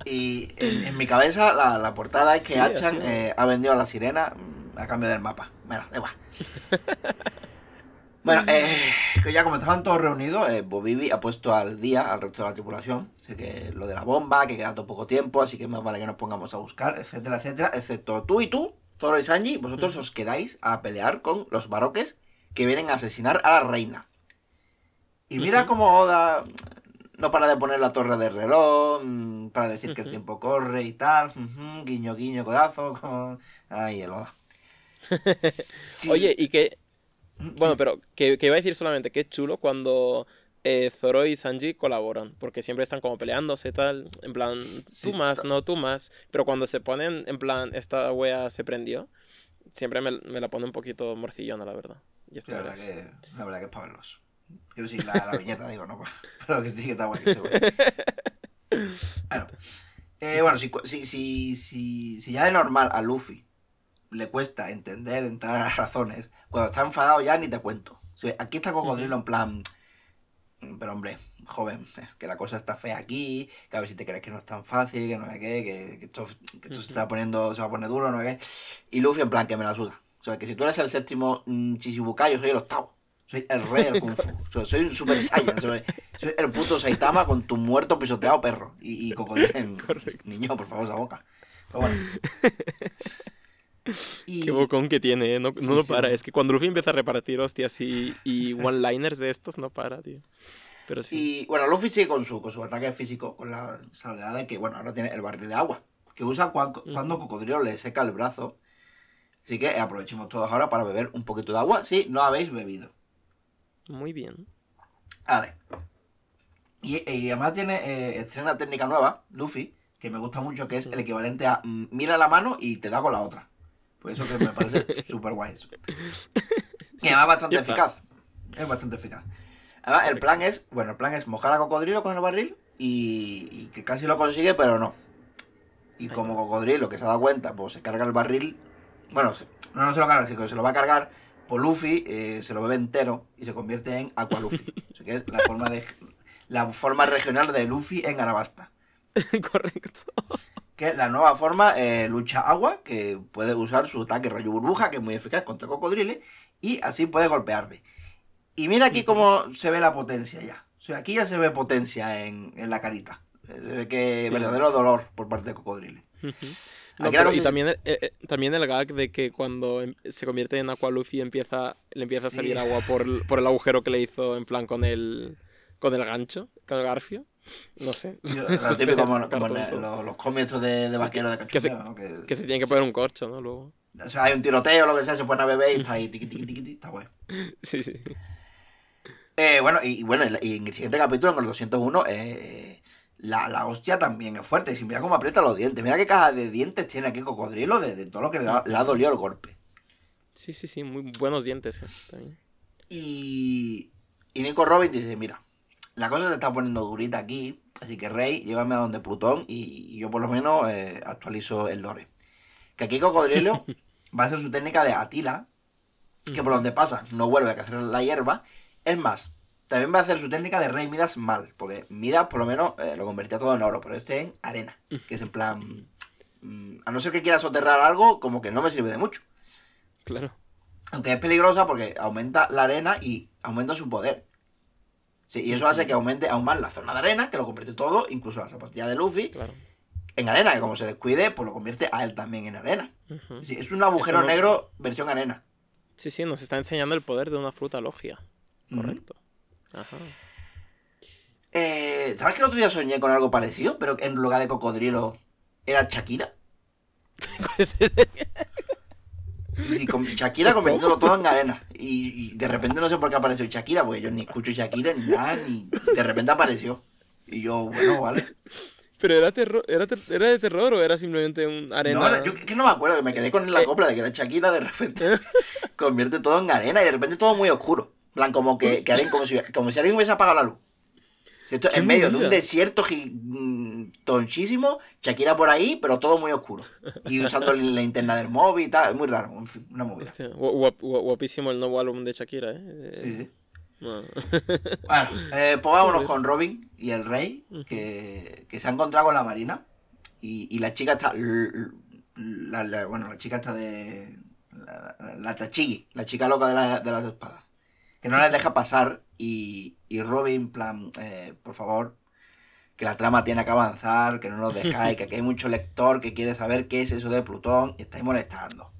Y en, en mi cabeza la, la portada es que Sí, Achan eh, ha vendido a la sirena a cambio del mapa. Bueno, da igual. Bueno, eh, que ya como estaban todos reunidos, eh, Bobibi ha puesto al día al resto de la tripulación. Así que lo de la bomba, que queda todo poco tiempo, así que más vale que nos pongamos a buscar, etcétera, etcétera. Excepto tú y tú, Zoro y Sanji, vosotros os quedáis a pelear con los baroques que vienen a asesinar a la reina. Y mira cómo Oda no para de poner la torre de reloj, mm, para decir que el tiempo corre y tal. guiño, guiño, codazo. Con... Ay, el Oda. [laughs] Sí, Oye, y que... sí. Bueno, pero que, que iba a decir solamente que es chulo cuando eh, Zoro y Sanji colaboran, porque siempre están como peleándose tal, en plan, Sí, tú más, no tú más, pero cuando se ponen en plan, esta wea se prendió, siempre me, me la pone un poquito morcillona, la verdad. Y Sí, esta la verdad que, la verdad que es para verlos. Quiero decir, la, la viñeta, digo, no, [laughs] pero que sí que está guay que se [laughs] Bueno, eh, bueno si, si, si, si ya de normal a Luffy le cuesta entender, entrar a las razones, cuando está enfadado ya ni te cuento. aquí está Cocodrilo en plan, pero hombre, joven, que la cosa está fea aquí, que a ver si te crees que no es tan fácil, que no sé qué, que, esto, que esto se está poniendo, se va a poner duro, no sé qué. Y Luffy en plan, que me la suda. O sea, que si tú eres el séptimo mm, Chichibukai, yo soy el octavo. Soy el rey del Kung Fu. soy un Super Saiyan. Soy, el puto Saitama con tu muerto pisoteado perro. Y, y cocodrilo. [laughs] Niño, por favor, esa boca. Pero bueno. [laughs] Qué bocón que tiene, ¿eh? no, no lo para. Es que cuando Luffy empieza a repartir hostias y, y [laughs] one-liners de estos, no para, tío. Pero sí. Y bueno, Luffy sigue con su, con su ataque físico, con la salvedad de que, bueno, ahora tiene el barril de agua, que usa cuando, cuando Cocodrilo le seca el brazo. Así que aprovechemos todos ahora para beber un poquito de agua si no habéis bebido. Muy bien. Vale. Y, además tiene eh, estrena técnica nueva, Luffy, que me gusta mucho, que es el equivalente a mm, mira la mano y te da con la otra. Pues eso que me parece [laughs] súper guay eso. Y además bastante eficaz. Es bastante eficaz. Además, el plan es, bueno, el plan es mojar a Cocodrilo con el barril y, que casi lo consigue, pero no. Y como Cocodrilo, que se ha dado cuenta, pues se carga el barril. Bueno, no, no se lo carga, sino que se lo va a cargar. Pues Luffy eh, se lo bebe entero y se convierte en Aqua Luffy. [laughs] o que es la forma de la forma regional de Luffy en Arabasta. [laughs] Correcto. Que es la nueva forma eh, lucha agua, que puede usar su ataque rayo burbuja, que es muy eficaz contra cocodriles, y así puede golpearle. Y mira aquí cómo se ve la potencia ya. O sea, aquí ya se ve potencia en, la carita. Se ve que verdadero dolor por parte de cocodriles. y también, eh, eh, también el gag de que cuando em, se convierte en Aqua Luffy empieza, le empieza a salir agua por, por el agujero que le hizo en plan con el, con el gancho, con el garfio. No sé. lo [laughs] típico como, los, cómics de, de vaquero de que se, que, se tienen que poner un corcho, ¿no? Luego. O sea, hay un tiroteo o lo que sea, se pone a beber y está ahí, tiqui, tiqui, tiqui, está guay. [laughs] Sí, sí. Eh, bueno, y, bueno, y en el siguiente capítulo, en el 201, eh, la, la, hostia también es fuerte. Y mira cómo aprieta los dientes. Mira qué caja de dientes tiene aquí Cocodrilo de, de todo lo que le ha, le ha, dolido el golpe. Sí, sí, sí, muy buenos dientes. Eh, también. Y, y Nico Robin dice, mira, la cosa se está poniendo durita aquí, así que Rey, llévame a donde Plutón y, yo por lo menos eh, actualizo el lore. Que aquí Cocodrilo [laughs] va a ser su técnica de Atila, que por donde pasa no vuelve a cacer la hierba. Es más, también va a hacer su técnica de Rey Midas mal, porque Midas por lo menos eh, lo convertía todo en oro, pero este en arena, que es en plan... Mm, a no ser que quiera soterrar algo, como que no me sirve de mucho. Claro. Aunque es peligrosa porque aumenta la arena y aumenta su poder. Sí, y eso hace que aumente aún más la zona de arena, que lo convierte todo, incluso la zapatilla de Luffy, en arena, que como se descuide, pues lo convierte a él también en arena. sí, es un agujero negro versión arena. Sí, sí, nos está enseñando el poder de una fruta logia. Correcto. Ajá. Eh, ¿Sabes que el otro día soñé con algo parecido? Pero en lugar de cocodrilo era Shakira. [laughs] Sí, con Shakira [laughs] convirtiéndolo todo en arena. Y, de repente no sé por qué apareció Shakira, porque yo ni escucho Shakira ni nada, ni de repente apareció. Y yo, bueno, vale. ¿Pero era, terror, era, era de terror o era simplemente un arena? No, yo que no me acuerdo, que me quedé con la eh. copla de que era Shakira, de repente [laughs] convierte todo en arena y de repente todo muy oscuro. plan, como que, que como, si, como si alguien hubiese apagado la luz en medio de un desierto mm, tonchísimo, Shakira por ahí, pero todo muy oscuro. Y usando la interna del móvil y tal, es muy raro, una movida. guapísimo el nuevo álbum de Shakira, ¿eh? Sí, sí. Bueno, eh, pues vámonos con Robin y el rey, que, que, se ha encontrado con la marina. Y, y la chica está. La, bueno, la chica está de. La, la, Tachigi, la chica loca de, de las espadas. Que no les deja pasar y, y Robin, plan, eh, por favor, que la trama tiene que avanzar, que no nos dejáis, que aquí hay mucho lector que quiere saber qué es eso de Plutón y estáis molestando.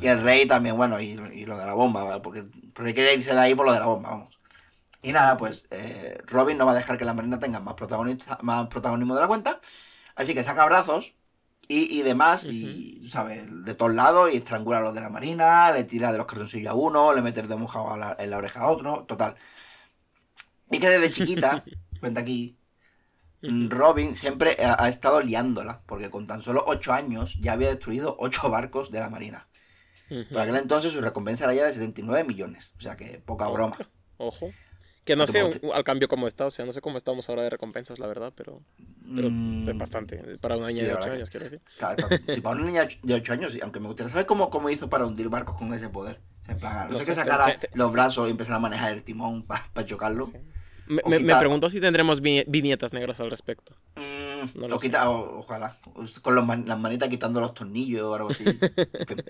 Y el rey también, bueno, y, lo de la bomba, porque, porque quiere irse de ahí por lo de la bomba, vamos. Y nada, pues eh, Robin no va a dejar que la marina tenga más, más protagonismo de la cuenta, así que saca brazos y, demás, y, ¿sabes? De todos lados, y estrangula a los de la marina, le tira de los calzoncillos a uno, le mete el de mojado en la oreja a otro, total. Y que desde chiquita, [laughs] cuenta aquí, Robin siempre ha, estado liándola, porque con tan solo 8 años ya había destruido 8 barcos de la Marina. Por aquel entonces su recompensa era ya de 79 millones, o sea que poca broma. Ojo. Que no sé al cambio cómo está, o sea, no sé cómo estamos ahora de recompensas, la verdad, pero, pero Mm, es bastante. Para una niña sí, de la 8 verdad años, quiero decir. Claro. [laughs] Sí, para una niña de 8 años, sí, aunque me gustaría saber cómo, cómo hizo para hundir barcos con ese poder. En plan, no No sé sé, que sacara te- te- los brazos y empezara a manejar el timón para chocarlo. Sí. Me, me- me pregunto si tendremos vi- viñetas negras al respecto. Mm, No lo sé. quita- o- ojalá. Con los man- las manitas quitando los tornillos o algo así. [laughs] En fin.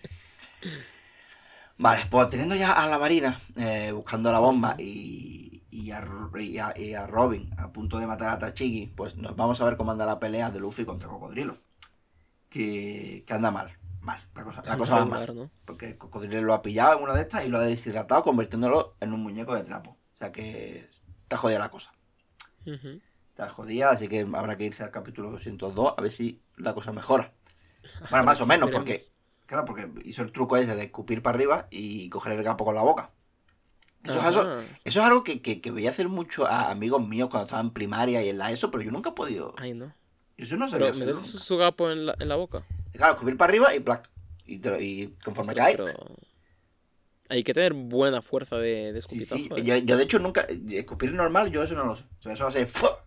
Vale, pues teniendo ya a la Marina eh, buscando la bomba y, y, a, y a- y a Robin a punto de matar a Tachigi, pues nos vamos a ver cómo anda la pelea de Luffy contra Cocodrilo. Que, que anda mal, mal. La cosa, la cosa va mal. ¿no? Porque Cocodrilo lo ha pillado en una de estas y lo ha deshidratado convirtiéndolo en un muñeco de trapo. O sea que está jodida la cosa. Ujú. Está jodida, así que habrá que irse al capítulo 202 a ver si la cosa mejora. [laughs] Bueno, más o menos, porque, claro, porque hizo el truco ese de escupir para arriba y coger el gapo con la boca. Eso, es, algo, Ajá. eso es algo que, que, que veía hacer mucho a amigos míos cuando estaban en primaria y en la ESO, pero yo nunca he podido. Ay, no. Eso no sabía meter su, su gapo en la, en la boca. Claro, escupir para arriba y plac. Y, y conforme Ostras, cae. pero Hay que tener buena fuerza de, de Sí, escupitajo. sí. ¿eh? Yo, yo, de hecho nunca. Escupir normal, yo eso no lo sé. O sea, eso va a ser. ¡fua!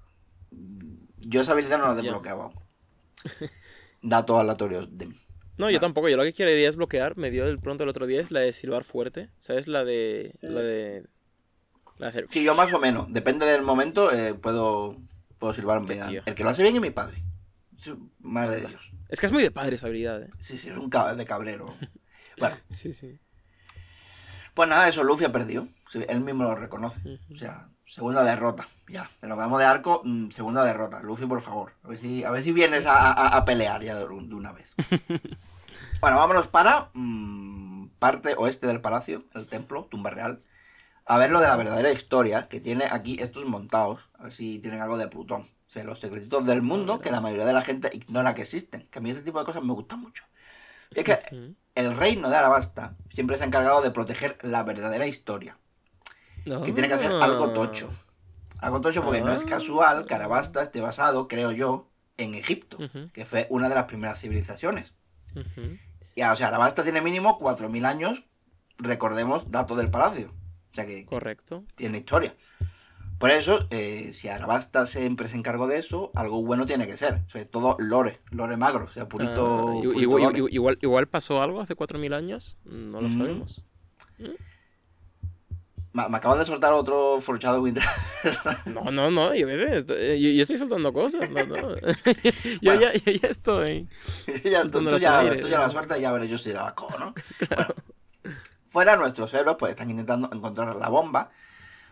Yo esa habilidad no la desbloqueaba. [laughs] Datos aleatorios de mí. No, yo Vale. tampoco. Yo lo que quería es bloquear. Me dio el pronto el otro día es la de silbar fuerte. ¿Sabes? La de. La de. La de hacer. Sí, yo más o menos. Depende del momento, eh, puedo, puedo silbar tío. El que lo hace bien es mi padre. Madre de Dios. Es que es muy de padre esa habilidad, ¿eh? Sí, sí, es un ca- de cabrero. [laughs] Bueno, Sí, sí. Pues nada, eso Luffy ha perdido. Él mismo lo reconoce. O sea, segunda derrota. Ya, en lo que vamos de arco, mm, segunda derrota. Luffy, por favor. A ver si, a ver si vienes a, a- a pelear ya de una vez. [laughs] bueno, vámonos para mm, parte oeste del palacio, el templo, tumba real. A ver lo de la verdadera historia que tiene aquí estos montados. A ver si tienen algo de Plutón. O sea, los secretitos del mundo que la mayoría de la gente ignora que existen. Que a mí ese tipo de cosas me gustan mucho. Y es que el reino de Arabasta siempre se ha encargado de proteger la verdadera historia. Que tiene que ser algo Ah. tocho. Algo tocho porque no es Ah. casual que Arabasta esté basado, creo yo, en Egipto, que fue una de las primeras civilizaciones. Y, o sea, Arabasta tiene mínimo 4.000 años, recordemos, datos del palacio. O sea que, que Correcto. tiene historia. Por eso, eh, si Arabasta siempre se encargó de eso, algo bueno tiene que ser. Sobre todo lore, lore magro, o sea, purito. Ah, purito igual, lore. igual- igual, pasó algo hace 4.000 años. No lo Mm. sabemos. Me, me acaban de soltar otro forchado Winter. [laughs] No, no, no, yo qué sé. estoy- yo, yo estoy soltando cosas. No, no. [laughs] [laughs] yo, Bueno. ya, yo ya estoy. ya, tú, tú ya, aire, tú ya la ¿no? suerte ya veré yo si la vaco, ¿no? Bueno, fuera nuestros héroes pues están intentando encontrar la bomba,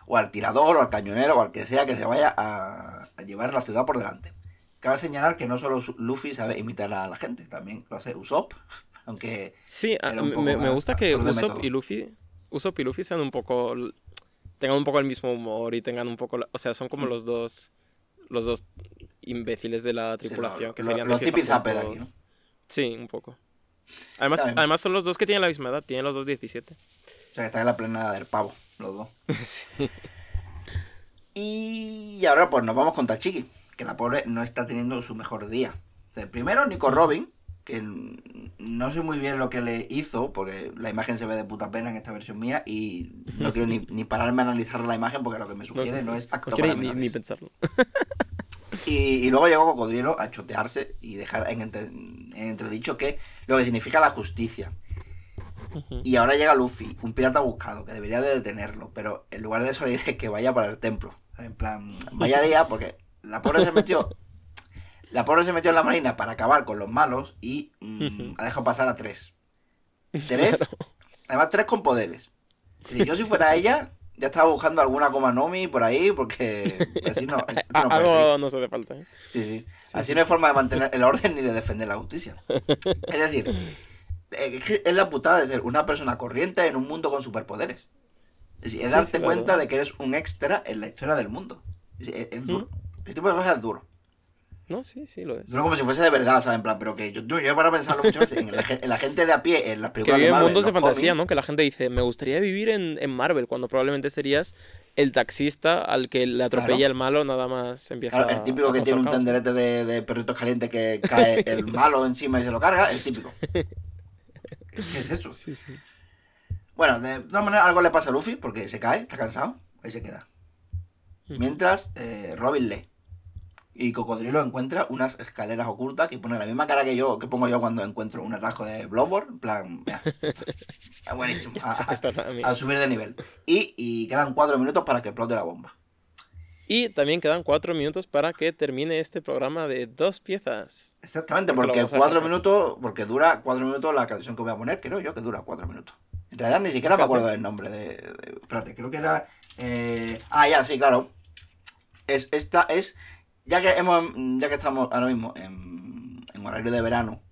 o al tirador, o al cañonero, o al que sea que se vaya a, a llevar la ciudad por delante. Cabe señalar que no solo Luffy sabe imitar a la gente, también lo hace Usopp, [laughs] aunque Sí, a- Era un me, gusta que Usopp y Luffy. Usopp y Luffy sean un poco. tengan un poco el mismo humor y tengan un poco. la- o sea, son como Mm. los dos. Los dos imbéciles de la lo- tripulación. que lo- serían los de aquí, juntos. Sí, un poco. Además, además son los dos que tienen la misma edad, tienen los dos 17. o sea, que están en la plena del pavo, los dos. [laughs] Sí. Y ahora pues nos vamos con Tachiki, que la pobre no está teniendo su mejor día. O sea, primero Nico Robin, que no sé muy bien lo que le hizo, porque la imagen se ve de puta pena en esta versión mía y no quiero ni, [laughs] ni pararme a analizar la imagen porque lo que me sugiere no, es acto no para ni, ni pensarlo. Y, y luego llegó Cocodrilo a chotearse y dejar en, entre- en entredicho que lo que significa la justicia. Y ahora llega Luffy, un pirata buscado, que debería de detenerlo, pero en lugar de eso le dice que vaya para el templo. En plan, vaya día, porque la pobre se metió. [laughs] La pobre se metió en la marina para acabar con los malos y mm, ha dejado pasar a tres. Tres, además tres con poderes. Es decir, yo si fuera ella, ya estaba buscando alguna Akuma no Mi por ahí, porque así no, [laughs] no. Algo nos hace falta. ¿eh? Sí, sí. Así no hay forma de mantener el orden ni de defender la justicia. [laughs] Es decir, es que es la putada de ser una persona corriente en un mundo con superpoderes. Es, es Sí, darte sí, cuenta de que eres un extra en la historia del mundo. Es, es- duro. Este tipo de cosas es duro. No, sí, sí lo es. Es como si fuese de verdad, ¿sabes? En plan, pero que yo, yo, para pensarlo muchas veces en la, en la gente de a pie, en las Que películas vive de Marvel, mundos de fantasía, cómics, ¿no? Que la gente dice, me gustaría vivir en, en Marvel, cuando probablemente serías el taxista al que le atropella Claro. el malo, nada más empieza Claro, el típico a que tiene un tenderete de, de perritos calientes que cae [laughs] el malo encima y se lo carga, el típico. [laughs] ¿Qué, es eso? Sí, sí. Bueno, de todas maneras, algo le pasa a Luffy porque se cae, está cansado, ahí se queda. Mientras eh, Robin lee. Y Cocodrilo encuentra unas escaleras ocultas que pone la misma cara que yo, que pongo yo cuando encuentro un atajo de Bloodborne. En plan, ya. [laughs] Buenísimo. A subir de nivel. Y, y quedan cuatro minutos para que explote la bomba. Y también quedan cuatro minutos para que termine este programa de dos piezas. Exactamente, Porque cuatro minutos, porque dura cuatro minutos la canción que voy a poner, creo yo que dura cuatro minutos. En realidad ni siquiera me acuerdo del nombre de, de- espérate, creo que era eh, ah ya, sí, claro. Es esta es ya que hemos ya que estamos ahora mismo en, en horario de verano,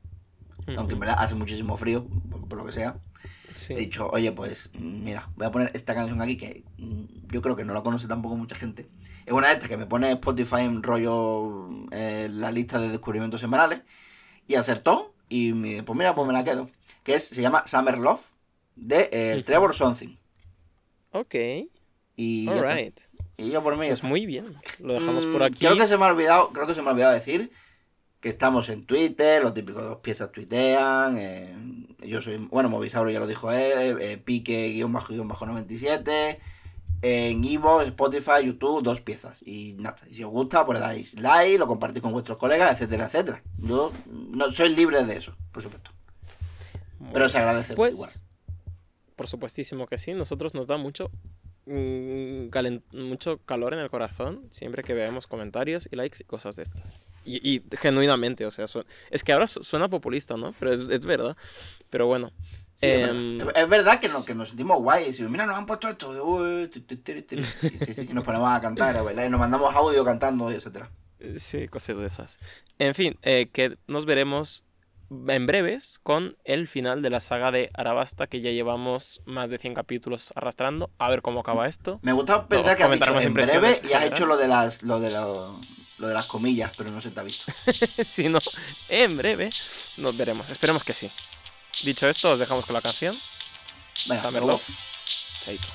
aunque en verdad hace muchísimo frío, por, por lo que sea, Sí. he dicho, oye, pues mira, voy a poner esta canción aquí que mm, yo creo que no la conoce tampoco mucha gente. Es una de estas que me pone Spotify en rollo eh, la lista de descubrimientos semanales y acertó y me- pues mira, pues me la quedo. Que es, se llama Summer Love de eh. Trevor Something. Ok, Y, y yo por mí Pues muy bien. Lo dejamos por Mm, aquí. Creo que se me ha olvidado, creo que se me ha olvidado decir que estamos en Twitter, los típicos dos piezas tuitean. eh, yo soy, bueno, Movisauro ya lo dijo él, eh, pique-97. En Evo, Spotify, YouTube, dos piezas. Y nada, si os gusta, pues le dais like, lo compartís con vuestros colegas, etcétera, etcétera. Yo no soy libre de eso, por supuesto. Muy Pero se agradece Pues, igual. por supuestísimo que sí. Nosotros nos da mucho, mucho calor en el corazón siempre que veamos comentarios y likes y cosas de estas. Y, y genuinamente, o sea, es que ahora su- suena populista, ¿no? Pero es, es verdad. Pero bueno. Sí, es, em, verdad. Es- verdad que, no, que nos sentimos guay. Y mira, nos han puesto esto. y, uy, tu, tu, tu, tu, y sí, sí, y nos ponemos a cantar, a bailar, y nos mandamos audio cantando, etcétera. Sí, cosas de esas. En fin, eh, que nos veremos en breves con el final de la saga de Arabasta, que ya llevamos más de 100 capítulos arrastrando. A ver cómo acaba esto. Me gusta pensar que has dicho en breve y has hecho lo de las lo de lo, lo de las comillas, pero no se te ha visto. [laughs] si no, en breve nos veremos. Esperemos que sí. Dicho esto, os dejamos con la canción. Venga, Summer. Love. Chaito.